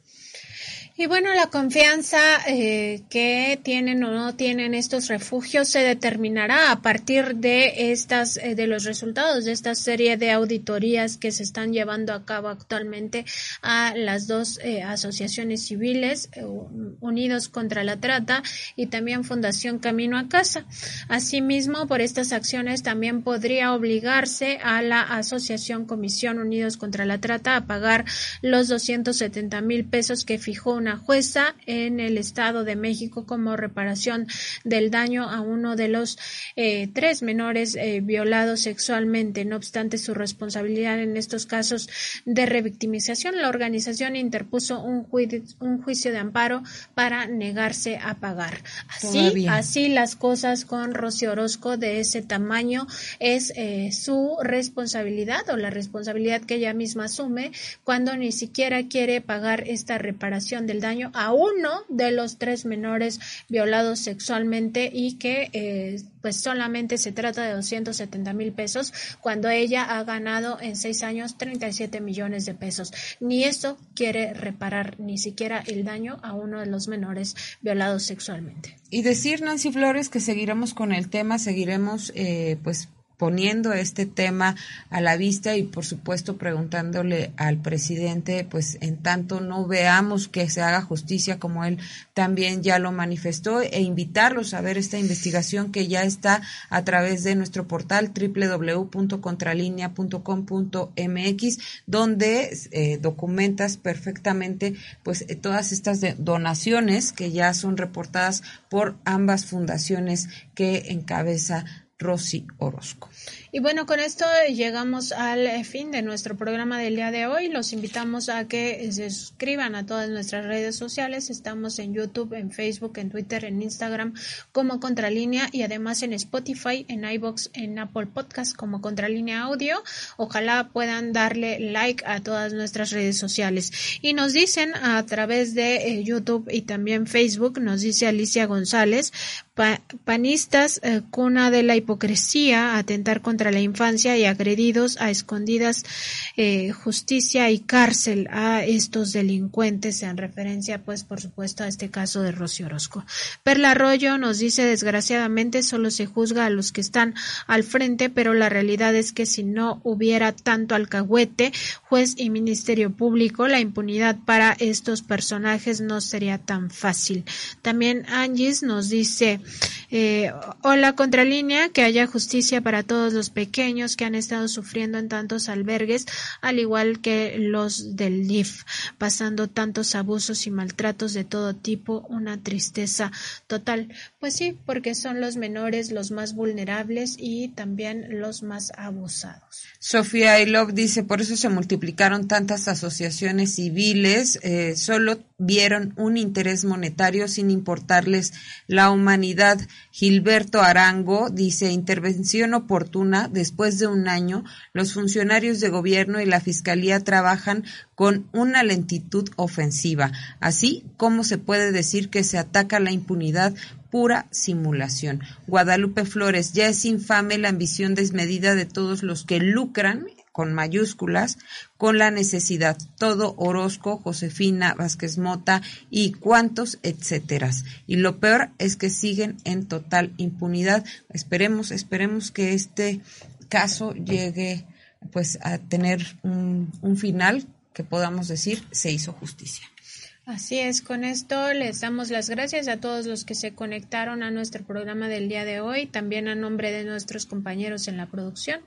Y bueno, la confianza eh, que tienen o no tienen estos refugios se determinará a partir de estas, eh, de los resultados de esta serie de auditorías que se están llevando a cabo actualmente a las dos eh, asociaciones civiles, Unidos contra la Trata y también Fundación Camino a Casa. Asimismo, por estas acciones también podría obligarse a la Asociación Comisión Unidos contra la Trata a pagar los 270 mil pesos que fijó una jueza en el Estado de México como reparación del daño a uno de los eh, tres menores eh, violados sexualmente. No obstante su responsabilidad en estos casos de revictimización, la organización interpuso un, un juicio de amparo para negarse a pagar. Así, así las cosas con Rocío Orozco de ese tamaño es eh, su responsabilidad o la responsabilidad que ella misma asume cuando ni siquiera quiere pagar esta reparación del daño a uno de los tres menores violados sexualmente y que eh, pues solamente se trata de 270 mil pesos cuando ella ha ganado en seis años 37 millones de pesos. Ni eso quiere reparar ni siquiera el daño a uno de los menores violados sexualmente. Y decir, Nancy Flores, que seguiremos con el tema, seguiremos eh, pues poniendo este tema a la vista y por supuesto preguntándole al presidente, pues en tanto no veamos que se haga justicia como él también ya lo manifestó e invitarlos a ver esta investigación que ya está a través de nuestro portal www.contralinea.com.mx donde eh, documentas perfectamente pues todas estas donaciones que ya son reportadas por ambas fundaciones que encabeza Rosy Orozco. Y bueno, con esto llegamos al eh, fin de nuestro programa del día de hoy. Los invitamos a que se suscriban a todas nuestras redes sociales. Estamos en YouTube, en Facebook, en Twitter, en Instagram como Contralínea y además en Spotify, en iBox, en Apple Podcast como Contralínea Audio. Ojalá puedan darle like a todas nuestras redes sociales. Y nos dicen a través de eh, YouTube y también Facebook, nos dice Alicia González, panistas, eh, cuna de la hipocresía, atentar contra la infancia y agredidos a escondidas eh, justicia y cárcel a estos delincuentes en referencia pues por supuesto a este caso de Rocío Orozco. Perla Arroyo nos dice desgraciadamente solo se juzga a los que están al frente pero la realidad es que si no hubiera tanto alcahuete, juez y ministerio público la impunidad para estos personajes no sería tan fácil. También Angis nos dice eh, hola contralínea que haya justicia para todos los pequeños que han estado sufriendo en tantos albergues, al igual que los del DIF, pasando tantos abusos y maltratos de todo tipo, una tristeza total. Pues sí, porque son los menores los más vulnerables y también los más abusados. Sofía Love dice, por eso se multiplicaron tantas asociaciones civiles, eh, solo vieron un interés monetario sin importarles la humanidad. Gilberto Arango dice, intervención oportuna, después de un año, los funcionarios de gobierno y la fiscalía trabajan con una lentitud ofensiva. Así como se puede decir que se ataca la impunidad pura simulación. Guadalupe Flores, ya es infame la ambición desmedida de todos los que lucran con mayúsculas, con la necesidad. Todo Orozco, Josefina Vázquez Mota y cuantos, etcétera. Y lo peor es que siguen en total impunidad. Esperemos, esperemos que este caso llegue pues a tener un, un final que podamos decir se hizo justicia. Así es, con esto les damos las gracias a todos los que se conectaron a nuestro programa del día de hoy, también a nombre de nuestros compañeros en la producción,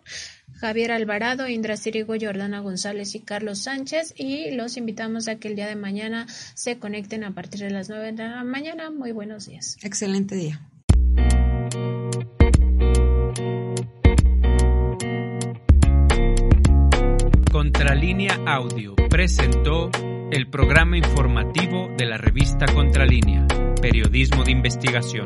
Javier Alvarado, Indra Cirigo, Jordana González y Carlos Sánchez, y los invitamos a que el día de mañana se conecten a partir de las nueve de la mañana. Muy buenos días. Excelente día. Contralínea Audio presentó el programa informativo de la revista Contralínea, Periodismo de Investigación.